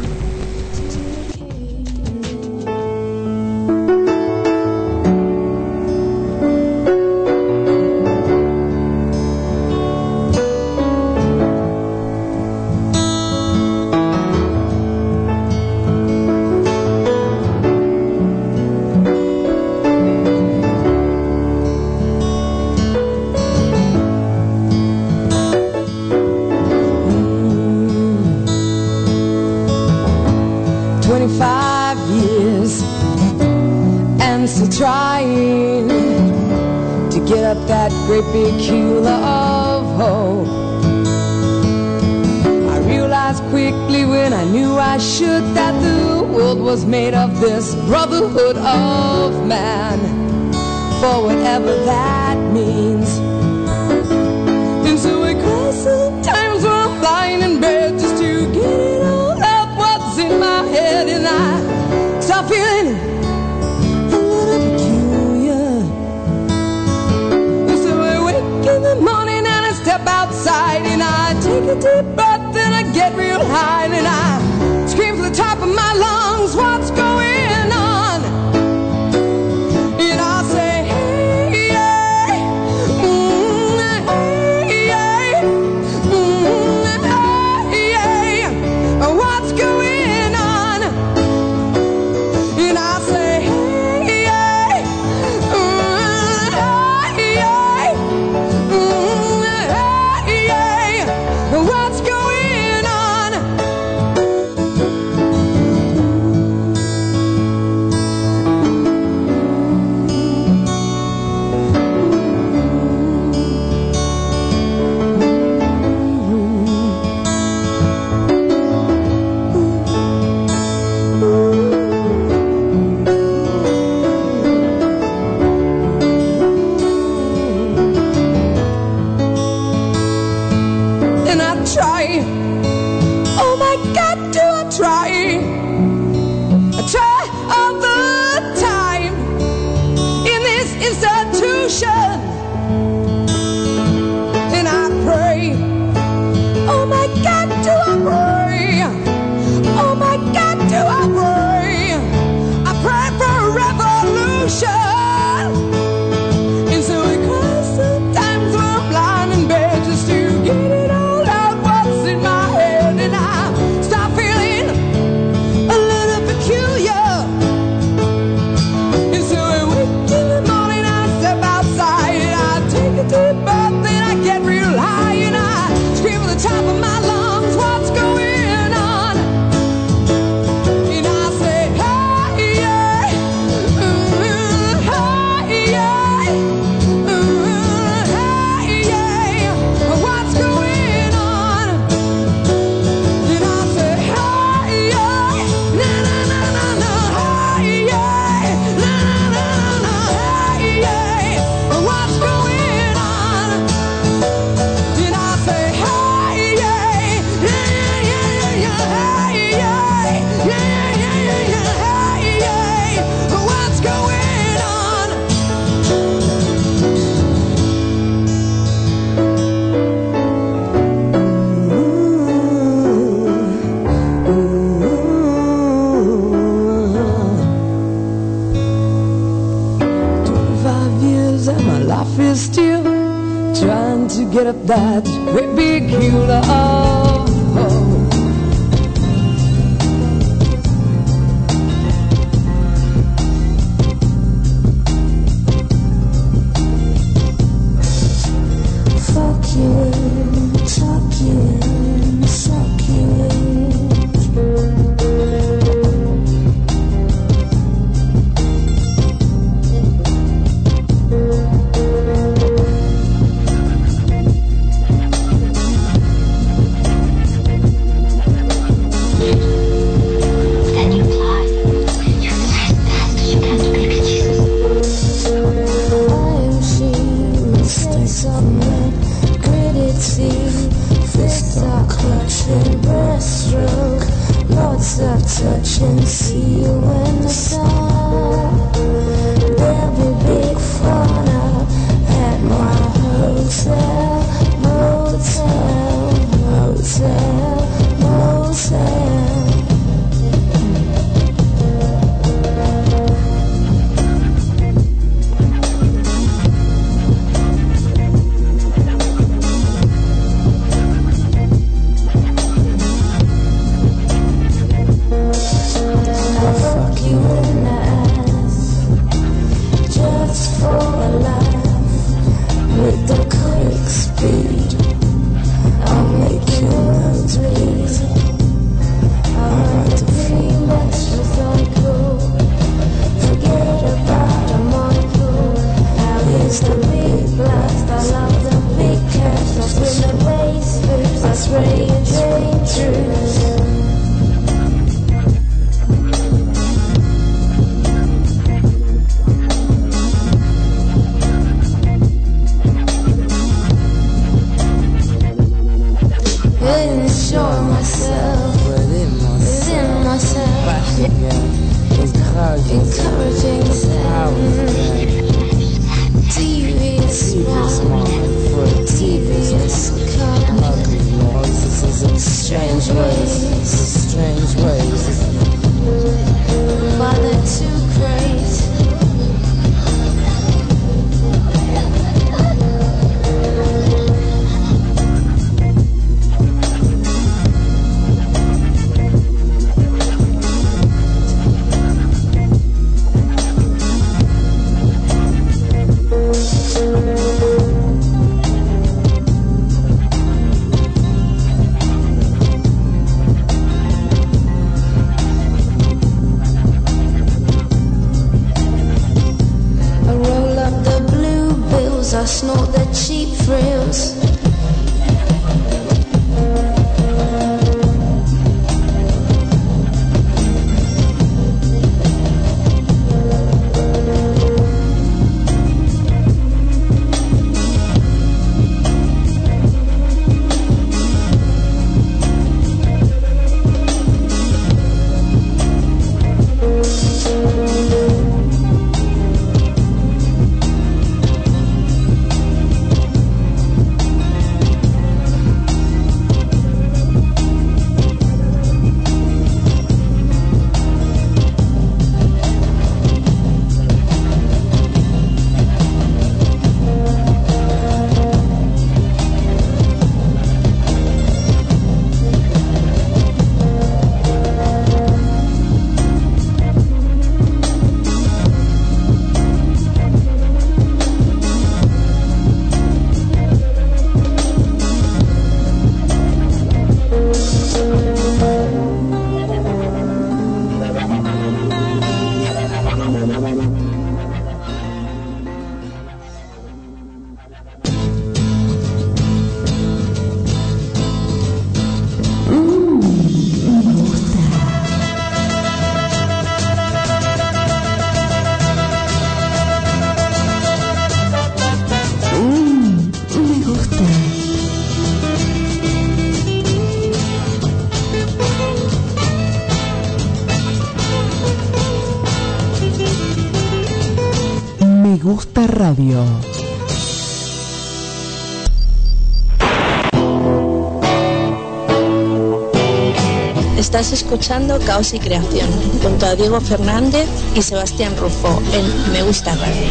Escuchando Caos y Creación junto a Diego Fernández y Sebastián Rufo en Me Gusta Radio.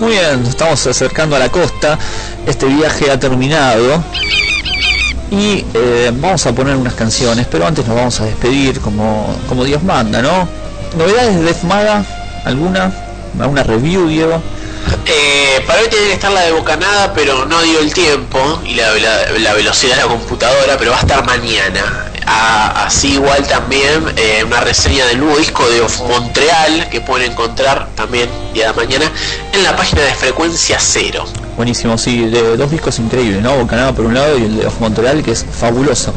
Muy bien, estamos acercando a la costa. Este viaje ha terminado. Y eh, vamos a poner unas canciones, pero antes nos vamos a despedir como, como Dios manda, ¿no? ¿Novedades de Def Maga? ¿Alguna? ¿Alguna review, Diego? Eh, para hoy tiene que estar la de Bocanada, pero no dio el tiempo y la, la- la velocidad de la computadora, pero va a estar mañana. Así igual también eh, una reseña del nuevo disco de Of Montreal que pueden encontrar también día de mañana en la página de Frecuencia Cero. Buenísimo, sí, de dos discos increíbles, ¿no? Bocanada por un lado y el de Off Montreal, que es fabuloso.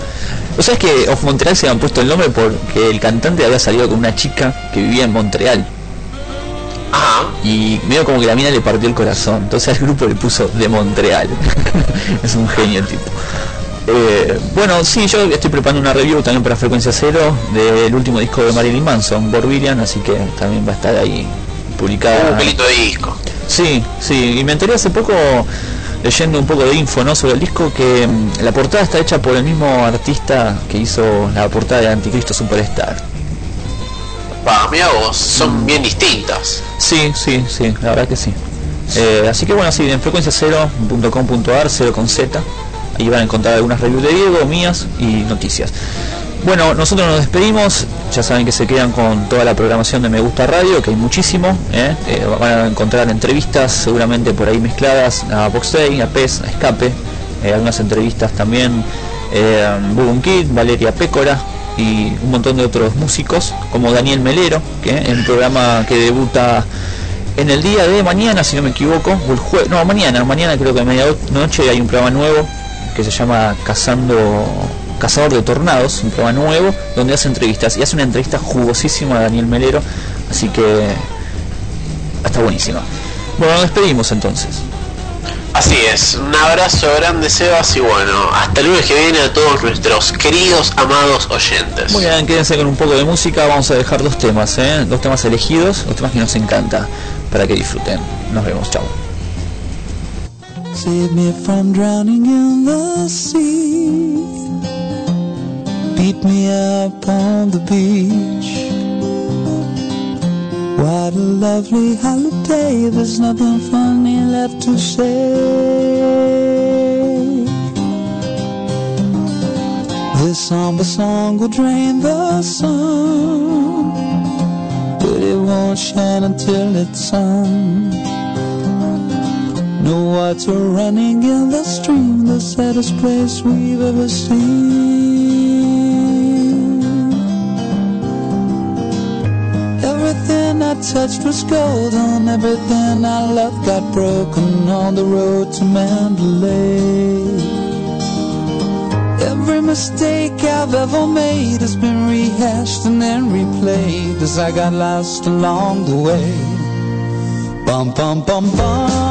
¿Vos sabés que Off Montreal se han puesto el nombre porque el cantante había salido con una chica que vivía en Montreal? Y medio como que la mina le partió el corazón. Entonces al grupo le puso de Montreal. es un genio el tipo. Eh, bueno, sí, yo estoy preparando una review también para Frecuencia Cero del último disco de Marilyn Manson, Borbillian, así que también va a estar ahí publicada. Un pelito de disco. Sí, sí, y me enteré hace poco leyendo un poco de info ¿no? sobre el disco que mm, la portada está hecha por el mismo artista que hizo la portada de Anticristo Superstar. Pa, mira vos, son bien distintas. Sí, sí, sí, la verdad que sí. Eh, así que bueno, sí, en frecuencia0.com.ar, 0 con Z, ahí van a encontrar algunas reviews de Diego, mías y noticias. Bueno, nosotros nos despedimos, ya saben que se quedan con toda la programación de Me Gusta Radio, que hay muchísimo, ¿eh? Eh, van a encontrar entrevistas seguramente por ahí mezcladas a Box Day, a PES, a Escape, algunas entrevistas también, eh, Bubun Kid, Valeria Pécora y un montón de otros músicos, como Daniel Melero, que en un programa que debuta en el día de mañana, si no me equivoco, el jueves, no, mañana, mañana creo que a medianoche hay un programa nuevo que se llama Cazando Cazador de Tornados, un programa nuevo donde hace entrevistas y hace una entrevista jugosísima a Daniel Melero, así que está buenísima. Bueno, nos despedimos entonces. Así es, un abrazo grande Sebas y bueno, hasta el lunes que viene a todos nuestros queridos, amados oyentes. Muy bien, quédense con un poco de música. Vamos a dejar dos temas, ¿eh? dos temas elegidos, dos temas que nos encanta, para que disfruten. Nos vemos, chao. Save me from drowning in the sea. Beat me up on the beach. What a lovely holiday. There's nothing funny left to say. This somber song will drain the sun, but it won't shine until it's sung. No water running in the stream, the saddest place we've ever seen. Touched was golden, everything I loved got broken on the road to Mandalay. Every mistake I've ever made has been rehashed and then replayed as I got lost along the way. Bum bum bum bum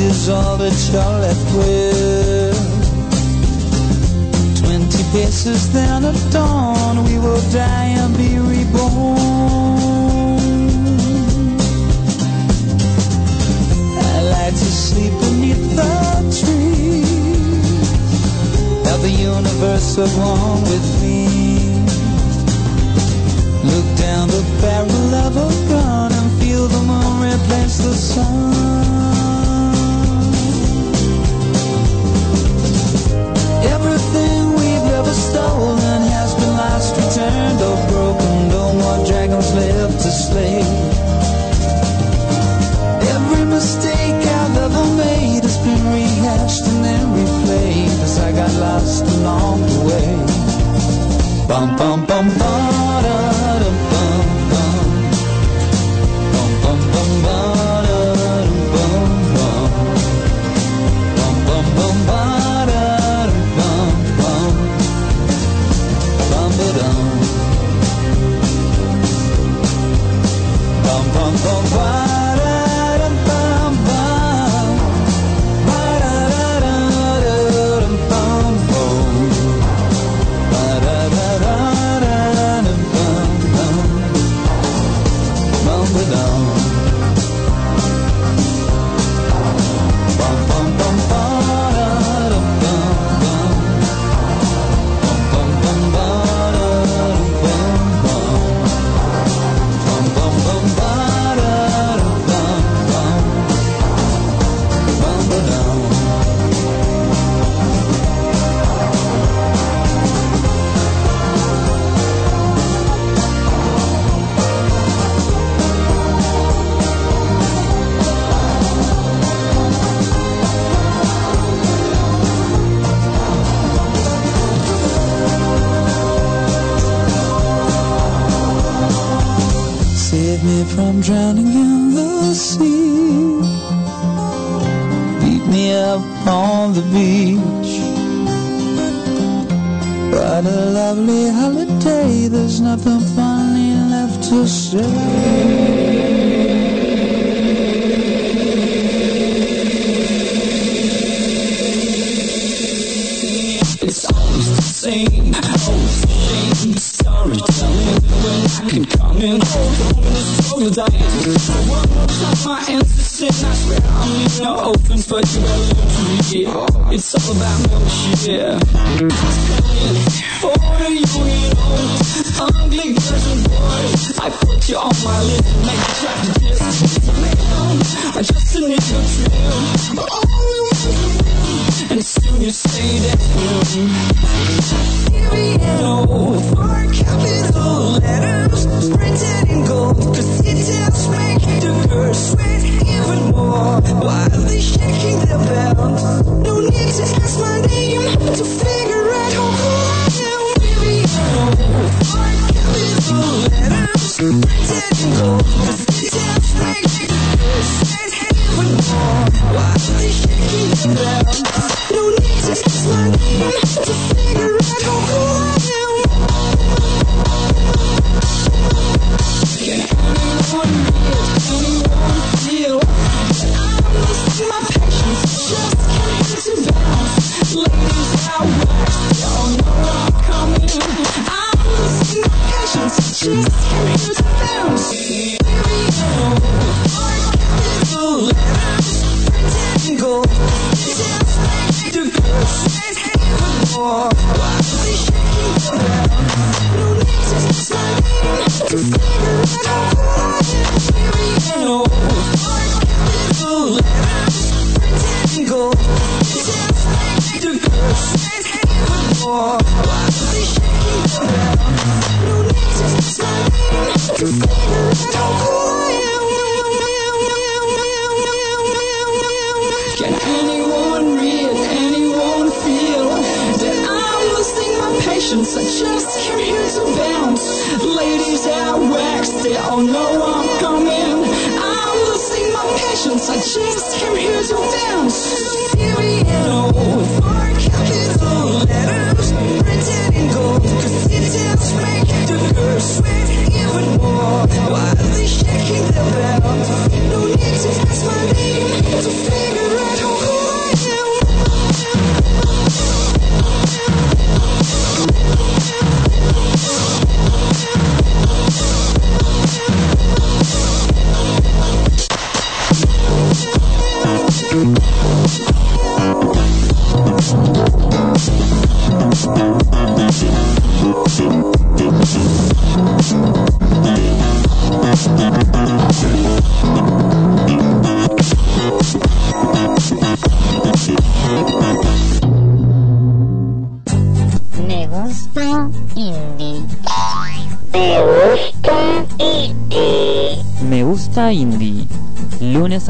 is all that you're left with. Twenty paces then at dawn, we will die and be reborn. I like to sleep beneath the trees, have the universe at one with me. Look down the barrel of a gun and feel the moon replace the sun. Everything we've ever stolen has been lost, returned, or broken. No more dragons left to slay. Every mistake I've ever made has been rehashed and then replayed as I got lost along the way. Bum bum bum da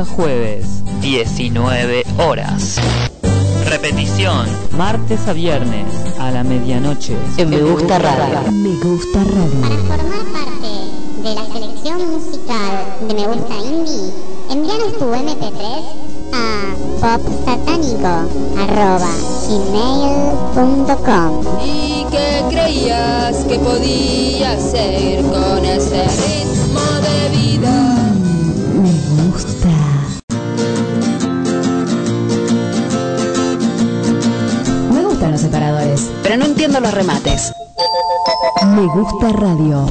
a jueves, 19 horas. Repetición, martes a viernes, a la medianoche. En Me Gusta Radio. Me gusta radio. Para formar parte de la selección musical de Me Gusta Indie, envíanos tu MP3 a popsatánico.gmail.com ¿Y qué creías que podía hacer con ese ritmo de vida? Los remates. Me gusta radio.